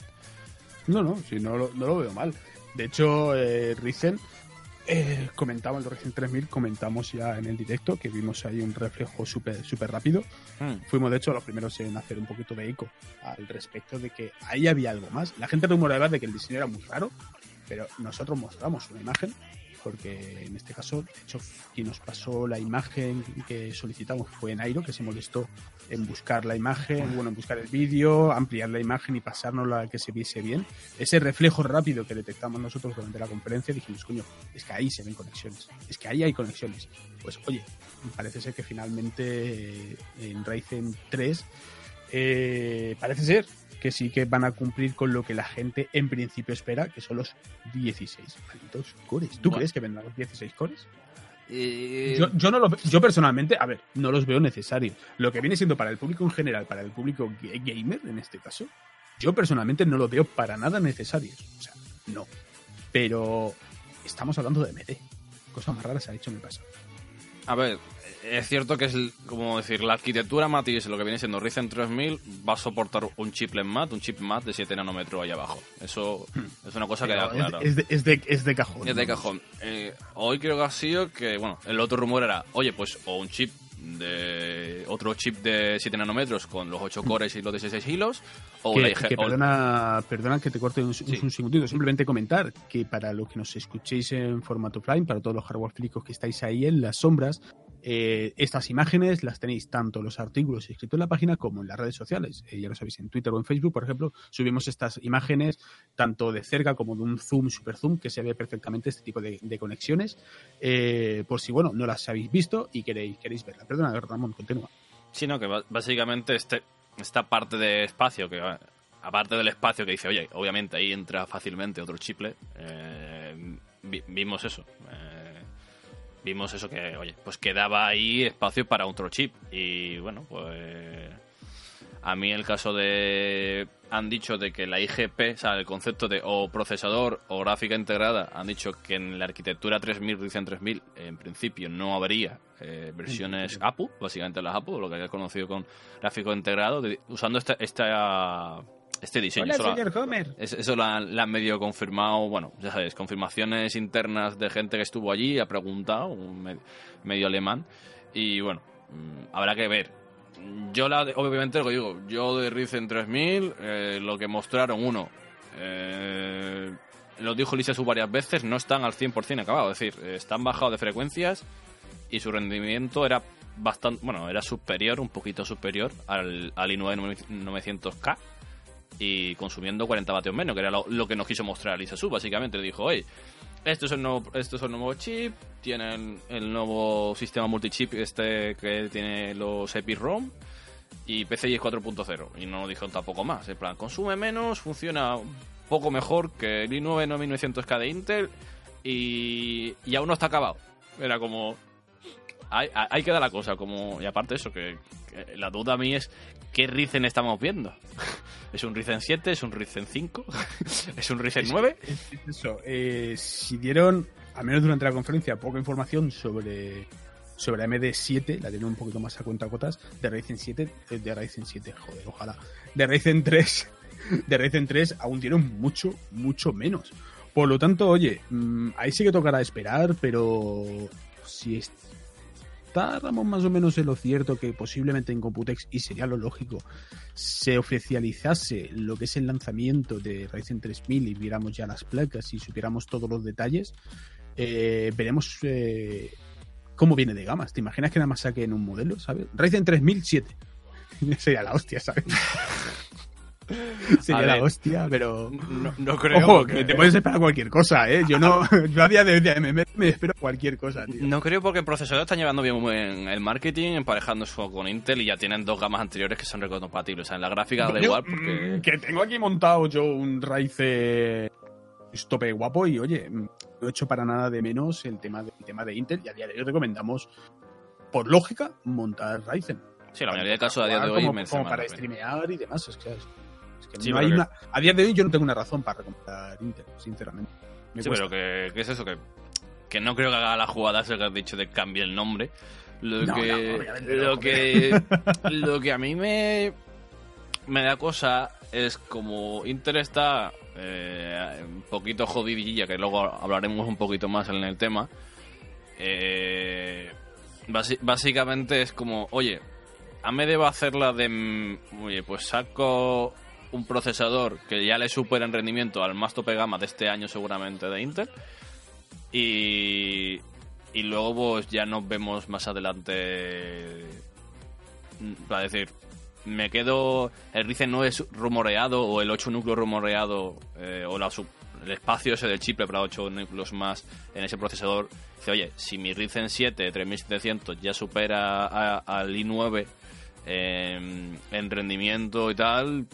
No, no, sí, no, lo- no lo veo mal. De hecho, eh, Ryzen, eh, comentaba en el Ryzen 3000, comentamos ya en el directo que vimos ahí un reflejo súper súper rápido. Fuimos, de hecho, los primeros en hacer un poquito de eco al respecto de que ahí había algo más. La gente rumoreaba de que el diseño era muy raro, pero nosotros mostramos una imagen, porque en este caso, de hecho, quien nos pasó la imagen que solicitamos fue Nairo, que se molestó en buscar la imagen, bueno, en buscar el vídeo, ampliar la imagen y pasárnosla que se viese bien. Ese reflejo rápido que detectamos nosotros durante la conferencia, dijimos, coño, es que ahí se ven conexiones, es que ahí hay conexiones. Pues oye, parece ser que finalmente eh, en Ryzen 3 eh, parece ser que sí que van a cumplir con lo que la gente en principio espera, que son los 16 malditos cores. ¿Tú Bueno. crees que vendrán los 16 cores? Y- Yo, yo no lo yo personalmente, a ver, no los veo necesarios. Lo que viene siendo para el público en general, para el público ga- gamer en este caso, yo personalmente no lo veo para nada necesarios. O sea, no. Pero estamos hablando de MD. Cosas más raras se ha hecho en el pasado. A ver, es cierto que es como decir, la arquitectura Matis, lo que viene siendo Ryzen 3000, va a soportar un chiplet MAT, un chip MAT de 7 nanómetros ahí abajo. Eso hmm. es una cosa que da Es, de, es, de, es de cajón. Es de cajón. Eh, hoy creo que ha sido que, bueno, el otro rumor era, oye, pues o un chip de otro chip de 7 nanómetros con los 8 cores y los 16 hilos o que, que perdona, perdona que te corte un, segundito simplemente comentar que para los que nos escuchéis en formato Prime para todos los hardware flicos que estáis ahí en las sombras eh, estas imágenes las tenéis tanto los artículos escritos en la página como en las redes sociales. Eh, ya lo sabéis, en Twitter o en Facebook, por ejemplo, subimos estas imágenes tanto de cerca como de un zoom, super zoom, que se ve perfectamente este tipo de, conexiones. Eh, por si, bueno, no las habéis visto y queréis, queréis verla. Perdona, Ramón, continúa. Sino que básicamente este, esta parte de espacio, que aparte del espacio que dice, oye, obviamente ahí entra fácilmente otro chiple, vimos eso vimos eso que, oye, pues quedaba ahí espacio para otro chip. Y bueno, pues a mí el caso de... Han dicho de que la IGP, o sea, el concepto de o procesador o gráfica integrada, han dicho que en la arquitectura 3000, Ryzen 3000, en principio no habría eh, versiones APU, básicamente las APU, lo que haya conocido con gráfico integrado, usando esta, esta este diseño. Hola, señor Homer. eso lo han, medio confirmado, bueno, ya sabes, confirmaciones internas de gente que estuvo allí, ha preguntado, un medio, alemán, y bueno, mm, habrá que ver. Yo, la obviamente, lo que digo, yo de Ryzen 3000, eh, lo que mostraron, uno, eh, lo dijo Lisesu varias veces, no están al 100% acabados, es decir, están bajados de frecuencias y su rendimiento era bastante, bueno, era superior, un poquito superior al, al i9 900K y consumiendo 40 vatios menos, que era lo, que nos quiso mostrar Lisa Su, básicamente. Le dijo, oye, esto es el nuevo, es chip, tienen el nuevo sistema multichip este que tiene los EPI-ROM y PCI 4.0. Y no dijo tampoco más. En plan, consume menos, funciona un poco mejor que el i9 9900K de Intel y, y aún no está acabado. Era como... Ahí, ahí queda la cosa, como... Y aparte eso, que, que la duda a mí es ¿qué Ryzen estamos viendo? ¿Es un Ryzen 7? ¿Es un Ryzen 5? ¿Es un Ryzen 9? eso, eh, si dieron, al menos durante la conferencia, poca información sobre sobre AMD7, la tienen un poquito más a cuenta cotas, de Ryzen 7, eh, de Ryzen 7, joder, ojalá, de Ryzen 3, de Ryzen 3 aún tienen mucho, mucho menos. Por lo tanto, oye, mm, ahí sí que tocará esperar, pero si, estábamos más o menos en lo cierto que posiblemente en Computex, y sería lo lógico, se oficializase lo que es el lanzamiento de Ryzen 3000 y viéramos ya las placas y supiéramos todos los detalles, eh, veremos eh, cómo viene de gamas. ¿Te imaginas que nada más saquen un modelo, ¿sabes? Ryzen 3007. Sería la hostia, ¿sabes? Sería la hostia, pero. No, creo. Ojo, que te puedes esperar cualquier cosa, ¿eh? Yo no. yo a día de hoy me, me, espero cualquier cosa, tío. No creo porque el procesador está llevando bien el marketing, emparejando eso con Intel y ya tienen dos gamas anteriores que son recompatibles. O sea, en la gráfica da igual porque. Mm, que tengo aquí montado yo un Ryzen tope guapo y oye, no he hecho para nada de menos el tema de, tema de Intel y a día de hoy recomendamos, por lógica, montar Ryzen. Sí, la mayoría de casos a día de hoy como, como para streamear y demás. Es que, a día de hoy yo no tengo una razón para comprar Inter, sinceramente. sí, pero que, es eso, que, que no creo que haga la jugada esa que has dicho de cambiar el nombre. Lo que, lo, que lo que a mí me, me da cosa es como Inter está eh, un poquito jodidilla, que luego hablaremos un poquito más en el tema. Eh, básicamente es como, oye, a me debo hacerla de, mm, oye, pues saco un procesador que ya le supera en rendimiento al más tope gama de este año seguramente de Intel. Y, y luego pues ya nos vemos más adelante. Para decir, me quedo el Ryzen 9 rumoreado o el 8 núcleo rumoreado eh, o la, el espacio ese del chip para 8 núcleos más en ese procesador. Dice, oye, si mi Ryzen 7 3700 ya supera al i9 en rendimiento y tal,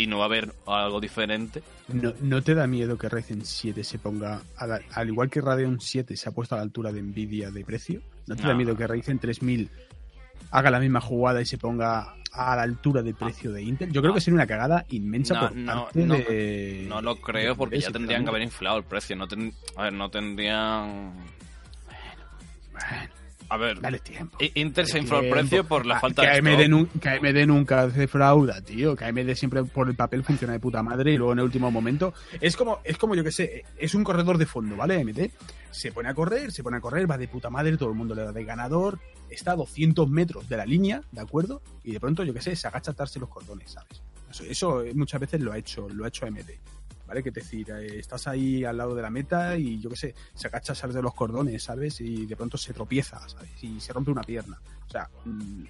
y no va a haber algo diferente. ¿No, ¿no te da miedo que Ryzen 7 se ponga, al igual que Radeon 7 se ha puesto a la altura de Nvidia de precio? ¿No te da miedo que Ryzen 3000 haga la misma jugada y se ponga a la altura de precio de Intel? Yo creo que sería una cagada inmensa por parte de... No lo creo porque ya tendrían que haber inflado el precio. No a ver, no tendrían... Bueno, A ver, Dale tiempo. I- Intel se infló el precio por la Ah, falta de AMD nunca hace frauda, tío. AMD siempre por el papel funciona de puta madre y luego en el último momento. Es como, es como yo que sé, es un corredor de fondo, ¿vale? AMD se pone a correr, se pone a correr, va de puta madre, todo el mundo le da de ganador, está a 200 metros de la línea, ¿de acuerdo? Y de pronto, yo que sé, se agacha a atarse los cordones, ¿sabes? Eso, eso muchas veces lo ha hecho, lo ha hecho AMD. ¿Vale? Que te decir, eh, estás ahí al lado de la meta y yo qué sé, se agacha a salir de los cordones, ¿sabes? Y de pronto se tropieza, ¿sabes? Y se rompe una pierna. O sea, mm,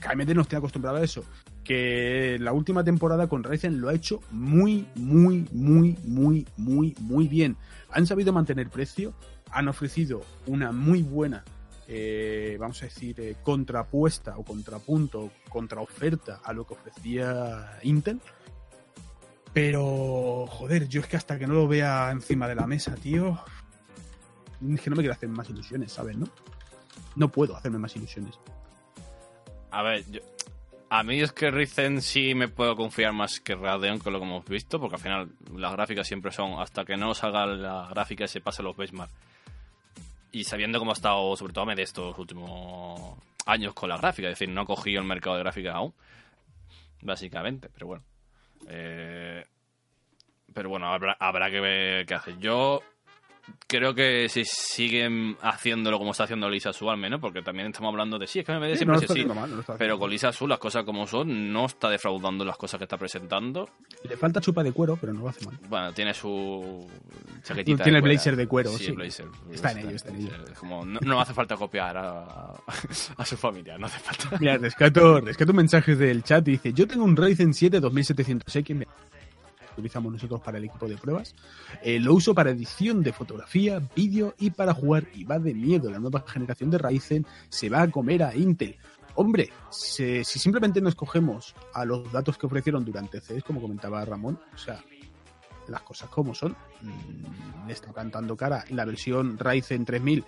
KMD no estoy acostumbrado a eso. Que la última temporada con Ryzen lo ha hecho muy, muy, muy, muy, muy, muy bien. Han sabido mantener precio, han ofrecido una muy buena, eh, vamos a decir, eh, contrapuesta o contrapunto, contraoferta a lo que ofrecía Intel. Pero, joder, yo es que hasta que no lo vea encima de la mesa, tío, es que no me quiero hacer más ilusiones, ¿sabes? ¿No? No puedo hacerme más ilusiones. A ver, yo- a mí es que Ryzen sí me puedo confiar más que Radeon con lo que hemos visto, porque al final las gráficas siempre son hasta que no salga la gráfica y se pasen los benchmark. Y sabiendo cómo ha estado, sobre todo AMD estos últimos años con la gráfica, es decir, no ha cogido el mercado de gráfica aún, básicamente, pero bueno. Eh, pero bueno, habrá, que ver qué hace. Yo creo que si siguen haciéndolo como está haciendo Lisa Su al menos, porque también estamos hablando de sí, es que AMD Sí, siempre no mal, está Pero con Lisa Azul las cosas como son, no está defraudando las cosas que está presentando. Le falta chupa de cuero, pero no lo hace mal. Bueno, tiene su chaquetita. Tiene el blazer de cuero, Sí, sí. el blazer. Está en ello, está en ello. Como, no, hace falta copiar a, a su familia, no hace falta. Mira, rescato, rescato mensajes del chat y dice, yo tengo un Ryzen 7 2700X, me- utilizamos nosotros para el equipo de pruebas, Eh, lo uso para edición de fotografía, vídeo y para jugar y va de miedo, la nueva generación de Ryzen se va a comer a Intel. Hombre, se- si simplemente nos cogemos a los datos que ofrecieron durante CES, como comentaba Ramón, o sea, las cosas como son, mm, le está cantando cara la versión Ryzen 3000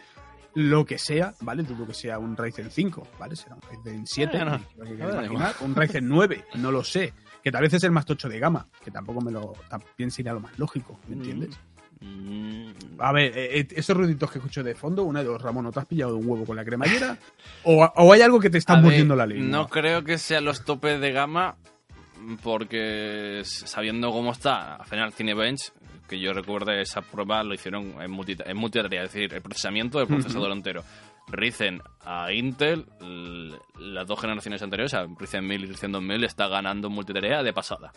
lo que sea, ¿vale? Dudo que sea un Ryzen 5, ¿vale? Será un Ryzen 7, Bueno, no sé qué bueno, imaginar, un Ryzen 9, no lo sé. Que tal vez es el más tocho de gama, que tampoco me lo. También sería lo más lógico, ¿me entiendes? Mm, A ver, eh, eh, esos ruiditos que escucho de fondo, una de dos, Ramón, ¿no te has pillado de un huevo con la cremallera? ¿O, o hay algo que te está mordiendo la lengua? No creo que sean los topes de gama, porque sabiendo cómo está, al final Cinebench, que yo recuerdo esa prueba lo hicieron en multitarea, es decir, el procesamiento del procesador entero. Ryzen a Intel, las dos generaciones anteriores, o sea, Ryzen 1000 y Ryzen 2000, está ganando multitarea de pasada.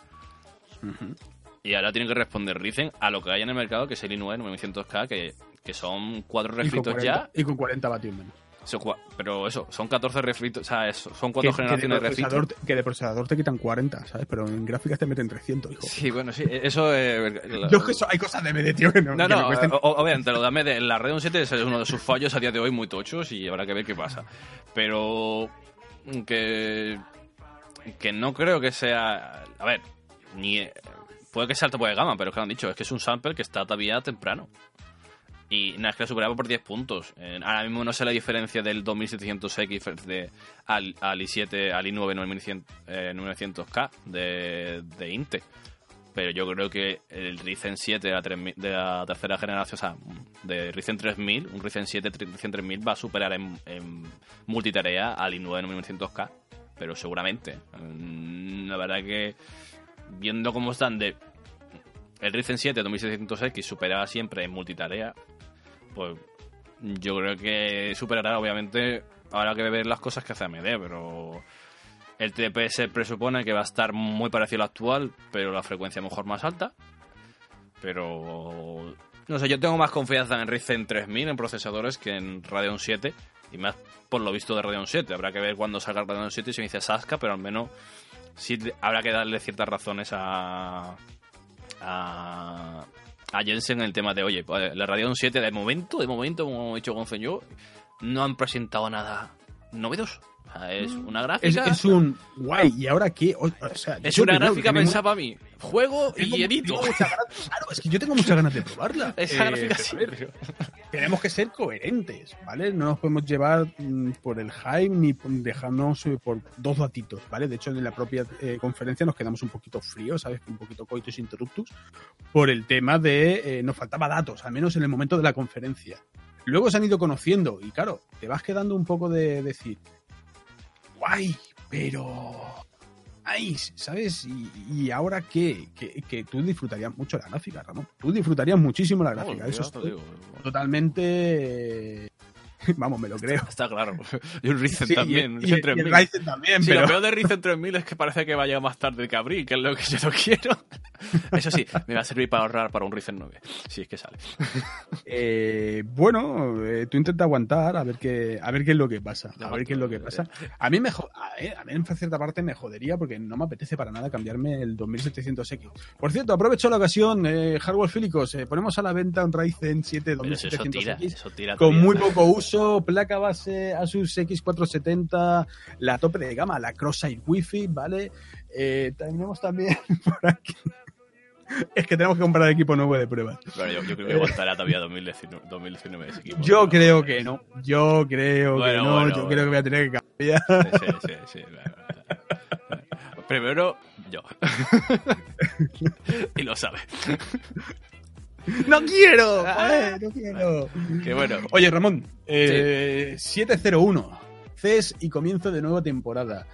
Ujú. Y ahora tienen que responder Ryzen a lo que hay en el mercado, que es el i9 900K, que, que son cuatro refritos 40, ya. y con 40 vatios menos. Pero eso, son 14 refritos, o sea, eso, son cuatro que de generaciones de refritos. procesador, que de procesador te quitan 40, ¿sabes? Pero en gráficas te meten 300, hijo. Sí, bueno, sí, eso eh, la- Yo es que so- hay cosas de MD, tío, que no, No, que no, cuesten- obviamente, lo de AMD, la Radeon 7 es uno de sus fallos a día de hoy muy tochos y habrá que ver qué pasa. Pero que que no creo que sea, a ver, ni puede que sea el topo de gama, pero es que lo han dicho, es que es un sample que está todavía temprano. Y nada, es que lo superaba por 10 puntos. Eh, ahora mismo no sé la diferencia del 2700X de, al, al i7, al i9 9100, eh, 900K de, de Intel. Pero yo creo que el Ryzen 7 de la, 3000 de la tercera generación, o sea, de Ryzen 3000, un Ryzen 7 Ryzen 3000 va a superar en, en multitarea al i9 9900K. Pero seguramente. Mm, La verdad que viendo cómo están de el Ryzen 7 2600X superaba siempre en multitarea, pues yo creo que superará obviamente habrá que ver las cosas que hace AMD, pero el TPS presupone que va a estar muy parecido al actual, pero la frecuencia mejor más alta. Pero no sé, yo tengo más confianza en Ryzen 3000 en procesadores que en Radeon 7 y más por lo visto de Radeon 7. Habrá que ver cuando salga el Radeon 7 y se inicia Sasca, pero al menos sí habrá que darle ciertas razones a a, a Jensen en el tema de, oye, pues, la Radeon 7 de momento, de momento, como he dicho Gonzo y yo, no han presentado nada novedoso. Es una gráfica. es un guay. ¿Y ahora qué? O, o sea, es una gráfica pensada para mí. Juego tengo- y edito. claro, es que yo tengo muchas ganas de probarla. Esa Eh, gráfica sí. ver, tenemos que ser coherentes, ¿vale? No nos podemos llevar mm, por el hype ni dejarnos eh, por dos datitos, ¿vale? De hecho, en la propia eh, conferencia nos quedamos un poquito fríos, ¿sabes? Un poquito coitus interruptus, por el tema de eh, nos faltaba datos, al menos en el momento de la conferencia. luego se han ido conociendo y claro, te vas quedando un poco de decir, guay, pero... Ay, ¿sabes? ¿Y, y ahora qué? Que, que, tú disfrutarías mucho la gráfica, Ramón. Tú disfrutarías muchísimo la gráfica. Eso ya es te digo. totalmente... Vamos, me lo creo. Está claro. Y un Ryzen Sí, y- también. y, y Ryzen el 3000. Ryzen también, Sí, pero... lo peor de Ryzen 3000 es que parece que va a llegar más tarde que abril, que es lo que yo no quiero. Eso sí, me va a servir para ahorrar para un Ryzen 9. Si es que sale. Eh, bueno, eh, tú intenta aguantar a ver qué a ver qué es lo que pasa. A ver qué es lo que pasa. A mí me a, eh, a mí en cierta parte me jodería porque no me apetece para nada cambiarme el 2700X. Por cierto, aprovecho la ocasión, eh, hardware fílicos, eh, ponemos a la venta un Ryzen 7 Pero eso, eso tira, 2700X eso tira. con muy poco uso, placa base Asus X470, la tope de gama, la Crosshair Wi-Fi, ¿vale? Eh, tenemos también por aquí. Es que tenemos que comprar equipo nuevo de pruebas. Yo, yo creo que aguantará todavía 2019, 2019 ese equipo. Yo creo que no. Yo creo que Bueno, no. bueno, yo creo que voy a tener que cambiar. Sí, sí, sí. sí. Primero, yo. y lo sabe. ¡No quiero! joder, no quiero! Que bueno. Oye, Ramón, eh, 701. CES y comienzo de nueva temporada.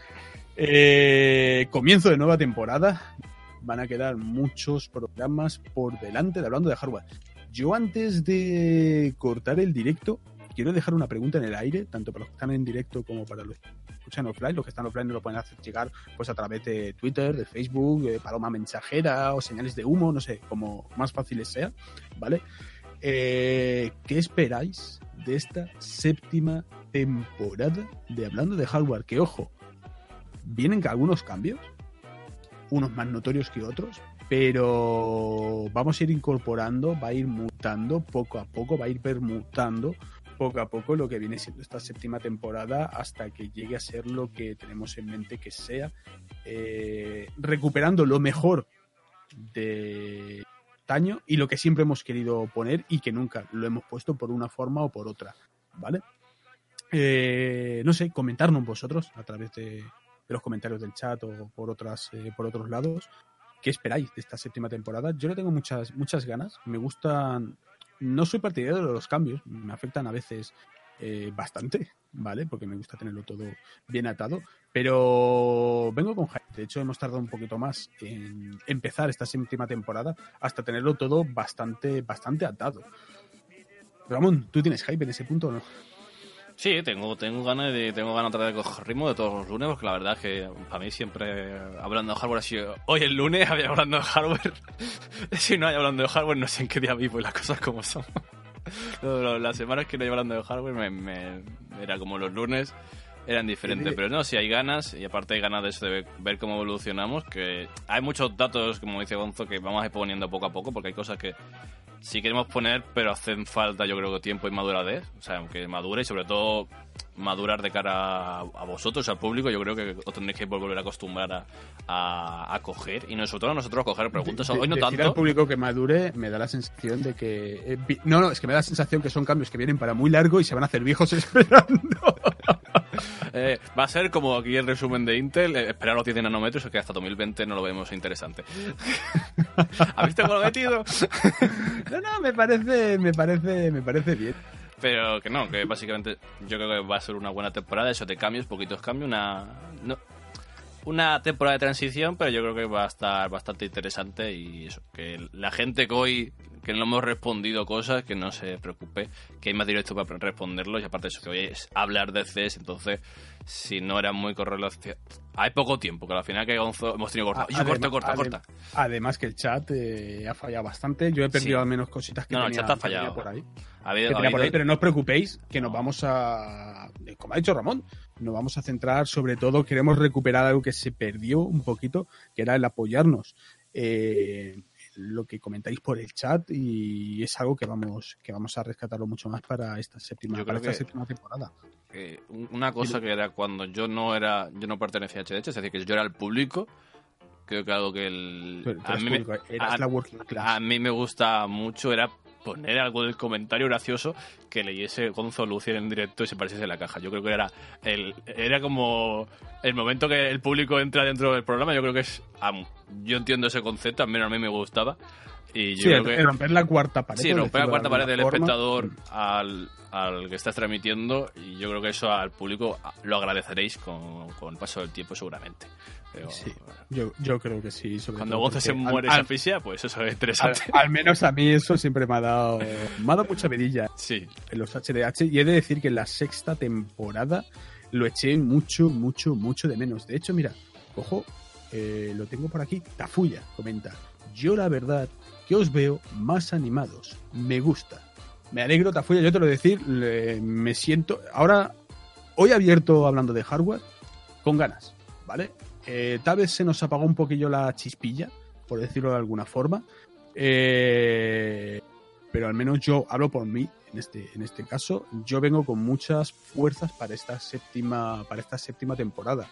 Eh, comienzo de nueva temporada. Van a quedar muchos programas por delante de hablando de hardware. Yo antes de cortar el directo, quiero dejar una pregunta en el aire, tanto para los que están en directo como para los que escuchan offline. Los que están offline nos lo pueden hacer llegar pues a través de Twitter, de Facebook, de paloma mensajera o señales de humo, no sé, como más fáciles sea, ¿vale? Eh, ¿Qué esperáis de esta séptima temporada de Hablando de Hardware? Que ojo, vienen algunos cambios, unos más notorios que otros, pero vamos a ir incorporando, va a ir mutando poco a poco, va a ir permutando poco a poco lo que viene siendo esta séptima temporada hasta que llegue a ser lo que tenemos en mente que sea, eh, recuperando lo mejor de año y lo que siempre hemos querido poner y que nunca lo hemos puesto por una forma o por otra, ¿vale? Eh, no sé, comentarnos vosotros a través de, de los comentarios del chat o por otras eh, por otros lados qué esperáis de esta séptima temporada. Yo le tengo muchas muchas ganas, me gustan no soy partidario de los cambios, me afectan a veces eh, bastante, ¿vale? Porque me gusta tenerlo todo bien atado, pero vengo con hype. De hecho, hemos tardado un poquito más en empezar esta séptima temporada hasta tenerlo todo bastante, bastante atado. Ramón, ¿tú tienes hype en ese punto o no? Sí, tengo, tengo ganas de tengo ganas de coger ritmo de todos los lunes, porque la verdad es que para mí siempre hablando de hardware ha sido hoy el lunes había hablando de hardware. si no hay hablando de hardware, no sé en qué día vivo y las cosas como son. Las semanas que no hay hablando de hardware me, me- era como los lunes eran diferentes, pero no, si hay ganas, y aparte hay ganas de, eso, de ver- ver cómo evolucionamos, que hay muchos datos, como dice Gonzo, que vamos a ir poniendo poco a poco, porque hay cosas que sí queremos poner, pero hacen falta, yo creo que tiempo y maduradez. O sea, que madure y sobre todo madurar de cara a, a vosotros, al público. Yo creo que os tendréis que volver a acostumbrar a, a, a coger y nosotros a nosotros a coger preguntas. De- Hoy no decir al tanto. público que madure me da la sensación de que... eh, no, no, es que me da la sensación que son cambios que vienen para muy largo y se van a hacer viejos esperando. Eh, va a ser como aquí el resumen de Intel, eh, esperar los 10 nanómetros, que hasta 2020 no lo vemos interesante. ¿Has visto cómo lo he metido? no, no, me parece, me parece, me parece bien. Pero que no, que básicamente yo creo que va a ser una buena temporada, eso de cambios, poquitos cambios, una no, una temporada de transición, pero yo creo que va a estar bastante interesante y eso, que la gente que hoy que no hemos respondido cosas, que no se preocupe, que hay más directo para responderlos y aparte eso, que hoy es hablar de CES, entonces si no era muy correlación... Hay poco tiempo, que al final que Gonzo hemos tenido corta. A- Yo corta, corta, adem- corta. Además que el chat eh, ha fallado bastante. Yo he perdido Sí. al menos cositas que No, no, el tenía, chat ha tenía fallado. por ahí. Ha habido- que ha tenía por ahí, pero no os preocupéis que nos vamos a, como ha dicho Ramón, nos vamos a centrar sobre todo, queremos recuperar algo que se perdió un poquito, que era el apoyarnos eh, lo que comentáis por el chat y es algo que vamos que vamos a rescatarlo mucho más para esta séptima, Yo para creo esta que- séptima temporada. que un- una cosa que era cuando yo no era yo no pertenecía a HDH, es decir, que yo era el público, creo que algo que el, a, mí público, a- la working class. a mí me gusta mucho era poner algo del comentario gracioso que leyese Gonzo Lucia en directo y se pareciese la caja. Yo creo que era el era como el momento que el público entra dentro del programa, yo creo que es yo entiendo ese concepto, al menos a mí me gustaba. Y yo Sí, creo que, romper la cuarta pared. sí, romper la cuarta de pared del forma. espectador al, al que estás transmitiendo y yo creo que eso al público lo agradeceréis con, con el paso del tiempo seguramente. Pero, Sí, yo, yo creo que sí. Cuando Gonzo se muere al- asfixia, pues eso es interesante. al menos a mí eso siempre me ha dado, me ha dado mucha vidilla Sí, en los HDH y he de decir que en la sexta temporada lo eché mucho, mucho, mucho de menos. De hecho, mira, ojo, eh, lo tengo por aquí. Tafuya comenta, yo la verdad que os veo más animados. Me gusta. Me alegro, Tafuya, yo te lo decir, me siento... Ahora, hoy abierto hablando de hardware, con ganas, ¿vale? Eh, tal vez se nos apagó un poquillo la chispilla, por decirlo de alguna forma. Eh, pero al menos yo hablo por mí en este, en este caso. Yo vengo con muchas fuerzas para esta séptima, para esta séptima temporada.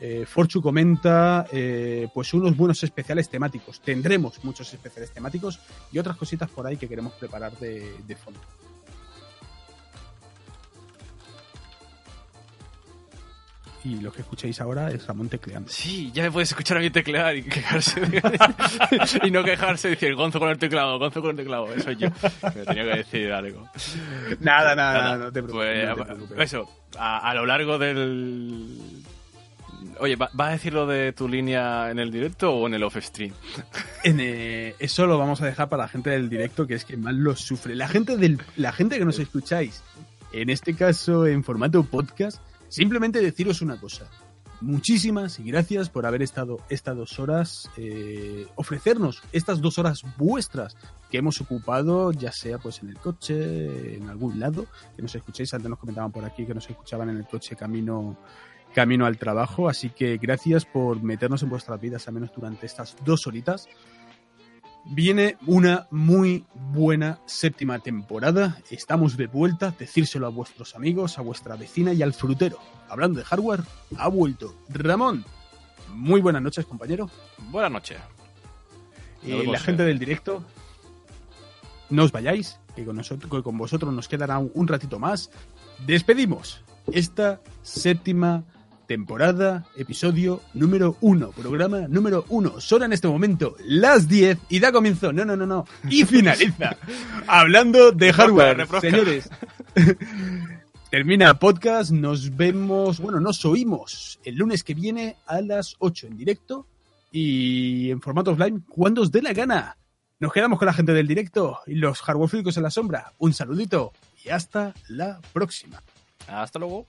Eh, Forchu comenta eh, pues unos buenos especiales temáticos. Tendremos muchos especiales temáticos y otras cositas por ahí que queremos preparar de, de fondo. Y lo que escucháis ahora es Ramón tecleando. sí, ya me puedes escuchar a mí teclear y quejarse. y no quejarse y decir Gonzo con el teclado, Gonzo con el teclado. Eso yo. Me tenía que decir algo. Nada, nada, Nada, nada, no te preocupes. Pues, no te preocupes. eso, a, a lo largo del... Oye, ¿va- ¿vas a decir lo de tu línea en el directo o en el off-stream? Eh, eso lo vamos a dejar para la gente del directo, que es que más lo sufre. La gente, del, la gente que nos escucháis, en este caso en formato podcast, simplemente deciros una cosa. Muchísimas gracias por haber estado estas dos horas, eh, ofrecernos estas dos horas vuestras que hemos ocupado, ya sea pues en el coche, en algún lado, que nos escuchéis, antes nos comentaban por aquí que nos escuchaban en el coche camino camino al trabajo, así que gracias por meternos en vuestras vidas, al menos durante estas dos horitas. Viene una muy buena séptima temporada. Estamos de vuelta. Decírselo a vuestros amigos, a vuestra vecina y al frutero. Hablando de hardware, ha vuelto Ramón. Muy buenas noches, compañero. Buenas noches. Eh, la gente eh. del directo, no os vayáis, que con, nosotros, que con vosotros nos quedará un, un ratito más. Despedimos esta séptima temporada, episodio número uno, programa número uno. Son en este momento las 10 y da comienzo, no, no, no, no, y finaliza. Hablando de hardware, reprosca. señores. Termina el podcast, nos vemos, bueno, nos oímos el lunes que viene a las 8 en directo y en formato offline cuando os dé la gana. Nos quedamos con la gente del directo y los hardware en la sombra. Un saludito y hasta la próxima. Hasta luego.